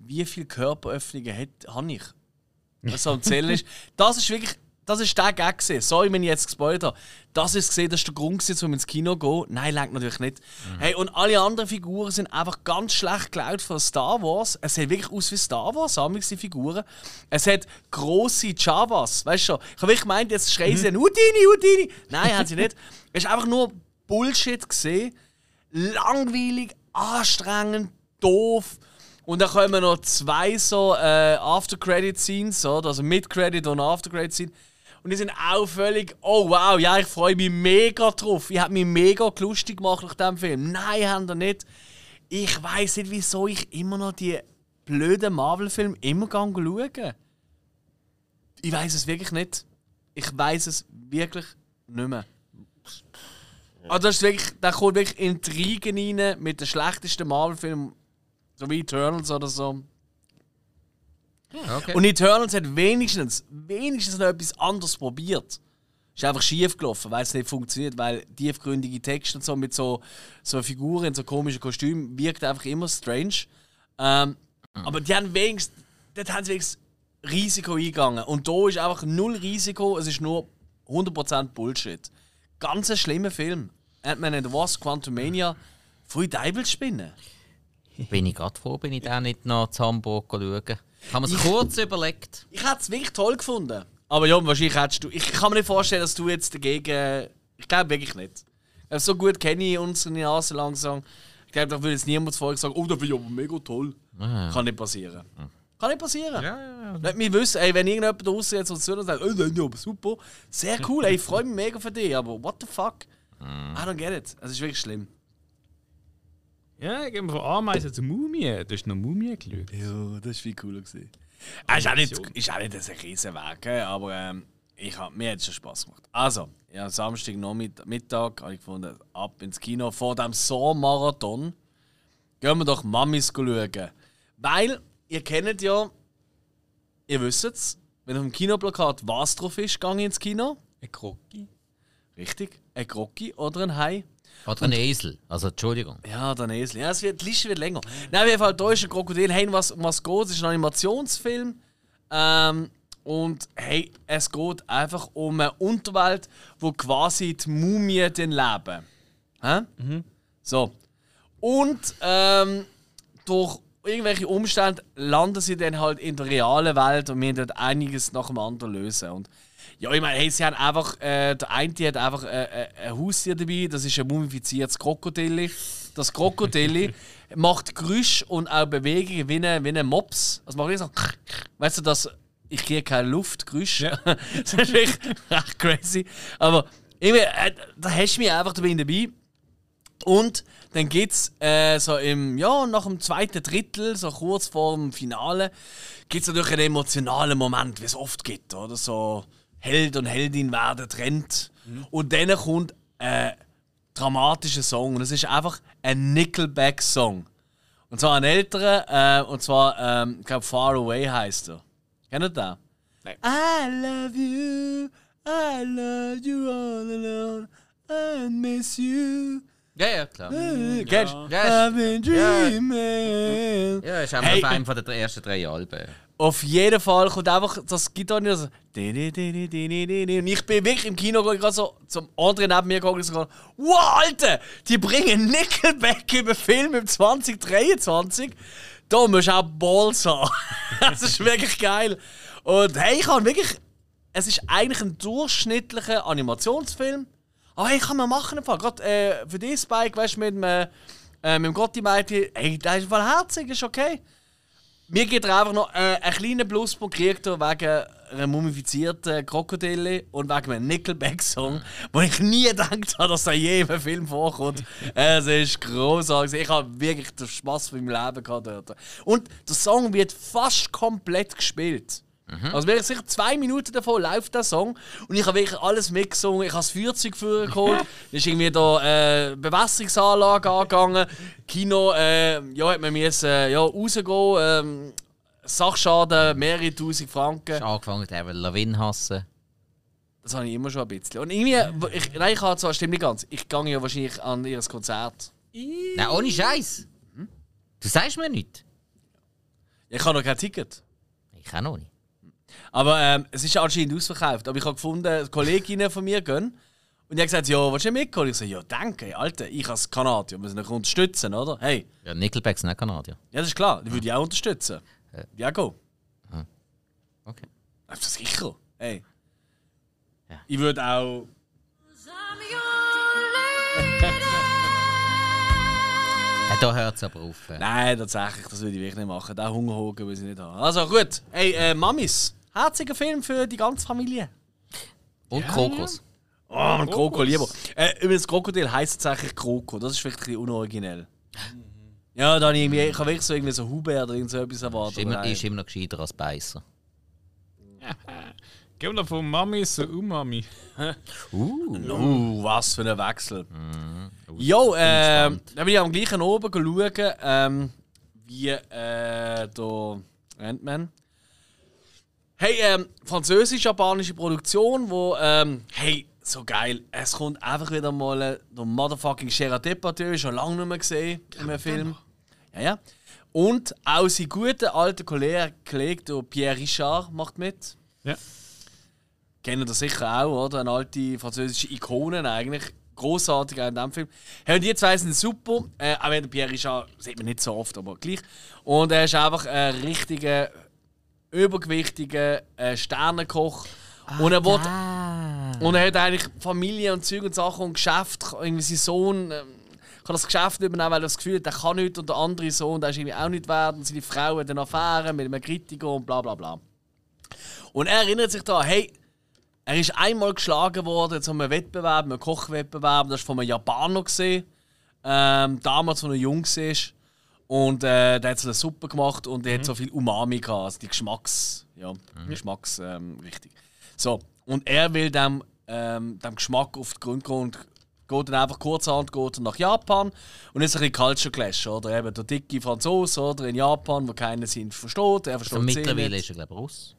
Speaker 2: wie viele Körperöffnungen hat- habe ich? Was am Zählen ist. Das ist wirklich, das ist der Gag gewesen. Sorry, wenn ich jetzt gespoilert habe. Das ist gesehen, das ist der Grund gewesen, um ins Kino zu gehen. Nein, lenkt natürlich nicht. Hey, und alle anderen Figuren sind einfach ganz schlecht geklaut von Star Wars. Es sieht wirklich aus wie Star Wars, amigs die Figuren. Es hat grosse Javas, weißt du schon. Ich habe wirklich gemeint, jetzt schreien sie Houdini, Houdini. Nein, haben sie nicht. Es ist einfach nur Bullshit gesehen. Langweilig, anstrengend, doof. Und dann kommen noch zwei so äh, After-Credit-Scenes, also Mid-Credit und After-Credit-Scene. Und die sind auch völlig, oh wow, ja, ich freue mich mega drauf. Ich habe mich mega lustig gemacht nach dem Film. Nein, haben wir nicht. Ich weiß nicht, wieso ich immer noch die blöden Marvel-Filme immer gang schauen. Ich weiß es wirklich nicht. Ich weiß es wirklich nicht mehr. Also das ist wirklich, da kommt wirklich Intrigen rein mit den schlechtesten Marvel-Filmen, so wie Eternals oder so.
Speaker 3: Okay.
Speaker 2: Und Eternals hat wenigstens, wenigstens noch etwas anderes probiert. Ist einfach schief gelaufen, weil es nicht funktioniert, weil tiefgründige Texte und so mit so, so Figuren in so komischen Kostümen wirkt einfach immer strange. Ähm, Aber die haben wenigstens, dort haben sie wenigstens Risiko eingegangen. Und da ist einfach null Risiko, es ist nur 100% Bullshit. Ganz ein schlimmer Film. Ant-Man and the Wasp, Quantumania, voll Teufelsspinnen.
Speaker 3: Bin ich gerade froh, bin ich da nicht noch zu Hamburg schauen. Ich habe mir es kurz überlegt.
Speaker 2: Ich hätte es wirklich toll gefunden. Aber ja, wahrscheinlich hättest du. Ich kann mir nicht vorstellen, dass du jetzt dagegen. Ich glaube wirklich nicht. Also, so gut kenne ich unsere Nase langsam. Ich glaube, da würde jetzt niemand vorher sagen, oh, das finde ich aber mega toll. Kann nicht passieren. Kann nicht passieren.
Speaker 1: Ja, ja, ja.
Speaker 2: Nicht mir wissen, ey, wenn irgendjemand draußen jetzt uns zuhört und sagt, oh, das ist aber super, sehr cool, ey, ich freue mich mega für dich, aber what the fuck? I don't get it. Es ist wirklich schlimm.
Speaker 1: Ja, gehen wir von Ameisen zu Mumie. Du hast noch Mumie geschaut.
Speaker 2: Ja, das war viel cooler. Gewesen. Ah, ist, auch nicht, ist auch nicht ein Riesenwerk, hä, aber ähm, ich hab, mir hat es schon Spass gemacht. Also, ja, Samstag Nachmittag Mittag habe ich gefunden, ab ins Kino vor dem Sommermarathon. Gehen wir doch Mamis schauen. Weil, ihr kennt ja, ihr wisst es, wenn auf dem Kinoplakat was drauf ist, gehe ich ins Kino.
Speaker 1: Ein Krocki.
Speaker 2: Richtig, ein Grocki oder ein Hai.
Speaker 3: Oder ein Esel. Also, Entschuldigung.
Speaker 2: Ja, der Esel. Ja, es wird, die Liste wird länger. Nein, auf jeden Fall, da ist ein Krokodil. Hey, was, um was geht? Es ist ein Animationsfilm. Ähm, und hey, es geht einfach um eine Unterwelt, wo quasi die Mumien dann leben. Hä? So. Und ähm, durch irgendwelche Umstände landen sie dann halt in der realen Welt und müssen dort einiges nach dem anderen lösen. Und ja, ich meine, hey, sie haben einfach, äh, der eine hat einfach äh, äh, ein Haustier dabei, das ist ein mumifiziertes Krokodil. Das Krokodil macht Geräusche und auch Bewegungen wie ein, wie ein Mops. Also macht so, weißt du, das, ich kriege keine Luft, Geräusche. das ist echt crazy. Aber irgendwie, äh, da hast du mich einfach dabei dabei. Und dann geht's äh, so im, ja, nach dem zweiten Drittel, so kurz vor dem Finale, gibt's natürlich einen emotionalen Moment, wie es oft gibt, oder? So Held und Heldin werden trennt. Und dann kommt äh, dramatischer Song. Und es ist einfach ein Nickelback-Song. Und zwar ein älterer, äh, und zwar, ähm, ich glaube, Far Away heißt er. Kennt ihr den?
Speaker 1: Nein.
Speaker 2: I love you, I love you all alone, I miss you.
Speaker 3: Ja, ja, klar.
Speaker 2: Äh, Kennst du?
Speaker 3: Ja,
Speaker 2: I've been dreaming.
Speaker 3: Ja, ist auch
Speaker 2: Hey.
Speaker 3: auf einem von den ersten drei Alben.
Speaker 2: Auf jeden Fall kommt einfach das Gitarre so. Und ich bin wirklich im Kino gerade so zum anderen neben mir gegangen und so, wow, Alter, die bringen Nickelback im Film im 2023. Da musst du auch Balls haben. das ist wirklich geil. Und hey, ich habe wirklich. Es ist eigentlich ein durchschnittlicher Animationsfilm. Aber hey, kann man machen im. Gerade äh, für dich, Spike, weißt du, mit dem, äh, äh, dem Gotti meinte, hey, der ist voll herzig, ist okay. Mir geht er einfach noch äh, einen kleinen Pluspunkt kriegt er wegen einer mumifizierten Krokodille und wegen einem Nickelback-Song, wo ich nie gedacht habe, dass er je in einem Film vorkommt. es ist großartig. Ich habe wirklich den Spaß von meinem Leben gehabt dort. Und der Song wird fast komplett gespielt. Also wirklich sicher zwei Minuten davon läuft der Song und ich habe wirklich alles mitgesungen. Ich habe das Feuerzeug vorgeholt, dann ist irgendwie da äh, Bewässerungsanlage angegangen. Kino, äh, ja, hat man müssen, äh, ja, rausgehen. Ähm, Sachschaden, mehrere tausend Franken.
Speaker 3: Hast angefangen, Avril Lavigne hassen.
Speaker 2: Das habe ich immer schon ein bisschen. Und irgendwie, ich, nein, ich habe zwar, stimmt nicht ganz. Ich gehe ja wahrscheinlich an ihr Konzert.
Speaker 3: Nein, ohne Scheiß. Du sagst mir nichts.
Speaker 2: Ich habe noch kein Ticket.
Speaker 3: Ich auch noch nicht.
Speaker 2: Aber ähm, es ist anscheinend ausverkauft. Aber ich habe gefunden, Kolleginnen von mir gehen. Und die haben gesagt, ja, willst du mitkommen? Ich so, ja, danke, Alter. Ich als Kanadier muss euch unterstützen, oder? Hey,
Speaker 3: Ja, Nickelback sind nicht Kanadier.
Speaker 2: ja, das ist klar. Die würde ich auch unterstützen. Ja, go.
Speaker 3: Okay.
Speaker 2: Das ist sicher. Hey.
Speaker 3: Ja.
Speaker 2: Ich würde auch.
Speaker 3: Ja, da hört es aber auf. äh.
Speaker 2: Nein, tatsächlich, das würde ich wirklich nicht machen. Den Hungerhogen will ich nicht haben. Also gut. Hey, äh, Mamis. Herziger Film für die ganze Familie.
Speaker 3: Und Kokos.
Speaker 2: Oh, ein Kroko lieber. Äh, übrigens, Krokodil heisst tatsächlich Kroko. Das ist vielleicht ein bisschen unoriginell. Ja, dann irgendwie, ich habe wirklich so irgendwie so Hubert oder irgend so etwas erwartet.
Speaker 3: Ist immer, ist immer noch gescheiter als Beißer.
Speaker 1: Gehen wir von Mami zu Umami.
Speaker 2: Uh, was für ein Wechsel. Jo, äh, dann bin ich am gleichen oben schauen, ähm, wie äh, der Ant-Man. Hey, ähm, französisch-japanische Produktion, wo, ähm, hey, so geil. Es kommt einfach wieder mal äh, der motherfucking Gerard Depardieu, schon lange nicht mehr gesehen in einem Film. Ja, ja. Und auch sein guter alter Kollege, Kollege der Pierre Richard, macht mit.
Speaker 1: Ja.
Speaker 2: Kennen das sicher auch, oder? Eine alte französische Ikone eigentlich. Großartig auch in diesem Film. Hey, und die zwei sind super. Äh, auch wenn der Pierre Richard, sieht man nicht so oft, aber gleich. Und er ist einfach ein richtiger, übergewichtiger äh, Sternenkoch. und er will, und er hat eigentlich Familie und Zeug und Sachen und Geschäft. Irgendwie sein Sohn ähm, kann das Geschäft nicht übernehmen, weil er das Gefühl hat, er kann nicht und der andere Sohn, der ist irgendwie auch nicht wert. Und seine Frau hat eine Affäre mit einem Kritiker und bla bla bla. Und er erinnert sich da, hey, er ist einmal geschlagen worden zu einem Wettbewerb, einem Kochwettbewerb, das ist von einem Japaner gesehen, ähm, damals, als er jung war. Und äh, der hat so eine Suppe gemacht und der hat so viel Umami gehabt, also die Geschmacks, ja, Geschmacks, ähm, richtig. So, und er will dem, ähm, dem Geschmack auf den Grund gehen und geht dann einfach kurzerhand geht nach Japan und ist ein bisschen Culture Clash, oder? Eben der dicke Franzose, oder? In Japan, wo keiner ihn versteht, er versteht
Speaker 3: Also
Speaker 2: sie
Speaker 3: mittlerweile
Speaker 2: nicht.
Speaker 3: ist er, glaube ich, Russ.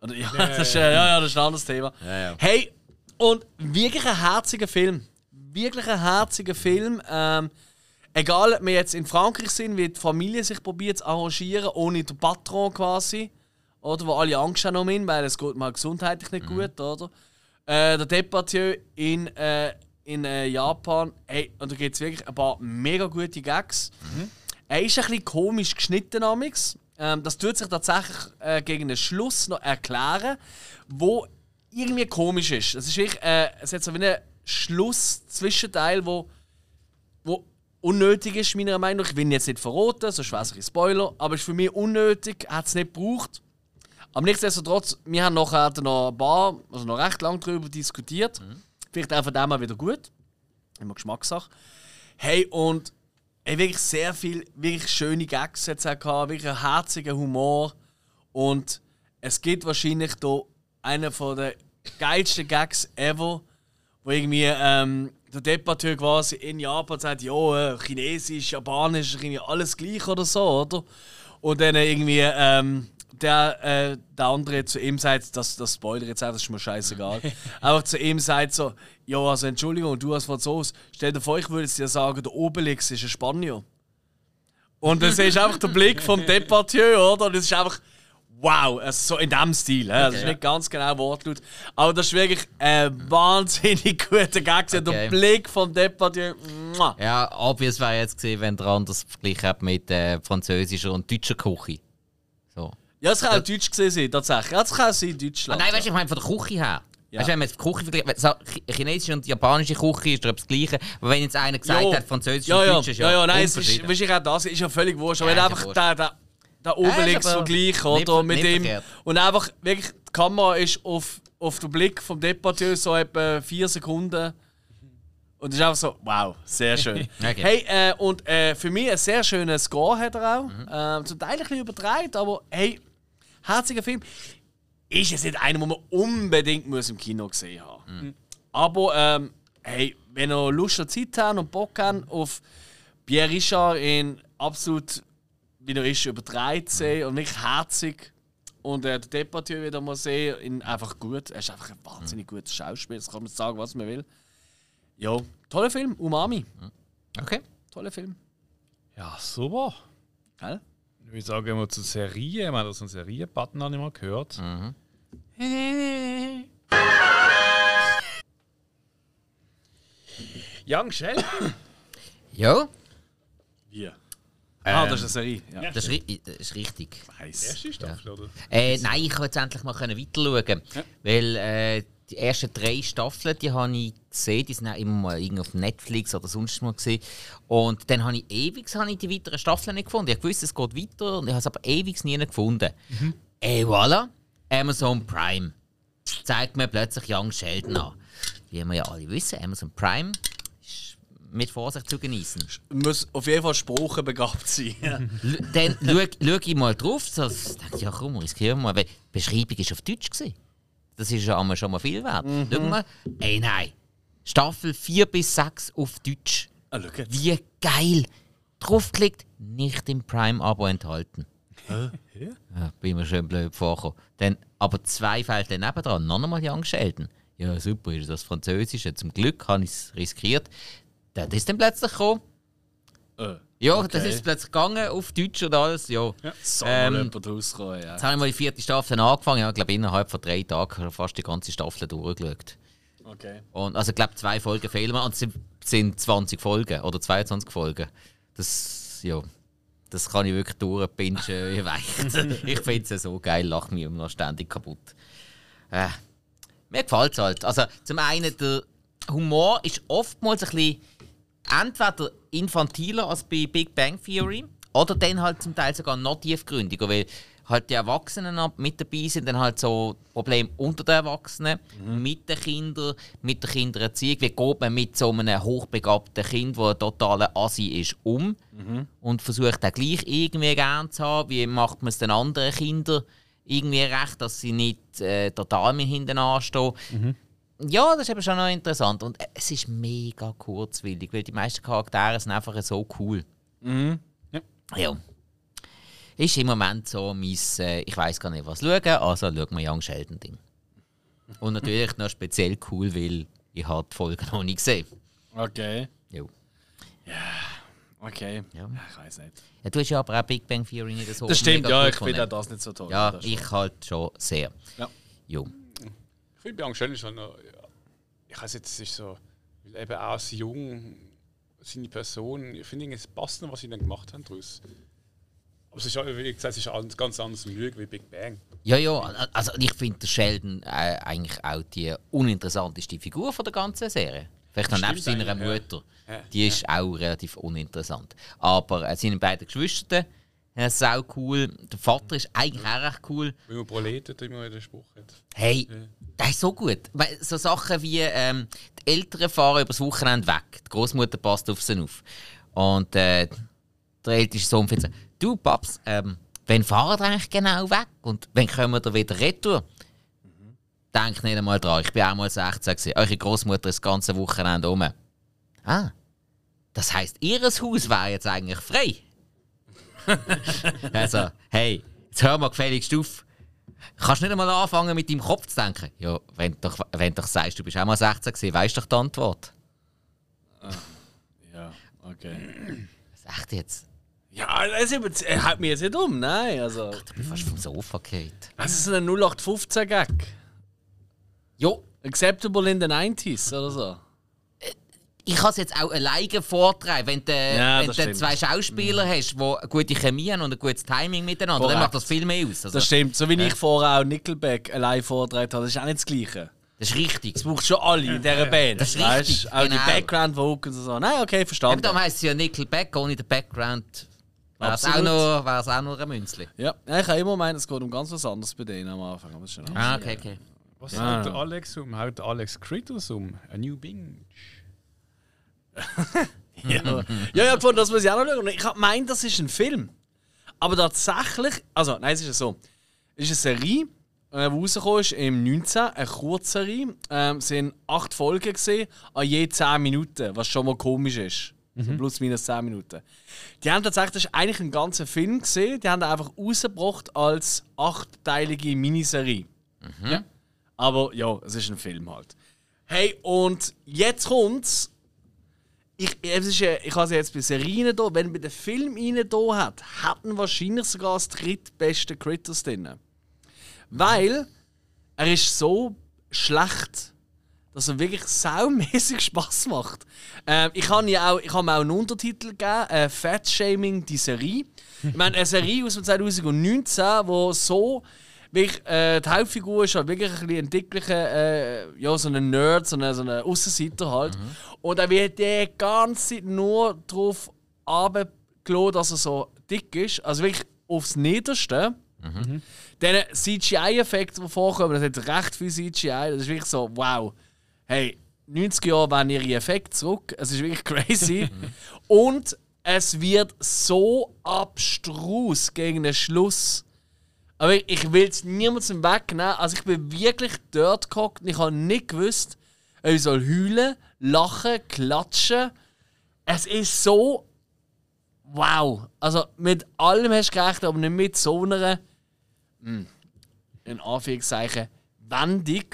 Speaker 2: Oder, ja, das ist, äh, ja, ja, das ist ein anderes Thema.
Speaker 3: ja.
Speaker 2: Hey, und wirklich ein herziger Film. Wirklich ein herziger Film. Ähm, egal, ob wir jetzt in Frankreich sind, wie die Familie sich probiert zu arrangieren, ohne den Patron quasi. Oder wo alle Angst haben um ihn, weil es geht mal gesundheitlich nicht gut, oder? Äh, der Departieu in, äh, in äh, Japan, hey, und da gibt es wirklich ein paar mega gute Gags. Er ist ein bisschen komisch geschnitten amix. Ähm, das tut sich tatsächlich äh, gegen den Schluss noch erklären, wo irgendwie komisch ist. Es ist wirklich, äh, es hat so wie einen Schluss-Zwischenteil, wo, wo unnötig ist, meiner Meinung nach. Ich will ihn jetzt nicht verraten, sonst wäre es ein Spoiler, aber es ist für mich unnötig, hat es nicht gebraucht. Aber nichtsdestotrotz, wir haben nachher noch ein paar, also noch recht lange darüber diskutiert. Vielleicht auch von dem mal wieder gut. Immer Geschmackssache. Hey, und ey, wirklich sehr viel, wirklich schöne Gags jetzt auch gehabt, wirklich einen herzigen Humor. Und es gibt wahrscheinlich da einen von der geilsten Gags ever, wo wo irgendwie ähm, der Debatteur quasi in Japan sagt, ja, äh, Chinesisch, Japanisch, irgendwie alles gleich oder so, oder? Und dann irgendwie ähm, der, äh, der andere zu ihm sagt, das, das Spoiler jetzt auch, das ist mir scheißegal. Einfach zu ihm sagt so, ja, also Entschuldigung, du als Franzose, stell dir vor, ich würde dir sagen, der Obelix ist ein Spanier. Und das ist einfach der Blick vom Departieu, oder? Und das ist einfach, wow, also so in diesem Stil. Okay, das ist nicht ganz genau Wortlaut. Aber das ist wirklich ein wahnsinnig guter Gag. Okay. Der Blick vom Departieu.
Speaker 3: Ja, obvious wäre jetzt gesehen, wenn der anders verglichen hat mit äh, französischer und deutscher Küche. So.
Speaker 2: Ja, es kann auch Deutsch gesehen sein, tatsächlich. Ja, es kann sein Deutschland.
Speaker 3: Ah, nein, weißt du, ich meine von der Küche her. Ja. Weißt du, wenn man jetzt die Küche vergleicht, chinesische und japanische Küche ist doch das Gleiche. Aber wenn jetzt einer gesagt jo. hat, französisch
Speaker 2: ja,
Speaker 3: und
Speaker 2: deutsch ist ja. Ja, ja, nein, es ist, weißt du, auch das ist ja völlig wurscht. Aber ja, wenn einfach der, der, der Obelix-Vergleich, oder? Mit dem. Und einfach wirklich, die Kamera ist auf, auf den Blick vom Departeur so etwa vier Sekunden. Und es ist einfach so, wow, sehr schön. okay. Hey, äh, und äh, für mich ein sehr schöner Score hat er auch. Mhm. Äh, zum Teil ein bisschen übertreibt, aber hey, herziger Film. Ist es nicht einer, den man unbedingt muss im Kino gesehen haben mhm. Aber ähm, hey, wenn ihr Lust und Zeit habt und Bock habt auf Pierre Richard in absolut, wie er ist, übertreibt sehen und nicht herzig und äh, der Departieu wieder mal sehen, ihn einfach gut. Er ist einfach ein wahnsinnig mhm. gutes Schauspiel, das kann man sagen, was man will. Ja, toller Film, Umami.
Speaker 3: Okay.
Speaker 2: Toller Film.
Speaker 1: Ja, super.
Speaker 2: Gell?
Speaker 1: Ich würde sagen, wir zur Serie. Wir haben so einen Serienbutton nicht mehr gehört. Mhm. Young Sheldon.
Speaker 3: Ja.
Speaker 2: Wie? Ah, das ist eine Serie.
Speaker 3: Ja. Das, ist, das ist richtig.
Speaker 1: Weiss. Erste Staffel, ja. oder?
Speaker 3: Äh, nein, ich konnte jetzt endlich mal weiter schauen. Ja. Weil äh, die ersten drei Staffeln, die habe ich gesehen, die sind auch immer mal auf Netflix oder sonst mal gesehen. Und dann habe ich ewig habe ich die weiteren Staffeln nicht gefunden. Ich wusste, es geht weiter und ich habe es aber ewig nie gefunden. Mhm. Et voilà, Amazon Prime zeigt mir plötzlich Young Sheldon an. Wie wir ja alle wissen, Amazon Prime mit Vorsicht zu genießen.
Speaker 2: Muss auf jeden Fall sprachenbegabt sein.
Speaker 3: dann schaue ich mal drauf, so, denke ich, ja komm, riskieren wir mal, weil die Beschreibung war auf Deutsch. Gewesen. Das ist ja schon mal viel wert. Mhm. Schau mal, ey nein, Staffel 4 bis 6 auf Deutsch.
Speaker 2: Ah,
Speaker 3: Wie geil! Draufklickt, nicht im Prime-Abo enthalten.
Speaker 2: Äh,
Speaker 3: ja, bin mir schön blöd vorgekommen. Dann, aber zwei fällt dann nebendran, noch einmal Young Sheldon. Ja, super, ist das Französische. Zum Glück habe ich es riskiert. Das ist dann plötzlich gekommen.
Speaker 2: Äh.
Speaker 3: Ja, okay. das ist plötzlich gegangen auf Deutsch und alles. Ja.
Speaker 2: ja. So ähm, ja.
Speaker 3: Jetzt habe ich mal die vierte Staffel angefangen. Ja, ich glaube, innerhalb von drei Tagen fast die ganze Staffel durchgeschaut.
Speaker 2: Okay.
Speaker 3: Und, also, ich glaube, zwei Folgen fehlen mir und es sind 20 Folgen oder 22 Folgen. Das, ja, das kann ich wirklich durchpinchen wie weich. ich finde es so geil, lache mich immer noch ständig kaputt. Äh, mir gefällt es halt. Also, zum einen, der Humor ist oftmals ein bisschen entweder infantiler als bei Big Bang Theory oder dann halt zum Teil sogar noch tiefgründiger, weil halt die Erwachsenen mit dabei sind, dann halt so Probleme unter den Erwachsenen, mhm. mit den Kindern, mit der Kindererziehung. Wie geht man mit so einem hochbegabten Kind, das ein totaler Assi ist, um mhm. und versucht auch gleich irgendwie gern zu haben? Wie macht man es den anderen Kindern irgendwie recht, dass sie nicht äh, total mit hinten anstehen? Mhm. Ja, das ist eben schon noch interessant. Und es ist mega kurzwillig, weil die meisten Charaktere sind einfach so cool.
Speaker 2: Mhm. Ja.
Speaker 3: ja. Ist im Moment so mein, äh, ich weiß gar nicht was schauen, also schauen wir Young Sheldon Ding. Und natürlich noch speziell cool, weil ich habe die Folge noch nicht gesehen.
Speaker 2: Okay.
Speaker 3: Jo.
Speaker 2: Ja. Okay. Ja. Ich weiß nicht.
Speaker 3: Ja, du hast ja aber auch Big Bang Theory nicht so
Speaker 2: Das stimmt, ja, ich finde das nicht so toll.
Speaker 3: Ja, ich halt schon sehr.
Speaker 2: Ja.
Speaker 3: Jo.
Speaker 1: Ich finde Young Sheldon schon noch, ich weiß jetzt, es ist so, weil eben auch als jung seine Person, ich finde es passt noch, was sie dann gemacht haben daraus. Aber es ist, wie gesagt, es ist ein ganz anderes Lüge wie Big Bang.
Speaker 3: Ja, ja, also ich finde Sheldon äh, eigentlich auch die uninteressanteste Figur von der ganzen Serie. Vielleicht noch neben seiner Mutter. Ja. Die ist ja. auch relativ uninteressant. Aber äh, seine beiden Geschwister ja, sau cool. Der Vater ist eigentlich auch recht cool.
Speaker 1: Wie man Proletet immer den Spruch hat.
Speaker 3: Hey, ja. das ist so gut. So Sachen wie ähm, die Eltern fahren übers Wochenende weg. Die Großmutter passt auf sie auf. Und äh, der älteste Sohn findet du Paps, ähm, wann fahren wir eigentlich genau weg? Und wann kommen wir da wieder retour? Denkt nicht einmal dran, ich bin auch mal 16 gewesen. Eure Großmutter ist das ganze Wochenende um. Ah, das heisst, ihres Haus wäre jetzt eigentlich frei. also, hey, jetzt hör mal gefälligst auf. Kannst nicht einmal anfangen, mit deinem Kopf zu denken. Ja, wenn du doch, wenn du doch sagst, du bist auch mal 16 gewesen, weißt du doch die Antwort.
Speaker 2: Ja, okay.
Speaker 3: Was echt jetzt?
Speaker 2: Ja, das ist, er haut mich jetzt nicht um, nein. Also,
Speaker 3: Du bist fast vom Sofa gefallen.
Speaker 2: das ist ein 0815-Gag.
Speaker 3: Jo,
Speaker 2: Acceptable in the 90s oder so.
Speaker 3: Ich kann es jetzt auch alleine vortragen. Wenn du,
Speaker 2: Ja,
Speaker 3: wenn
Speaker 2: das
Speaker 3: du
Speaker 2: stimmt.
Speaker 3: zwei Schauspieler hast, die eine gute Chemie haben und ein gutes Timing miteinander, dann
Speaker 2: Korrekt.
Speaker 3: macht das viel mehr aus. Also,
Speaker 2: Das stimmt. So wie ich vorher auch Nickelback allein vorgetragen habe, das ist auch nicht das Gleiche.
Speaker 3: das ist richtig.
Speaker 2: Es braucht schon alle in dieser Band.
Speaker 3: Das ist
Speaker 2: weißt?
Speaker 3: richtig,
Speaker 2: Auch
Speaker 3: genau.
Speaker 2: die Background Vocals und so. Nein, okay, verstanden.
Speaker 3: darum heisst es ja Nickelback, ohne den Background wäre es auch, noch- wär's auch noch ein Münzli.
Speaker 2: Ja, Ja, ich habe immer gemeint, es geht um ganz was anderes bei denen am Anfang. Aber das ist schon
Speaker 3: Ah, okay, okay.
Speaker 1: Was
Speaker 2: Ja.
Speaker 1: haut der Alex um? Haut der Alex Critters um? A New Binge?
Speaker 2: Ja, ja, ja, gefunden, das muss ich auch noch schauen. Ich gemeint, das ist ein Film. Aber tatsächlich, also, nein, es ist ja so. Es ist eine Serie, äh, die rausgekommen ist im 19, eine Kurzserie. Ähm, es sind acht Folgen gesehen, an je 10 Minuten, was schon mal komisch ist. So plus minus 10 Minuten. Die haben tatsächlich eigentlich einen ganzen Film gesehen, die haben den einfach rausgebracht als achtteilige Miniserie.
Speaker 1: Ja.
Speaker 2: Aber ja, es ist ein Film halt. Hey, und jetzt kommt's. Ich, es ich habe es jetzt bei Serien da. Wenn bei den Film rein da hat, hätten wahrscheinlich sogar das drittbeste Critters drin. Weil er ist so schlecht, dass er wirklich saumäßig Spaß macht. Ähm, ich habe ja auch, ich auch einen Untertitel gegeben, äh, Fat Shaming die Serie. Ich meine, eine Serie aus dem 2019, wo so wirklich, äh, die Hauptfigur ist halt wirklich ein bisschen ein dicklicher, äh, ja, so ein Nerd, so ein so eine Aussenseiter halt. Und er wird die ganze Zeit nur darauf runtergelassen, dass er so dick ist. Also wirklich aufs Niederste. Dann CGI-Effekte, die vorkommen, das hat recht viel CGI. Das ist wirklich so, wow. Hey, 90 Jahre waren ihre Effekte zurück. Es ist wirklich crazy. Und es wird so abstrus gegen den Schluss. Aber ich, ich will es niemandem wegnehmen. Also ich bin wirklich dort gehockt und ich habe nicht gewusst, ob ich soll heulen, lachen, klatschen. Es ist so wow. Also mit allem hast du gerechnet, aber nicht mit so einer hm, in Anführungszeichen Wendung.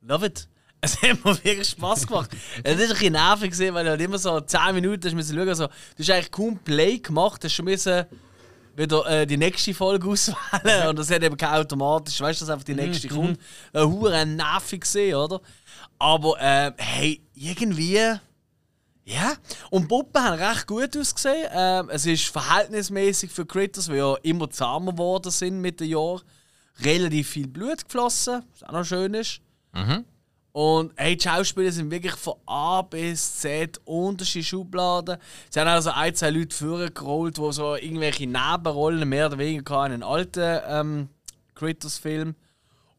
Speaker 2: Love it. Es hat mir wirklich Spass gemacht. es ist ein bisschen nervig, weil du halt immer so 10 Minuten schauen, so, du hast eigentlich kaum Play gemacht, hast schon müssen wieder äh, die nächste Folge auswählen und das hat eben kein automatisch, weißt du, dass einfach die nächste kommt. Äh, hure nervig gesehen, oder? Aber äh, hey, irgendwie. Ja, und Puppen haben recht gut ausgesehen. Ähm, es ist verhältnismäßig für Critters, die ja immer zahmer geworden sind mit den Jahren. Relativ viel Blut geflossen, was auch noch schön ist. Und hey, die Schauspieler sind wirklich von A bis Z unterschiedliche Schubladen. Sie haben also ein, zwei Leute vorgerollt, die so irgendwelche Nebenrollen mehr oder weniger hatten in einen alten ähm, Critters-Film.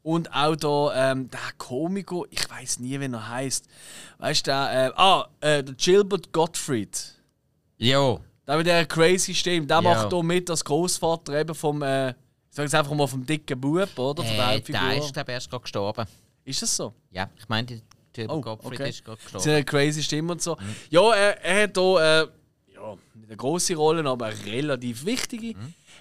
Speaker 2: Und auch da ähm, der Komiker, ich weiß nie, wie er heißt. Weißt du, der, äh, ah, äh, der Gilbert Gottfried.
Speaker 3: Jo.
Speaker 2: Der mit der crazy Stimme, der
Speaker 3: Ja.
Speaker 2: macht hier mit als Großvater eben vom, äh, ich sag jetzt einfach mal vom dicken Bub, oder? Von der
Speaker 3: Äh,
Speaker 2: Hauptfigur.
Speaker 3: der ist, glaube ich, erst gerade gestorben.
Speaker 2: Ist das so?
Speaker 3: Ja, ich meine, die Gilbert
Speaker 2: Oh,
Speaker 3: Gottfried
Speaker 2: okay.
Speaker 3: ist gerade gestorben.
Speaker 2: hat eine crazy Stimme und so. Ja, er, er hat hier äh, ja, nicht eine grosse Rolle, aber eine relativ wichtige.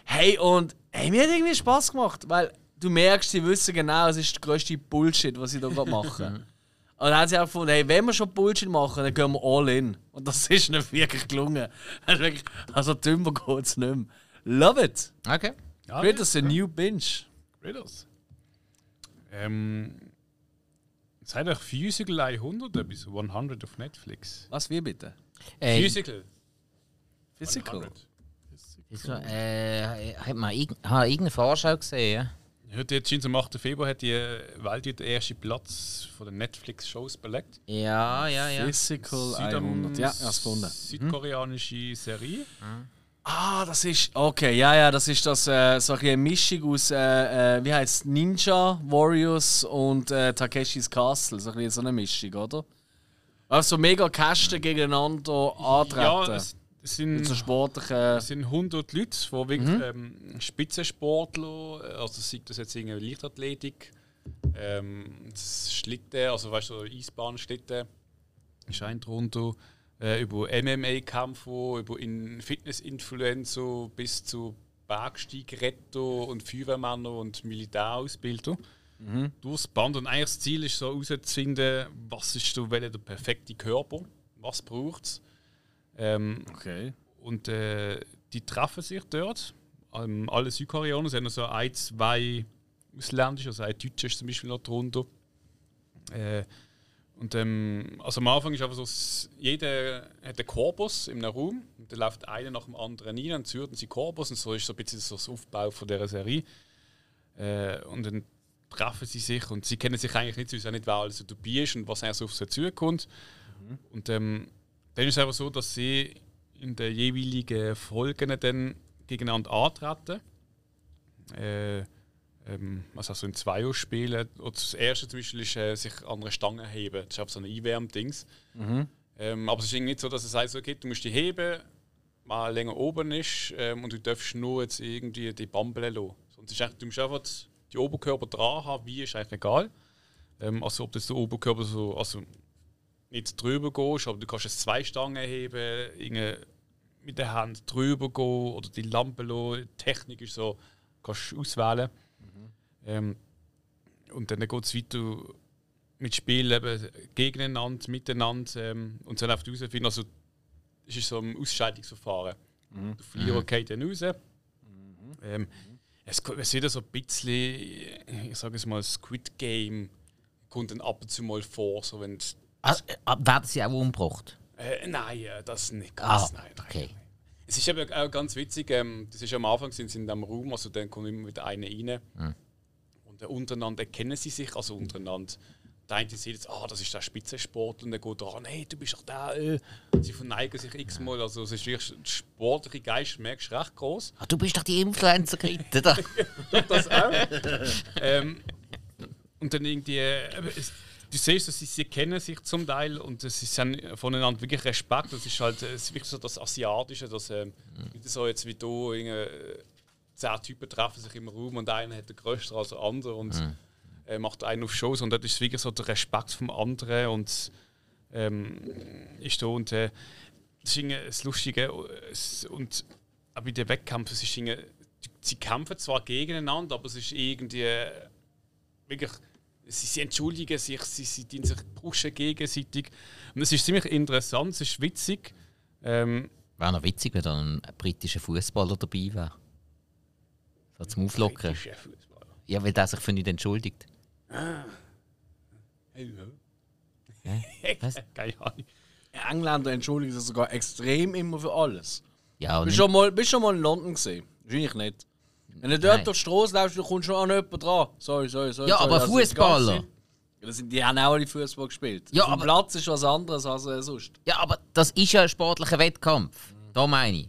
Speaker 2: Hey, und hey, mir hat irgendwie Spaß gemacht, weil du merkst, sie wissen genau, es ist der grösste Bullshit, was sie da gerade machen. Und dann haben sie auch gefunden, hey, wenn wir schon Bullshit machen, dann gehen wir all in. Und das ist nicht wirklich gelungen. Wirklich, also dümmer geht es nicht mehr. Love it!
Speaker 3: Okay.
Speaker 1: Ja,
Speaker 2: das ein New Binge?
Speaker 1: Critters. Ähm, seid euch Physical 100 bis 100 auf Netflix.
Speaker 2: Was, wie bitte?
Speaker 3: Äh,
Speaker 1: Physical.
Speaker 2: Physical?
Speaker 1: 100.
Speaker 3: ist so, äh, hat man irg ha, irgendeine Vorschau gesehen?
Speaker 1: Heute jetzt scheint am 8. Februar hat die äh, weltweit den ersten Platz von den Netflix-Shows belegt.
Speaker 3: Ja, ja, ja.
Speaker 2: Physical
Speaker 1: Südam-
Speaker 2: 100. Ja, ich gefunden.
Speaker 1: Südkoreanische Serie.
Speaker 2: Ah, das ist. Okay, ja, ja, das ist das äh, so eine Mischung aus, äh, äh, wie heißt Ninja Warriors und äh, Takeshis Castle. So ein so eine Mischung, oder? Also mega Kästen gegeneinander antreten.
Speaker 1: Ja, es, es sind,
Speaker 2: so sportlichen.
Speaker 1: es sind 100 Leute, die wirklich ähm, Spitzensportler, also sei das jetzt irgendwie Leichtathletik, Ähm, Schlitten, also weißt du, Eisbahnschlitten ist ein drunter. Äh, über MMA-Kämpfer, über In Fitness-Influencer bis zu Bergsteigretter und Feuerwehrmänner und Militärausbilder. Mhm. Durchs Band. Und eigentlich das Ziel ist so herauszufinden, was ist so, der perfekte Körper, was braucht es. Ähm,
Speaker 2: Okay.
Speaker 1: und äh, die treffen sich dort. Ähm, alle Südkoreaner es sind so ein, zwei ausländische, also ein Deutscher ist zum Beispiel noch drunter. Äh, und ähm, also am Anfang ist einfach so, jeder hat einen Korpus in einem Raum und dann läuft einer nach dem anderen rein und zürten sie Korpus und so ist so ein bisschen so das Aufbau von dieser Serie. Äh, und dann treffen sie sich und sie kennen sich eigentlich nicht, sie wissen nicht, wer alles dabei ist und was so auf sie zukommt. Und ähm, dann ist es einfach so, dass sie in den jeweiligen Folgen dann gegeneinander antreten. Äh, ähm, also so in zwei spielen. Oder das erste zum Beispiel ist äh, sich an einer Stange heben. Das ist einfach so ein Einwärm-Dings. Ähm, aber es ist nicht so, dass es heißt, okay, du musst die heben, mal länger oben ist ähm, und du darfst nur jetzt irgendwie die Bambel lassen. Sonst ist du musst einfach die Oberkörper dran haben, wie ist eigentlich egal. Ähm, also ob das der Oberkörper so, also nicht drüber gehst, aber du kannst jetzt zwei Stangen heben, irgendwie mit der Hand drüber gehen oder die Lampe lassen. Die Technik ist so, kannst du auswählen. Ähm, und dann geht es weiter mit Spielen eben gegeneinander, miteinander ähm, und dann einfach herausfinden. Also, es ist so ein Ausscheidungsverfahren. Der Verlierer geht dann raus. Ähm, es, es wieder so ein bisschen, ich sage es mal, Squid Game kommt dann ab und zu mal vor. So wenn
Speaker 3: Ah, äh, werden sie auch umgebracht?
Speaker 1: äh, nein, äh, das nicht
Speaker 3: Ah,
Speaker 1: ganz. nein, nein.
Speaker 3: okay.
Speaker 1: Es ist eben auch ganz witzig, ähm, das ist am Anfang sind sie in diesem Raum, also dann kommt immer wieder einer rein. Und äh, untereinander kennen sie sich, also untereinander. Der eine sieht jetzt, ah, das ist der Spitzensport und dann geht er an, hey, du bist doch der. Äh. Sie verneigen sich x-mal, also es ist wirklich, der sportliche Geist, merkst du, recht groß.
Speaker 3: Ah, du bist doch die Influencer-Kette da.
Speaker 1: das auch. ähm, und dann irgendwie, äh, es, du siehst, dass sie, sie kennen sich zum Teil und sie sind voneinander wirklich Respekt. Das ist halt äh, es ist wirklich so das Asiatische, dass ähm, nicht so jetzt wie du, irgendwie, zehn Typen treffen sich im Raum und einer hat den größten als der andere und äh, macht einen auf Shows und dort ist wirklich so der Respekt vom anderen und ähm, ist da und äh, das ist das Lustige äh, und auch bei den Wettkämpfen, es ist irgendwie, sie kämpfen zwar gegeneinander, aber es ist irgendwie äh, wirklich, sie, sie entschuldigen sich, sie, sie dienen sich pushen gegenseitig. Und es ist ziemlich interessant, es ist witzig. Ähm,
Speaker 3: Wäre noch witzig, wenn da ein britischer Fußballer dabei wäre. So zum Auflockern.
Speaker 1: Fußballer.
Speaker 3: Ja, weil der sich für nichts entschuldigt. Was?
Speaker 1: Keine Ahnung.
Speaker 2: Engländer entschuldigen sich sogar extrem immer für alles.
Speaker 3: Ja,
Speaker 2: Bist du schon mal, bist du schon mal in London gesehen? Wahrscheinlich nicht. Wenn du dort
Speaker 3: Nein.
Speaker 2: durch die Straße läufst, dann kommst du schon an jemanden dran. Sorry, sorry, sorry.
Speaker 3: Ja,
Speaker 2: sorry.
Speaker 3: aber Fußballer.
Speaker 2: Das sind, die haben auch alle Fußball gespielt.
Speaker 3: Ja,
Speaker 2: Auf
Speaker 3: aber-
Speaker 2: Platz ist was anderes als äh, sonst.
Speaker 3: ja, aber das ist ja ein sportlicher Wettkampf. Da meine ich.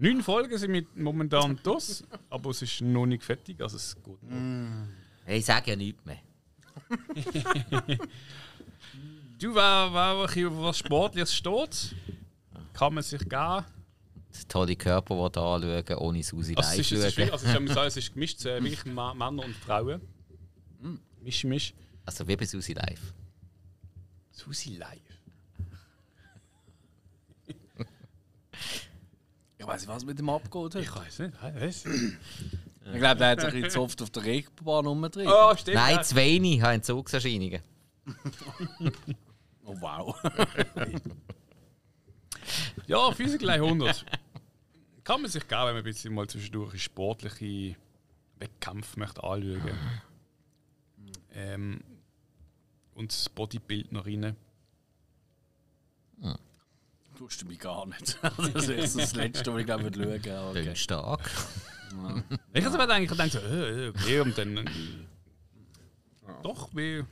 Speaker 1: Neun Folgen sind mit momentan das, aber es ist noch nicht fertig, also es geht noch.
Speaker 3: Hey, Ich sage ja nichts mehr.
Speaker 1: Du, wer, wer auf was Sportliches steht, kann man sich geben.
Speaker 3: Das tolle Körper, die anschauen, ohne Susi
Speaker 1: Also es
Speaker 3: live
Speaker 1: ist, es ist, also ich muss sagen, es ist gemischt, äh, wirklich Ma- Männer und Frauen. Misch, misch.
Speaker 3: Also wie bei Susi live.
Speaker 1: Susi live.
Speaker 2: Ich weiß nicht, was mit dem abgeht.
Speaker 1: Ich weiß nicht, was?
Speaker 2: Ich glaube, der hat sich ein bisschen zu oft auf der Regenbahn rumgetrieben.
Speaker 1: Oh, stimmt.
Speaker 3: Nein,
Speaker 1: ja.
Speaker 3: zu wenig. Ich habe Entzugserscheinungen.
Speaker 2: Oh, wow.
Speaker 1: Ja, Physik gleich 100. Kann man sich geben, wenn man ein bisschen mal zwischendurch sportliche Wettkämpfe möchte anschauen ähm, Und das Bodybuild
Speaker 2: du mich gar nicht. Das ist das Letzte, was ich glaube, ich würde schauen. aber Okay.
Speaker 3: Stark.
Speaker 1: Ich habe aber eigentlich gedacht, so, äh, okay, und dann. Äh, Doch, wie.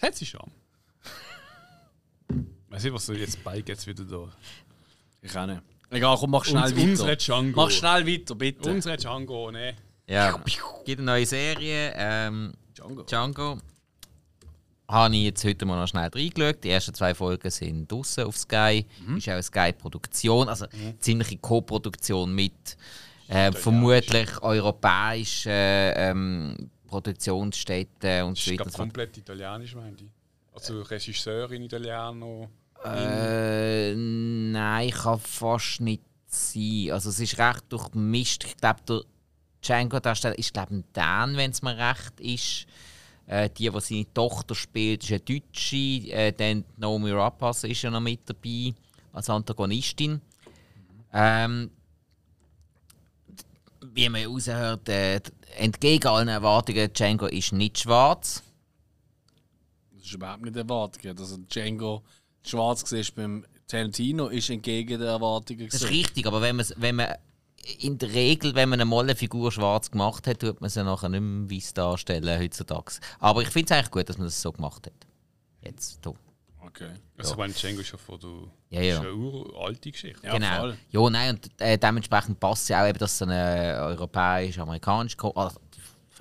Speaker 1: Hat sie schon. Weiß nicht, was so jetzt bald jetzt wieder da.
Speaker 2: Ich auch nicht. Egal, komm, mach schnell
Speaker 1: Uns,
Speaker 2: weiter.
Speaker 1: unsere Django.
Speaker 2: Mach schnell weiter, bitte.
Speaker 1: Unsere Django, ne?
Speaker 3: Ja, gibt eine neue Serie. Ähm,
Speaker 2: Django.
Speaker 3: Django. Habe ich jetzt heute mal noch schnell reingeschaut. Die ersten zwei Folgen sind draußen auf Sky. Ist auch eine Sky-Produktion, also ziemliche Co-Produktion mit Äh, vermutlich europäische äh, ähm, Produktionsstätten und so
Speaker 1: ist
Speaker 3: weiter.
Speaker 1: glaub, komplett italienisch, meine ich. Also Regisseurin Italiano.
Speaker 3: Äh, nein, kann fast nicht sein. Also es ist recht durchmischt. Ich glaube, der Django-Darsteller ist glaube ein Dan, wenn es mir recht ist. Äh, die, die seine Tochter spielt, ist eine Deutsche. Äh, dann Naomi Rapace ist ja noch mit dabei als Antagonistin. Ähm, wie man raushört, äh, entgegen allen Erwartungen, Django ist nicht schwarz.
Speaker 2: Das ist überhaupt nicht erwartet. Also Django schwarz gesehen beim Tarantino ist entgegen der Erwartungen.
Speaker 3: Das ist richtig, aber wenn, man's- wenn man in der Regel, wenn man eine eine Figur schwarz gemacht hat, tut man sie nachher nicht mehr weiß darstellen heutzutage. Aber ich finde es eigentlich gut, dass man das so gemacht hat. Jetzt, da.
Speaker 2: Okay.
Speaker 1: Also ich meine, Django ist ja von der
Speaker 3: Ja, ja.
Speaker 1: uralte Geschichte.
Speaker 2: Ja,
Speaker 3: genau. Ja, nein, und äh, dementsprechend passt ja auch, eben, dass es eine europäisch-amerikanische Ko also,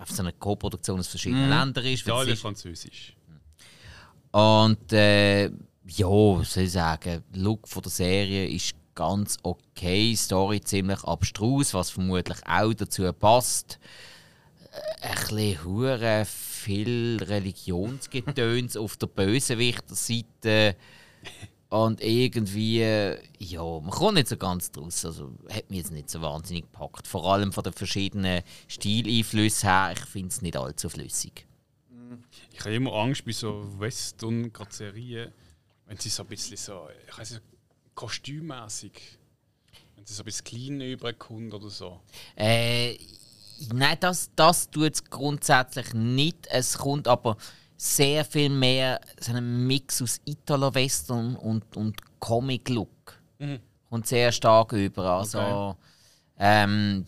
Speaker 3: so eine Co-Produktion aus verschiedenen Ländern ist. es
Speaker 1: Italien,
Speaker 3: ist
Speaker 1: Französisch.
Speaker 3: Und äh, ja, was soll ich sagen, der Look von der Serie ist ganz okay, Story ziemlich abstrus, was vermutlich auch dazu passt. Äh, Ein bisschen hure viel Religionsgetöns auf der Bösewichterseite. Und irgendwie, äh, ja, man kommt nicht so ganz draus. Also hat mich jetzt nicht so wahnsinnig gepackt. Vor allem von den verschiedenen Stileinflüssen her, ich finde es nicht allzu flüssig.
Speaker 1: Ich habe immer Angst bei so Western, gerade Serien, wenn sie so ein bisschen so, ich weiß nicht, kostümmäßig, wenn sie so ein bisschen clean überkommt oder so.
Speaker 3: Äh, nein, das, das tut es grundsätzlich nicht. Es kommt aber sehr viel mehr so ein Mix aus Italo-Western und, und Comic-Look. Kommt sehr stark über. Also, ähm,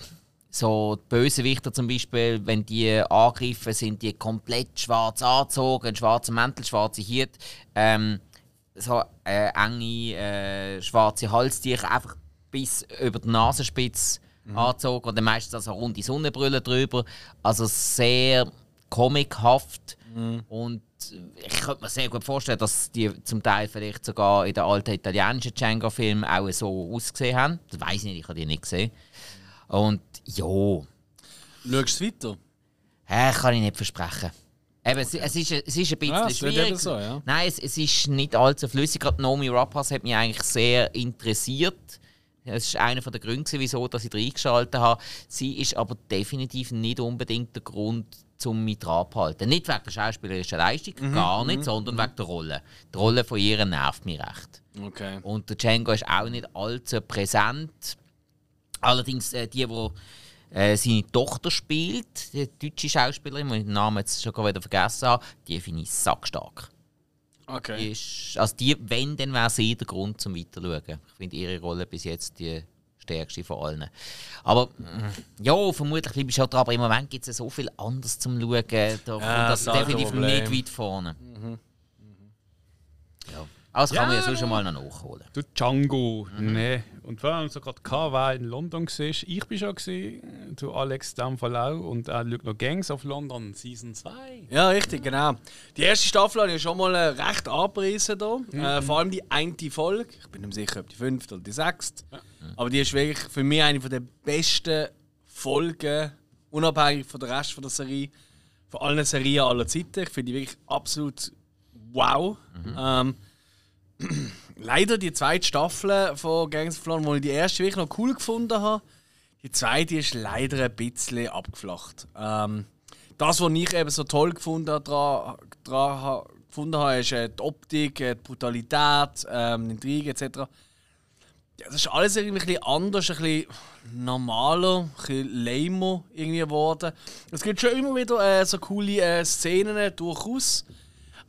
Speaker 3: so die Bösewichter zum Beispiel, wenn die angreifen, sind die komplett schwarz angezogen, schwarze Mäntel, schwarze Hut, ähm, so äh, enge äh, schwarze Halstücher, einfach bis über die Nasenspitze angezogen und dann meistens also runde Sonnenbrille drüber. Also sehr comichaft und ich könnte mir sehr gut vorstellen, dass die zum Teil vielleicht sogar in den alten italienischen Django-Filmen auch so ausgesehen haben. Das weiß ich nicht, ich habe die nicht gesehen. Und ja,
Speaker 2: Schaust du es weiter?
Speaker 3: Hä, kann ich nicht versprechen. Eben, es, es, ist, es ist ein bisschen
Speaker 2: Ja, wird
Speaker 3: schwierig.
Speaker 2: so, ja.
Speaker 3: Nein, es, es ist nicht allzu flüssig. Gerade Naomi Rapace hat mich eigentlich sehr interessiert. Es ist einer der Gründe, wieso dass ich reingeschaltet habe. Sie ist aber definitiv nicht unbedingt der Grund, um mich dran zu halten. Nicht wegen der schauspielerischen Leistung,
Speaker 2: Mhm,
Speaker 3: gar nicht, sondern wegen der Rolle. Die Rolle von ihr nervt mich recht.
Speaker 2: Okay.
Speaker 3: Und der Django ist auch nicht allzu präsent. Allerdings äh, die, die äh, seine Tochter spielt, die deutsche Schauspielerin, die ich den Namen jetzt schon wieder vergessen habe, die finde ich sackstark. Die
Speaker 2: Okay.
Speaker 3: ist, also die, wenn, dann wäre sie der Grund zum Weiterschauen. Ich finde ihre Rolle bis jetzt die stärkste von allen. Aber mm, ja, vermutlich bleibe ich schon dran, aber im Moment gibt es so viel anderes zum Schauen. Da kommt das
Speaker 2: das ist
Speaker 3: definitiv nicht weit vorne. Ja. Also kann man ja sonst schon mal noch nachholen.
Speaker 1: Du Django, ne. Und vor allem so gerade KW in London gesehen. Ich bin schon gesehen, du Alex Damfalau und schaut noch Gangs of London Season 2.
Speaker 2: Ja, richtig, genau. Die erste Staffel habe ich schon mal äh, recht abgerissen hier. Äh, vor allem die eine Folge. Ich bin nicht mehr sicher, ob die fünfte oder die sechste. Aber die ist wirklich für mich eine der besten Folgen, unabhängig von der Rest von der Serie, von allen Serien aller Zeiten. Ich finde die wirklich absolut wow. Ähm, leider die zweite Staffel von Gangs of London, wo ich die erste wirklich noch cool gefunden habe, die zweite ist leider ein bisschen abgeflacht. Ähm, das, was ich eben so toll gefunden habe, dran, dran, gefunden habe, ist äh, die Optik, äh, die Brutalität, ähm, die Intrige etc. Ja, das ist alles irgendwie ein bisschen anders, ein bisschen normaler, ein bisschen lamer irgendwie geworden. Es gibt schon immer wieder äh, so coole äh, Szenen durchaus.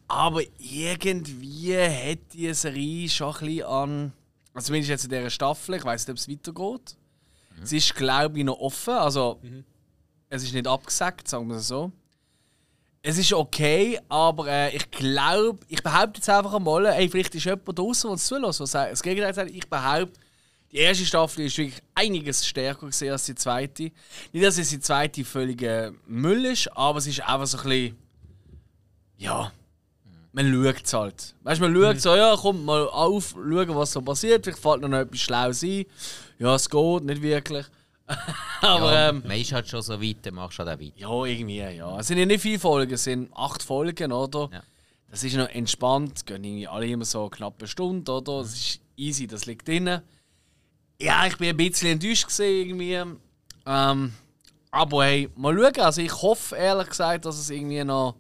Speaker 2: Aber irgendwie hat die Serie schon ein bisschen an. Also zumindest jetzt in dieser Staffel, ich weiß nicht, ob es weitergeht. Es ist, glaube ich, noch offen. Also, es ist nicht abgesagt, sagen wir es so. Es ist okay, aber äh, ich glaube, ich behaupte jetzt einfach einmal, ey, vielleicht ist jemand draußen, der es zulässt, was sagt. Das Gegenteil sagt, ich behaupte, die erste Staffel ist wirklich einiges stärker gewesen als die zweite. Nicht, dass es die zweite völliger Müll ist, aber es ist einfach so ein bisschen. Ja. Man schaut es halt. Weißt man schaut so, ja, kommt mal auf, schauen, was so passiert. Vielleicht fällt noch etwas Schlaues ein. Ja, es geht, nicht wirklich. Aber
Speaker 3: ja,
Speaker 2: ähm,
Speaker 3: man ist halt schon so weit, dann machst du halt auch weiter.
Speaker 2: ja, irgendwie, ja. Es sind ja nicht viele Folgen, es sind acht Folgen, oder?
Speaker 3: Ja.
Speaker 2: Das ist noch entspannt, gehen irgendwie alle immer so knapp eine Stunde, oder? Das ist easy, das liegt drin. Ja, ich bin ein bisschen enttäuscht gewesen, irgendwie. Ähm, aber hey, mal schauen. Also ich hoffe ehrlich gesagt, dass es irgendwie noch,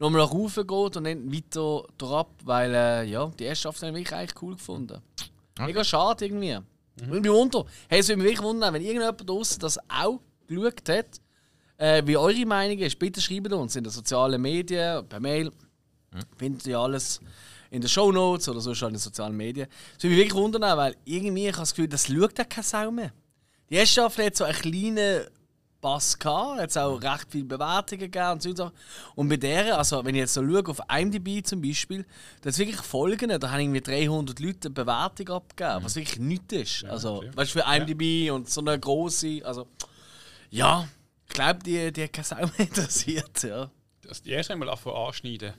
Speaker 2: noch mal nach oben geht und nicht weiter drauf, weil äh, ja, die erste Staffel habe ich eigentlich cool gefunden. Mega schade irgendwie. Mhm. Ich bin wundern. Hey, es würde mich wirklich wundern, wenn irgendjemand draußen das auch geschaut hat, äh, wie eure Meinung ist. Bitte schreibt uns in den sozialen Medien, per Mail. Findet ihr alles in den Show Notes oder sonst in den sozialen Medien. Das würde mich wirklich wundern, weil irgendwie ich habe das Gefühl, das schaut ja keine Sau mehr. Die erste Staffel hat so einen kleinen Bass gehabt, hat auch recht viele Bewertungen gegeben und so Sachen. Und bei der, also wenn ich jetzt so schaue, auf IMDb zum Beispiel, da hat wirklich Folgen, da haben irgendwie 300 Leute eine Bewertung abgegeben, was wirklich nichts ist. also,
Speaker 1: klar.
Speaker 2: weißt du, für IMDb und so eine große, also, ja, ich glaube, die, die hat keine Sau mehr interessiert, ja.
Speaker 1: Das die erste einmal anfangen anschneiden.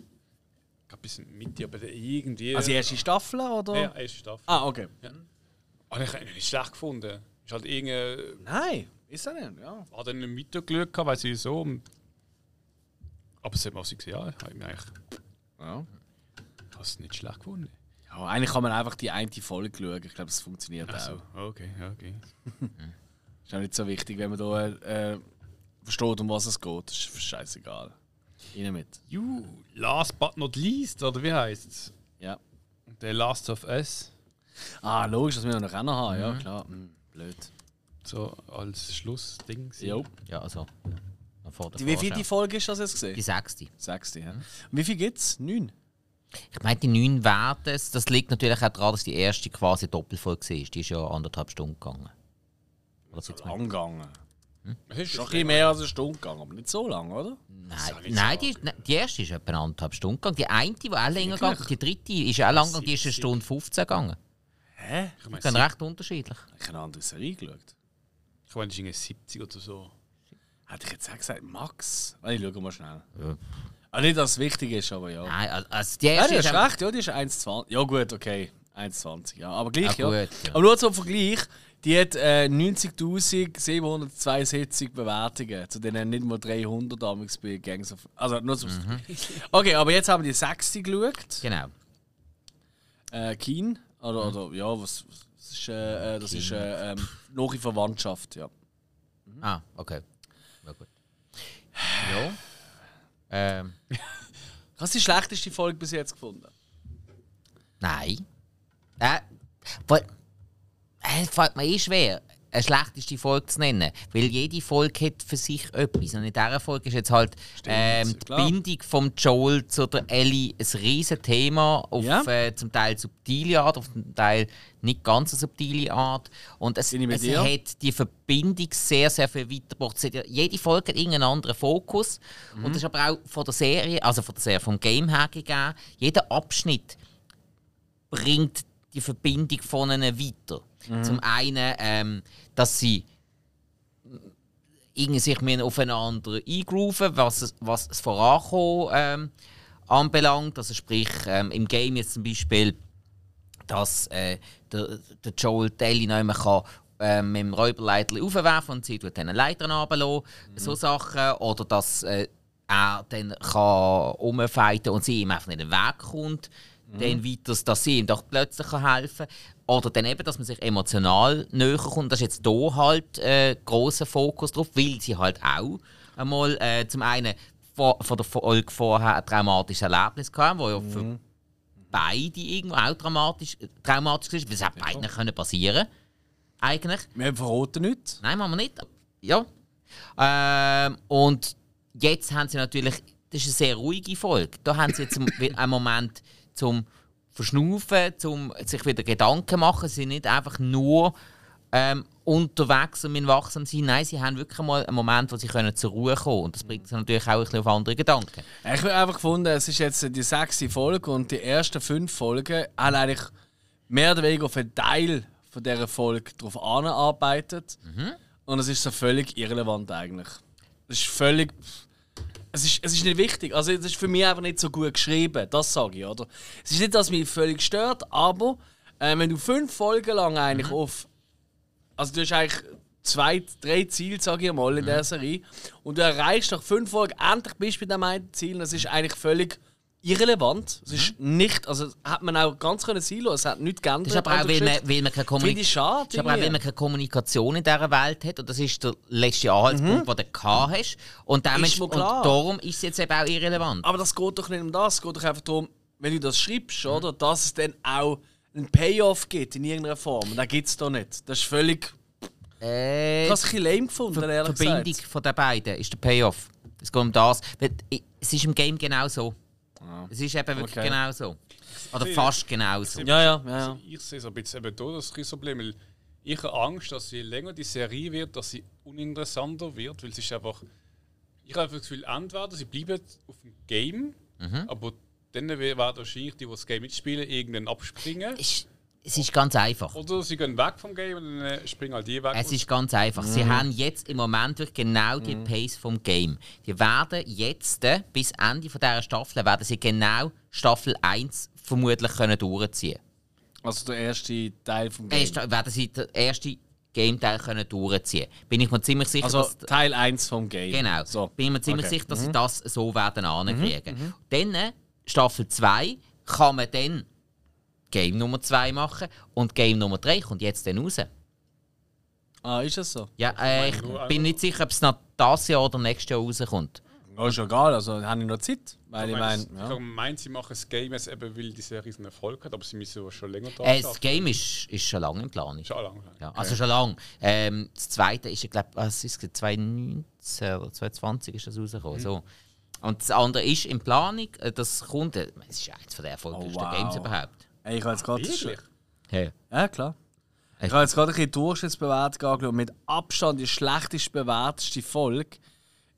Speaker 1: Ich glaube, bis Mitte, aber irgendwie.
Speaker 2: Also die erste Staffel, oder?
Speaker 1: Ja, erste Staffel.
Speaker 2: Ah, okay.
Speaker 1: Aber ich habe ihn nicht schlecht gefunden. Ist halt irgendwie.
Speaker 2: Nein, ist er nicht, ja.
Speaker 1: Hat er nicht gehabt, weiß ich so. Aber es hat man auch gesehen, ja, ich eigentlich
Speaker 2: ja.
Speaker 1: habe es nicht schlecht gefunden.
Speaker 2: Ja, eigentlich kann man einfach die eine Folge schauen. Ich glaube, das funktioniert
Speaker 1: Also,
Speaker 2: auch.
Speaker 1: okay, okay.
Speaker 2: Ist auch nicht so wichtig, wenn man da äh, versteht, um was es geht. Das ist scheißegal. Rein mit.
Speaker 1: You, last but not least, oder wie heißt es?
Speaker 2: Ja.
Speaker 1: The Last of Us.
Speaker 2: Ah, logisch, dass wir noch Rennen haben. Ja, klar. Hm, blöd.
Speaker 1: So als Schlussding.
Speaker 2: Jo.
Speaker 3: Ja, also.
Speaker 2: Die, wie viel die. Folge ist das jetzt gesehen?
Speaker 3: Die sechste.
Speaker 2: Sechste, ja. Und wie viel gibt es? Neun?
Speaker 3: Ich meine, die neun Werte, das liegt natürlich auch daran, dass die erste quasi Doppelfolge war. Die ist ja anderthalb Stunden gegangen. Oder man?
Speaker 2: Lang gegangen.
Speaker 1: Es ist
Speaker 2: Schon ein bisschen mehr als eine Stunde gegangen, aber nicht so lang, oder?
Speaker 3: Nein, nein,
Speaker 1: so
Speaker 3: die, nein, die erste ist etwa anderthalb Stunden gegangen. Die eine, die auch länger gegangen die dritte ist auch lang gegangen, die ist eine Stunde 15 gegangen.
Speaker 2: Hä?
Speaker 1: Ich meine,
Speaker 3: Die sind recht unterschiedlich.
Speaker 2: Ich habe eine andere Serie geschaut.
Speaker 1: Ich meine, das ist irgendwie 70 oder so.
Speaker 2: Hätte ich jetzt auch gesagt, Max? Ich schaue mal schnell.
Speaker 3: Ja.
Speaker 2: Ah, nicht, dass es wichtig ist, aber ja.
Speaker 3: Nein, also- die
Speaker 2: Ja,
Speaker 3: erste
Speaker 2: die
Speaker 3: ist
Speaker 2: recht, ja, die ist 1,20. Ja, gut, okay. 1,20, ja. Aber gleich, ja.
Speaker 3: Ja, gut, ja.
Speaker 2: Aber nur zum Vergleich, die hat äh, 90.772 Bewertungen. Zu denen nicht mal 300 damals bei Gangs of. Also nur zum Okay, aber jetzt haben wir die sechste geschaut.
Speaker 3: Genau.
Speaker 2: Äh, Keen. Oder, oder ja, was, was ist, äh, äh, das ist äh, ähm, noch in Verwandtschaft, ja.
Speaker 3: Ah, okay. Ja, gut. Ja. Ähm,
Speaker 2: Was ist die schlechteste Folge bis jetzt gefunden?
Speaker 3: nein. Äh, weil, äh, fällt mir eh schwer, eine schlechteste Folge zu nennen. Weil jede Folge hat für sich etwas. Und in dieser Folge ist jetzt halt ähm, die. Bindung vom Joel zu der Ellie ein riesen Thema. Auf
Speaker 2: Ja.
Speaker 3: äh, zum Teil subtile Art, auf zum Teil nicht ganz eine subtile Art. Und es, es hat die Verbindung sehr, sehr viel weitergebracht. Jede Folge hat irgendeinen anderen Fokus.
Speaker 2: Mhm.
Speaker 3: Und das ist aber auch von der Serie, also von der Serie, vom Game her gegeben. Jeder Abschnitt bringt die Verbindung von ihnen weiter. Zum einen, ähm, dass sie irgendwie sich mehr aufeinander eingrooven, was, was das Vorankommen ähm, anbelangt. Also sprich, ähm, im Game jetzt zum Beispiel, dass äh, der, der Joel Ellie nicht mehr kann, äh, mit dem Räuberleiter aufwerfen und sie tut dann Leitern runterlassen. So Sachen. Oder dass äh, er dann kann und sie ihm einfach nicht in den Weg kommt. Dann weiter, dass sie ihm doch plötzlich helfen kann. Oder dann eben, dass man sich emotional näher kommt. Das ist jetzt hier halt äh, großer Fokus drauf, weil sie halt auch einmal äh, zum einen vor, von der Folge vorher ein traumatisches Erlebnis hatten, wo ja für beide irgendwo auch dramatisch, äh, traumatisch ist, weil es hätte beiden können passieren eigentlich.
Speaker 2: Wir verraten nichts.
Speaker 3: Nein, machen wir nicht. Ja. Ähm, und jetzt haben sie natürlich, das ist eine sehr ruhige Folge. Da haben sie jetzt einen Moment zum Verschnaufen, zum sich wieder Gedanken machen. Sie sind nicht einfach nur ähm, unterwegs und müssen wachsam sein. Nein, sie haben wirklich mal einen Moment, wo sie können zur Ruhe kommen können. Und das bringt sie natürlich auch ein bisschen auf andere Gedanken.
Speaker 2: Ich habe einfach gefunden, es ist jetzt die sechste Folge und die ersten fünf Folgen haben eigentlich mehr oder weniger auf einen Teil von dieser Folge darauf angearbeitet. Und es ist so völlig irrelevant eigentlich. Es ist völlig. Es ist, es ist nicht wichtig. Also, es ist für mich einfach nicht so gut geschrieben. Das sage ich, oder? Es ist nicht, dass mich völlig stört, aber äh, wenn du fünf Folgen lang eigentlich auf. Also, du hast eigentlich zwei, drei Ziele, sage ich mal, in der Serie. Und du erreichst nach fünf Folgen endlich bist du bei dem einen Ziel. Das ist eigentlich völlig irrelevant. Es ist nicht, also hat man auch ganz können sein lassen. Es hat nichts geändert.
Speaker 3: Das ist aber auch, weil man, weil man keine Kommunikation
Speaker 2: schade.
Speaker 3: Das ist aber auch, weil man keine Kommunikation in dieser Welt hat. Und das ist der letzte Anhaltspunkt, den du gehabt hast. Und, damit,
Speaker 2: Mhm.
Speaker 3: Und darum ist es jetzt eben auch irrelevant.
Speaker 2: Aber das geht doch nicht um das. Es geht doch einfach darum, wenn du das schreibst,
Speaker 3: Mhm.
Speaker 2: oder, dass es dann auch einen Payoff gibt in irgendeiner Form. Und den gibt es da nicht. Das ist völlig.
Speaker 3: Äh,
Speaker 2: Ich habe es ein bisschen lame gefunden, ehrlich
Speaker 3: Verbindung
Speaker 2: gesagt.
Speaker 3: von den beiden ist der Payoff. Es geht um das. Es ist im Game genau so. Es ist eben wirklich
Speaker 2: Okay.
Speaker 3: genau so. Oder fast genau so.
Speaker 2: Ja, ja, ja. ja.
Speaker 1: Ich sehe so ein bisschen eben da das Problem, weil ich habe Angst, dass je länger die Serie wird, dass sie uninteressanter wird, weil es ist einfach. Ich habe einfach das Gefühl, entweder sie bleiben auf dem Game,
Speaker 3: Mhm.
Speaker 1: aber dann werden wahrscheinlich die, die das Game mitspielen, irgendwann abspringen.
Speaker 3: Es, es ist ganz einfach.
Speaker 1: Oder sie gehen weg vom Game und dann äh, springen halt die weg.
Speaker 3: Es ist ganz einfach. Sie haben jetzt im Moment wirklich genau die Pace vom Game. Die werden jetzt äh, bis Ende von dieser Staffel werden sie genau Staffel 1 vermutlich können durchziehen.
Speaker 2: Also der erste Teil vom Game.
Speaker 3: sta- werden sie den ersten Game-Teil können durchziehen. Bin ich mir ziemlich sicher,
Speaker 2: Also
Speaker 3: dass
Speaker 2: Teil 1 vom Game.
Speaker 3: Genau.
Speaker 2: So.
Speaker 3: Bin ich mir ziemlich
Speaker 2: Okay.
Speaker 3: sicher, dass sie das so werden ankriegen. Dann, äh, Staffel 2, kann man dann Game Nummer 2 machen und Game Nummer 3 kommt jetzt dann raus.
Speaker 2: Ah, ist das so?
Speaker 3: Ja, äh, ich bin nicht sicher, ob es noch das Jahr oder nächstes Jahr rauskommt.
Speaker 2: Ja, ist ja egal, also habe ich noch Zeit. Weil ich
Speaker 1: Ich
Speaker 2: meine, ja.
Speaker 1: ich meine, sie machen das Game jetzt eben, weil die Serie so einen Erfolg hat, aber sie müssen schon länger da
Speaker 3: Äh, das Game ist, ist schon lange in Planung.
Speaker 1: Schon lange.
Speaker 3: Ja, also schon lange. Ähm, das zweite ist, ich glaube, was ist es, 2019 oder 2020 ist das rausgekommen.
Speaker 2: Mhm.
Speaker 3: So. Und das andere ist in Planung, äh, das kommt, äh, es ist eines der erfolgreichsten
Speaker 2: Oh, wow.
Speaker 3: Games überhaupt.
Speaker 2: Ey, ich habe jetzt gerade
Speaker 1: Wirklich?
Speaker 3: Ja.
Speaker 2: Ja, klar. Ich habe jetzt gerade ein bisschen Durchschnittsbewertung angeschaut. Mit Abstand die schlechtest bewerteste Folge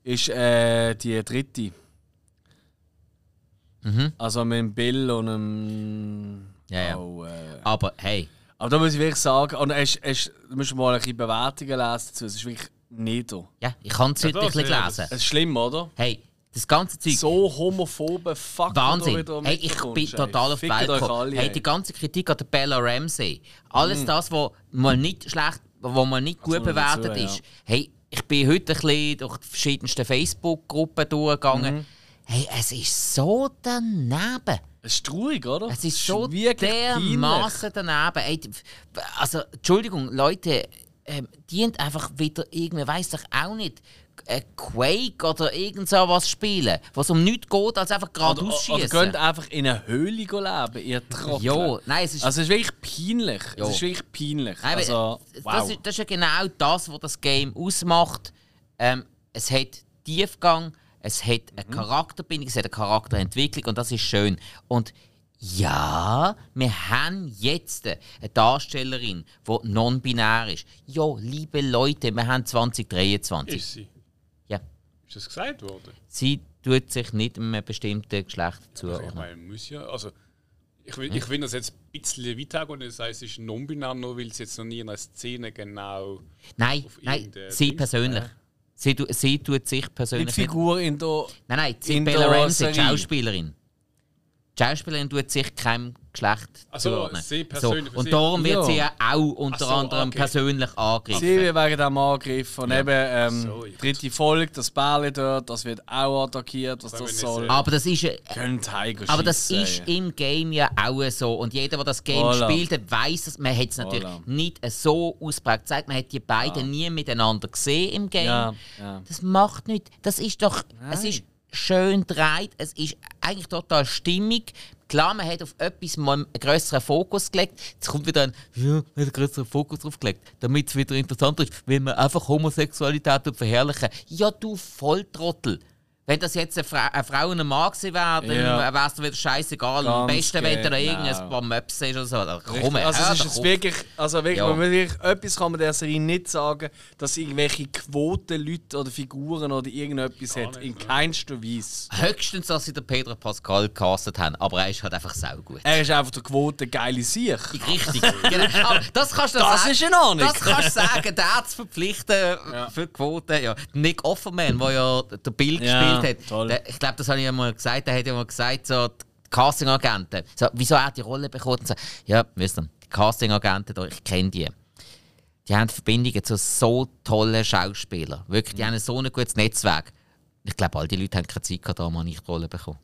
Speaker 2: ist äh, die dritte. Also mit dem Bill und dem.
Speaker 3: Ja, ja.
Speaker 2: Oh, äh.
Speaker 3: Aber hey,
Speaker 2: Aber da muss ich wirklich sagen, und es, es, du musst mal ein bisschen Bewertungen lesen dazu. Es ist wirklich nieder.
Speaker 3: ja, ich kann es heute
Speaker 1: das,
Speaker 3: nicht
Speaker 1: ja,
Speaker 3: lesen.
Speaker 2: Es ist schlimm, oder?
Speaker 3: Hey, das ganze Zeug.
Speaker 2: So homophobe Fuck.
Speaker 3: Wahnsinn. Hey, ich bin total auf die Welt gekommen. Hey,
Speaker 2: ey.
Speaker 3: die ganze Kritik an der Bella Ramsey. Alles das, was mal nicht schlecht, was mal nicht gut
Speaker 2: dazu,
Speaker 3: bewertet
Speaker 2: ja.
Speaker 3: ist. Hey, ich bin heute ein bisschen durch die verschiedensten Facebook-Gruppen durchgegangen.
Speaker 2: Mhm.
Speaker 3: Hey, es ist so daneben.
Speaker 2: Es ist traurig, oder?
Speaker 3: Es ist so dermaßen daneben. Ey, die- also, Entschuldigung, Leute, ähm, die haben einfach wieder irgendwie, weiß doch auch nicht, äh, Quake oder irgend so was spielen, was um nichts geht, als einfach
Speaker 2: Oder,
Speaker 3: geradeaus
Speaker 2: oder
Speaker 3: schießen.
Speaker 2: könnt einfach in einer Höhle leben, ihr Trottel.
Speaker 3: Ja, nein, es ist.
Speaker 2: Also es ist wirklich peinlich.
Speaker 3: Ja.
Speaker 2: Es ist wirklich peinlich.
Speaker 3: Nein,
Speaker 2: also,
Speaker 3: das,
Speaker 2: wow.
Speaker 3: ist, das ist ja genau das, was das Game ausmacht. Ähm, es hat Tiefgang, es hat
Speaker 2: Mhm.
Speaker 3: eine Charakterbindung, es hat eine Charakterentwicklung und das ist schön. Und ja, wir haben jetzt eine Darstellerin, die non-binär ist. Ja, liebe Leute, wir haben 2023.
Speaker 1: Ist sie? Ist das gesagt worden?
Speaker 3: sie tut sich nicht einem bestimmten Geschlecht
Speaker 1: Also ich
Speaker 3: zuordnen.
Speaker 1: meine, muss ja. Also, ich will, ich will das jetzt ein bisschen weiter und das heißt, es ist non-binär, nur weil es jetzt noch nie in einer Szene genau.
Speaker 3: Nein, nein, sie
Speaker 1: Ding-
Speaker 3: persönlich. Sie, sie tut sich
Speaker 2: die
Speaker 3: persönlich nicht
Speaker 2: Figur in der.
Speaker 3: Nein, nein, die
Speaker 2: in
Speaker 3: Bella
Speaker 2: der
Speaker 3: Ramsey, die
Speaker 2: Serie.
Speaker 3: Schauspielerin. Die Schauspielerin tut sich keinem Geschlecht
Speaker 1: Ach so,
Speaker 3: zuordnen.
Speaker 1: sie persönlich für
Speaker 3: Und darum wird
Speaker 2: Ja.
Speaker 3: sie ja auch unter
Speaker 1: so,
Speaker 3: anderem
Speaker 1: okay.
Speaker 3: persönlich angegriffen.
Speaker 2: Sie wird wegen dem Angriff und eben ähm,
Speaker 1: So,
Speaker 2: dritte Folge, das Bärli dort, das wird auch attackiert, was
Speaker 1: Das
Speaker 2: soll.
Speaker 3: aber das ist, äh, aber das ist im Game ja auch so. Und jeder, der das Game
Speaker 2: Voilà.
Speaker 3: spielt, hat, weiss es. Man hat es natürlich
Speaker 2: Voilà.
Speaker 3: nicht so ausprägt gezeigt. Man hat die beiden nie miteinander gesehen im Game.
Speaker 2: Ja, ja.
Speaker 3: Das macht nichts. Das ist doch. Es ist schön dreht. Es ist eigentlich total stimmig. Klar, man hat auf etwas mal einen größeren Fokus gelegt. Jetzt kommt wieder ein, ja, man hat einen größeren Fokus drauf gelegt, damit es wieder interessanter ist, weil man einfach Homosexualität verherrlichen. Ja, du Volltrottel. Wenn das jetzt eine, Fra eine Frau und ein Mann gewesen wäre, dann
Speaker 2: Ja.
Speaker 3: wäre es dir wieder scheißegal. Am besten, wenn da
Speaker 2: genau.
Speaker 3: irgendein paar Möps ist oder so. Da Komm,
Speaker 2: also es ist jetzt wirklich, also wirklich,
Speaker 3: Ja.
Speaker 2: wirklich, etwas kann man der Serie nicht sagen, dass irgendwelche Quotenleute oder Figuren oder irgendetwas hat. In keinster Weise.
Speaker 3: Höchstens, dass sie den Pedro Pascal gecastet haben, aber er ist halt einfach saugut.
Speaker 2: Er ist einfach der Quote geile Sieg.
Speaker 3: Richtig. genau. Das kannst du
Speaker 2: Das
Speaker 3: sagen.
Speaker 2: ist in Ordnung.
Speaker 3: Das kannst du sagen, den zu verpflichten für die Quote. Ja. Nick Offerman, der ja der Bill
Speaker 2: Ja,
Speaker 3: gespielt hat,
Speaker 2: toll.
Speaker 3: der, ich glaube, das habe ich ja mal gesagt, der hat ja mal gesagt, so, die Casting-Agenten, so, wieso er die Rolle bekommen? So, ja, wisst ihr, die Casting-Agenten, ich kenne die. die haben Verbindungen zu so tollen Schauspielern. Wirklich, die haben so ein gutes Netzwerk. Ich glaube, all die Leute haben keine Zeit gehabt, da mal nicht die Rolle bekommen.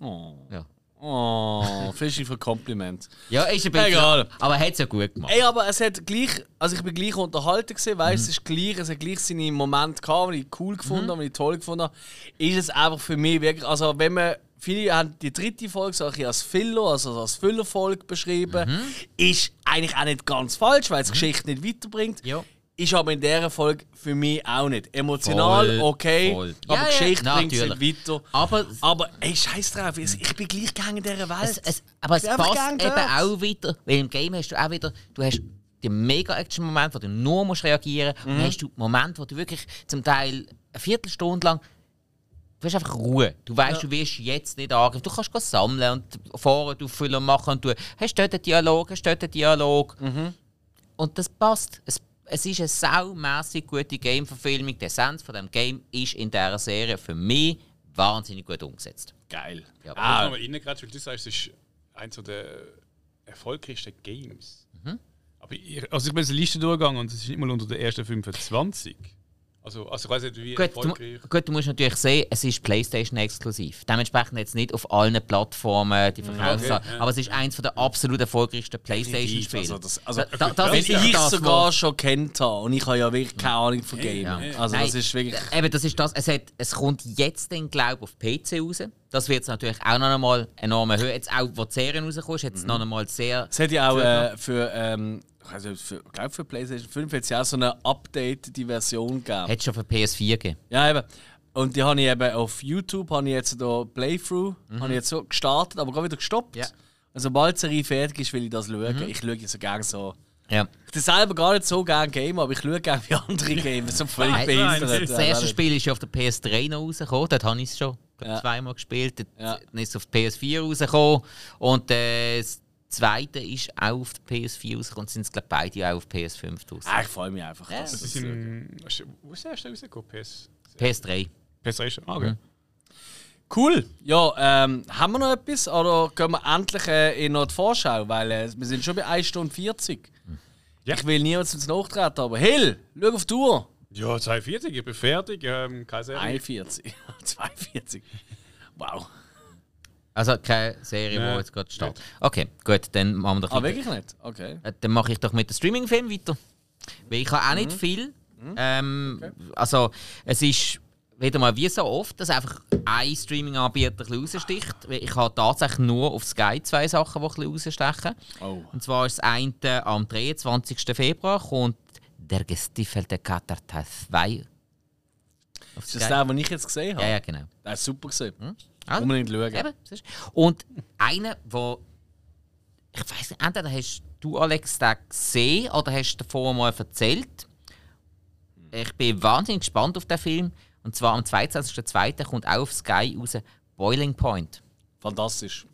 Speaker 2: Oh.
Speaker 3: Ja.
Speaker 2: Oh, Fischi für Kompliment.
Speaker 3: Ja, ist ein bisschen.
Speaker 2: Egal.
Speaker 3: Aber er hat es ja gut gemacht.
Speaker 2: Ey, aber es hat gleich, also ich bin gleich unterhalten gesehen, weißt, es ist gleich, es hat gleich seine Momente gehabt, die ich cool gefunden habe, die ich toll gefunden habe. Ist es einfach für mich wirklich, also wenn man Viele haben die dritte Folge so als Filler, also als Füllerfolge beschrieben. Ist eigentlich auch nicht ganz falsch, weil es die Geschichte nicht weiterbringt.
Speaker 3: Ja.
Speaker 2: Ist aber in dieser Folge für mich auch nicht. Emotional,
Speaker 3: Voll,
Speaker 2: okay,
Speaker 3: voll.
Speaker 2: aber
Speaker 3: Ja,
Speaker 2: die
Speaker 3: ja,
Speaker 2: Geschichte bringt es
Speaker 3: natürlich.
Speaker 2: nicht weiter.
Speaker 3: Aber,
Speaker 2: Aber ey, scheiß drauf, ich bin gleich gegangen in dieser Welt.
Speaker 3: es, es, aber es passt eben
Speaker 2: dort.
Speaker 3: auch wieder, weil im Game hast du auch wieder, du hast die Mega-Action-Momente, wo du nur musst reagieren musst.
Speaker 2: Mhm.
Speaker 3: Dann hast du Momente, wo du wirklich zum Teil eine Viertelstunde lang Du hast einfach Ruhe. Du weißt, du wirst jetzt nicht angegriffen. Du kannst gehen sammeln und fahren, du füllen machen und du hast dort einen Dialog, hast dort einen Dialog.
Speaker 2: Mhm.
Speaker 3: Und das passt. Es, es ist eine saumässig gute Game-Verfilmung. Die Essenz von dem Game ist in dieser Serie für mich wahnsinnig gut umgesetzt.
Speaker 2: Geil.
Speaker 1: Ah.
Speaker 3: Ja.
Speaker 1: Ich
Speaker 2: Ah,
Speaker 1: muss mal weil du sagst, es ist eins der erfolgreichsten Games.
Speaker 4: Aber ich, also ich bin eine Liste durchgegangen und es ist nicht mal unter den ersten 25.
Speaker 1: Also, also ich weiß nicht, wie
Speaker 3: Gut
Speaker 1: erfolgreich.
Speaker 3: du, gut, du musst natürlich sehen, es ist PlayStation exklusiv. Dementsprechend jetzt nicht auf allen Plattformen die Verkaufszahlen.
Speaker 1: Okay, ja.
Speaker 3: Aber es ist eins der absolut erfolgreichsten PlayStation-Spiele.
Speaker 2: Also das, also,
Speaker 3: Da- da- das
Speaker 2: wenn
Speaker 3: ist ja
Speaker 2: ich
Speaker 3: das,
Speaker 2: sogar schon kennt habe und ich habe ja wirklich keine Ahnung von Game.
Speaker 3: Ja.
Speaker 2: Also
Speaker 3: Nein,
Speaker 2: das ist wirklich.
Speaker 3: Eben, das ist das. Es, hat, es kommt jetzt dann, glaube ich, auf PC raus. Das wird es natürlich auch noch einmal enorm erhöhen. Jetzt auch, wo die Serie rauskommt, ist
Speaker 2: Mhm.
Speaker 3: jetzt noch einmal sehr...
Speaker 2: Es hat ja auch äh, für, ähm, für, ich glaube für PlayStation 5 hat es ja auch so eine updatete Version gegeben.
Speaker 3: Hat schon für PS4 gegeben.
Speaker 2: Ja, eben. Und die habe ich eben auf YouTube, habe ich jetzt da Playthrough, habe ich jetzt so gestartet, aber gerade wieder gestoppt.
Speaker 3: Ja.
Speaker 2: Und sobald die Serie fertig ist, will ich das schauen. Ich schaue so gerne so.
Speaker 3: Ja.
Speaker 2: Ich tue selber gar nicht so gerne Game, aber ich schaue gerne wie andere Games. So völlig
Speaker 3: Nein,
Speaker 2: behindert.
Speaker 3: Das erste Spiel ist ja auf der PS3 noch rausgekommen. Dort habe ich es schon
Speaker 2: Ja.
Speaker 3: zweimal gespielt. Dort
Speaker 2: Ja.
Speaker 3: dann ist es auf der PS4 rausgekommen. Und äh, das zweite ist auch auf der PS4 rausgekommen. Sind es, glaube beide auch auf PS5 raus.
Speaker 2: Ah, ich freue mich einfach.
Speaker 3: Ja.
Speaker 4: Das ist im, wo ist der erste rausgekommen? PS?
Speaker 3: PS3.
Speaker 4: PlayStation? Ah, okay.
Speaker 2: Cool. Ja, ähm, haben wir noch etwas oder gehen wir endlich äh, in noch die Vorschau? Weil äh, wir sind schon bei 1 Stunde 40.
Speaker 4: Ja.
Speaker 2: Ich will niemals ins Nachtreten, aber Hill, schau auf die Uhr.
Speaker 4: Ja, 42, ich bin fertig. Ähm, keine Serie.
Speaker 2: 41. 42. Wow.
Speaker 3: Also keine Serie, die jetzt gerade startet. Okay, gut, dann machen wir doch
Speaker 2: Ah,
Speaker 3: weiter.
Speaker 2: wirklich nicht? Okay.
Speaker 3: Äh, Dann mache ich doch mit dem Streaming-Film weiter. Weil ich habe auch
Speaker 2: Mhm.
Speaker 3: nicht viel. Ähm, Also, es ist wieder mal wie so oft, dass einfach ein Streaming-Anbieter ein bisschen raussticht. Weil Ich habe tatsächlich nur auf Sky zwei Sachen, die ein bisschen rausstechen.
Speaker 2: Oh.
Speaker 3: Und zwar ist das eine am 23. Februar kommt Der gestiefelte Kater Teil 2. Auf
Speaker 2: Ist das der, den ich jetzt gesehen habe?
Speaker 3: Ja, ja, genau.
Speaker 2: Der ist super gesehen.
Speaker 3: Also,
Speaker 2: Unbedingt schauen.
Speaker 3: Eben, siehst. Und einer, wo ich weiß nicht, entweder hast du Alex den gesehen oder hast du davor mal erzählt. Ich bin wahnsinnig gespannt auf den Film. Und zwar am 22.02. kommt auch auf Sky raus Boiling Point.
Speaker 2: Fantastisch.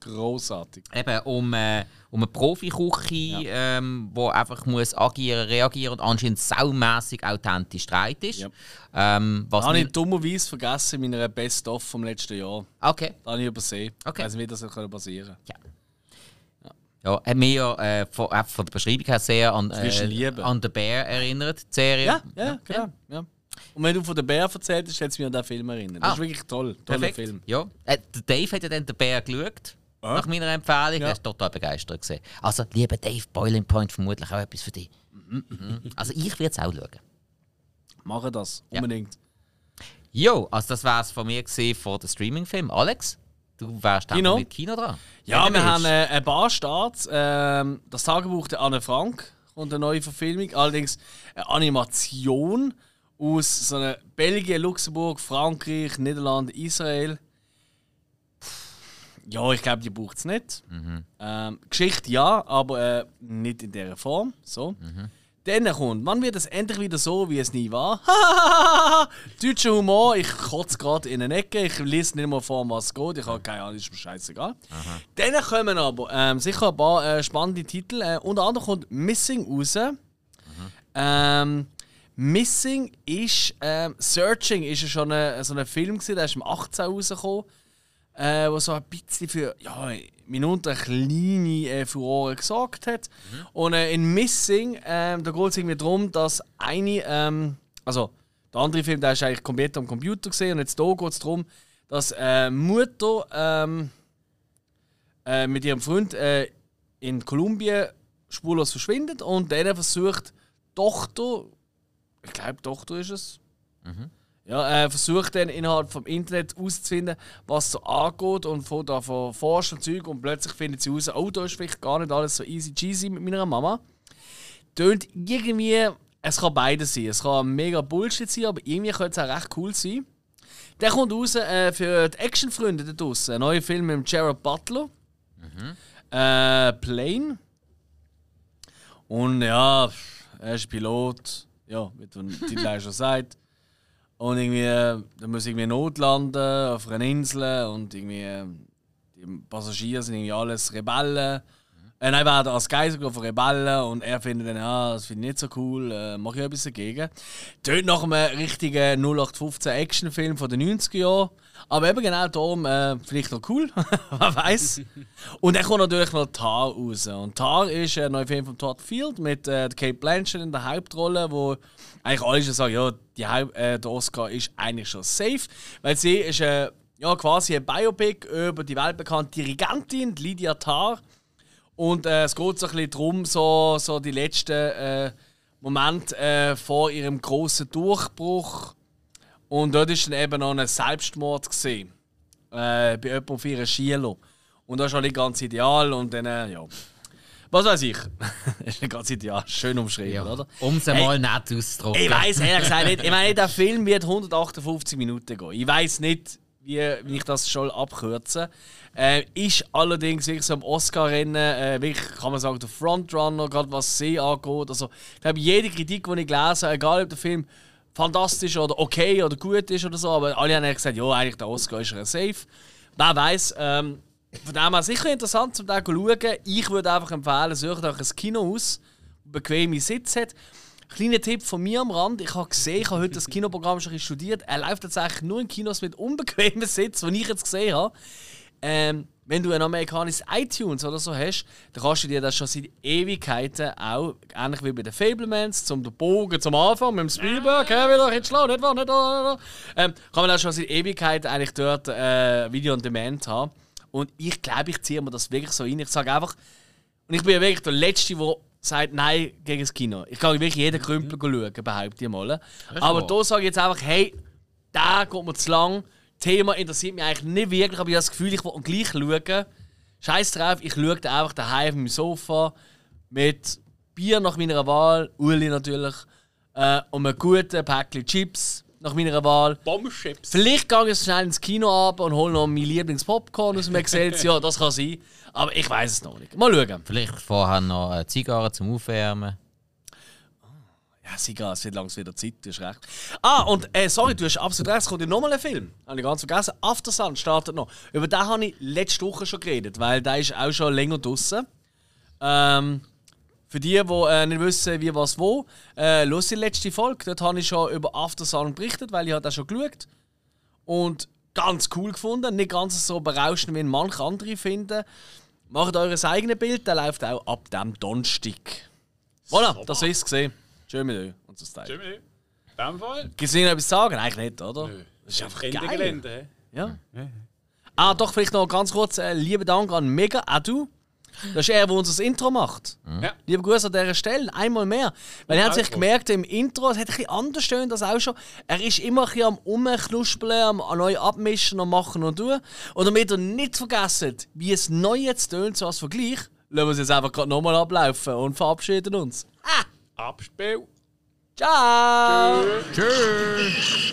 Speaker 2: Großartig.
Speaker 3: Eben um, äh, um eine Profiküche, ähm, wo einfach muss agieren, reagieren und anscheinend saumässig authentisch streit ist.
Speaker 2: Ja.
Speaker 3: Ähm, was
Speaker 2: Habe ich dummerweise vergessen in meiner Best-of vom letzten Jahr.
Speaker 3: okay.
Speaker 2: Da habe ich übersehen.
Speaker 3: Okay.
Speaker 2: Nicht, wie das passieren
Speaker 3: Ja, hat mich ja äh, von, äh, von der Beschreibung her sehr an, äh, an The Bear erinnert, die Serie.
Speaker 2: Ja, ja, genau. Ja. Und wenn du von der Bär erzählt hast, hat es mich an den Film erinnert. Das
Speaker 3: Ah.
Speaker 2: ist wirklich toll. Toller
Speaker 3: Perfekt.
Speaker 2: Film.
Speaker 3: Ja. Äh, Dave hat ja dann den Bär geschaut, nach meiner Empfehlung. Er ist total begeistert. Gewesen. Also, lieber Dave, Boiling Point vermutlich auch etwas für dich. Mhm. Also, ich würde es auch schauen.
Speaker 2: Machen das.
Speaker 3: Ja.
Speaker 2: Unbedingt.
Speaker 3: Jo, also das war es von mir gesehen vor dem Streaming-Film. Alex, du wärst
Speaker 2: Kino?
Speaker 3: auch mit Kino dran.
Speaker 2: Ja,
Speaker 3: du
Speaker 2: wir haben äh, ein paar Starts. Ähm, das Tagebuch der Anne Frank und eine neue Verfilmung. Allerdings eine Animation aus so einer Belgien, Luxemburg, Frankreich, Niederlande, Israel. Ja, ich glaube, die braucht es nicht. Ähm, Geschichte ja, aber äh, nicht in dieser Form. So. Dann kommt, wann wird es endlich wieder so, wie es nie war? Deutscher Humor, ich kotze gerade in eine Ecke, ich lese nicht mal vor, was es geht, ich habe keine Ahnung, ist mir scheißegal. Dann kommen aber ähm, sicher ein paar äh, spannende Titel. Äh, unter anderem kommt Missing raus. Ähm, Missing ist, ähm, Searching ist ja schon ein, so ein Film, gewesen, der ist im 18 rausgekommen. Äh, wo so ein bisschen für ja, mitunter eine kleine äh, Furore gesorgt hat. Und äh, in Missing, äh, da geht es irgendwie darum, dass eine, ähm, also der andere Film, der ist eigentlich komplett am Computer gesehen und jetzt hier geht es darum, dass äh, Mutter ähm, äh, mit ihrem Freund äh, in Kolumbien spurlos verschwindet und dann versucht Tochter, ich glaube Tochter ist es, ja, äh, versucht dann innerhalb vom Internet herauszufinden, was so angeht und von da von forscht und Zeug und plötzlich findet sie heraus, oh, da ist vielleicht gar nicht alles so easy cheesy mit meiner Mama. Tönt irgendwie, es kann beides sein. Es kann mega Bullshit sein, aber irgendwie könnte es auch recht cool sein. Der kommt raus äh, für die Actionfreunde da draussen. Ein neuer Film mit Jared Butler. Äh, Plane. Und ja, er ist Pilot. Ja, wie Titel auch schon sagt. Und irgendwie, äh, da muss irgendwie notlanden auf einer Insel und irgendwie die Passagiere sind irgendwie alles Rebellen. Äh, nein, werden als Geisel von Rebellen und er findet dann, ja, das finde ich nicht so cool, äh, mache ich etwas dagegen. Tönt nach einem richtigen 0815 Actionfilm von den 90er Jahren. Aber eben genau darum, äh, vielleicht noch cool, wer weiß. Und dann kommt natürlich noch Tar raus. Und Tar ist ein neuer Film von Todd Field mit äh, Kate Blanchett in der Hauptrolle, wo eigentlich alle schon sagen, ja, die Haupt, äh, der Oscar ist eigentlich schon safe, weil sie ist äh, ja, quasi ein Biopic über die weltbekannte Dirigentin Lydia Tarr. Und äh, es geht so ein bisschen darum, so, so die letzten äh, Momente äh, vor ihrem großen Durchbruch. Und dort ist dann eben noch ein Selbstmord gesehen. Äh, bei jemandem auf ihren Schieler. Und das ist auch ganz ideal. Und dann, äh, ja. Was weiß ich. ist nicht ganz ideal. Schön umschrieben, oder?
Speaker 3: Um es mal nett auszudrücken.
Speaker 2: Ich weiß ehrlich gesagt nicht. Ich meine, der Film wird 158 Minuten gehen. Ich weiß nicht, wie, wie ich das schon abkürzen. Äh, ist allerdings wirklich so im Oscar-Rennen, äh, wirklich, kann man sagen, der Frontrunner, gerade was See angeht. Also, ich glaube, jede Kritik, die ich gelesen habe, egal ob der Film fantastisch oder okay oder gut ist oder so, aber alle haben eigentlich gesagt, ja, eigentlich der Oscar ist ja safe. Wer weiß, ähm, von dem her sicher interessant zum Tag schauen. Ich würde einfach empfehlen, sucht euch ein Kino aus, das bequeme Sitz hat. Kleiner Tipp von mir am Rand. Ich habe gesehen, ich habe heute das Kinoprogramm schon studiert. Er läuft tatsächlich nur in Kinos mit unbequemen Sitz, die ich jetzt gesehen habe. Ähm, wenn du ein amerikanisches iTunes oder so hast, dann kannst du dir das schon seit Ewigkeiten auch, ähnlich wie bei den Fablemans, zum Bogen zum Anfang mit dem Spielberg, hey, wieder jetzt schlau, nicht wahr, nicht wahr, nicht wahr. Ähm, kann man das schon seit Ewigkeiten eigentlich dort äh, Video on Demand haben. Und ich glaube, ich ziehe mir das wirklich so rein. Ich sage einfach, und ich bin ja wirklich der Letzte, der sagt Nein gegen das Kino. Ich kann wirklich jeden Krümpel schauen, behaupte ich mal. Aber da sage ich jetzt einfach, hey, da geht mir zu lang. Thema interessiert mich eigentlich nicht wirklich, aber ich habe das Gefühl, ich will gleich schauen. Scheiß drauf, ich schaue da einfach daheim auf meinem Sofa mit Bier nach meiner Wahl, Uli natürlich, äh, und einem guten Päckchen Chips nach meiner Wahl.
Speaker 1: Bombschips.
Speaker 2: Vielleicht gehe ich schnell ins Kino ab und hole noch mein Lieblingspopcorn aus dem Excelsior. das kann sein. Aber ich weiß es noch nicht. Mal schauen.
Speaker 3: Vielleicht vorher noch eine Zigarre zum Aufwärmen.
Speaker 2: Ja, Siga, es wird langsam wieder Zeit, du hast recht. Ah, und äh, sorry, du hast absolut recht, es kommt ja nochmal ein Film. Habe ich ganz vergessen. After Sun startet noch. Über den habe ich letzte Woche schon geredet, weil der ist auch schon länger draußen. Ähm, für die, die äh, nicht wissen, wie was wo, äh, los die letzte Folge. Dort habe ich schon über After Sun berichtet, weil ich habe das schon geschaut. Und ganz cool gefunden. Nicht ganz so berauschend, wie manche andere finden. Macht eures eigenes Bild, der läuft auch ab dem Donnerstag. Voilà, das ist es gesehen. Schön mit euch und so Style.
Speaker 1: Jimmy, in dem Fall.
Speaker 2: Gibt es noch etwas sagen? Eigentlich nicht, oder?
Speaker 1: Nö.
Speaker 2: Das ist einfach
Speaker 1: Ende
Speaker 2: geil.
Speaker 1: Gelände. hä?
Speaker 2: Ja. Ah, doch, vielleicht noch ganz kurz. Äh, lieben Dank an Mega, auch du. Das ist er, der unser Intro macht.
Speaker 1: Ja.
Speaker 2: Lieber Gruß an dieser Stelle, einmal mehr. Weil er hat sich gemerkt, im Intro, es hat ein bisschen anders stehen, das auch schon. Er ist immer ein bisschen am Umknuspeln, am neu abmischen und machen und tun. Und damit er nicht vergessen, wie es neu jetzt tönt, so als Vergleich, lassen wir es jetzt einfach gerade nochmal ablaufen und verabschieden uns.
Speaker 1: Abspiel.
Speaker 2: Ciao!
Speaker 4: Tschüss.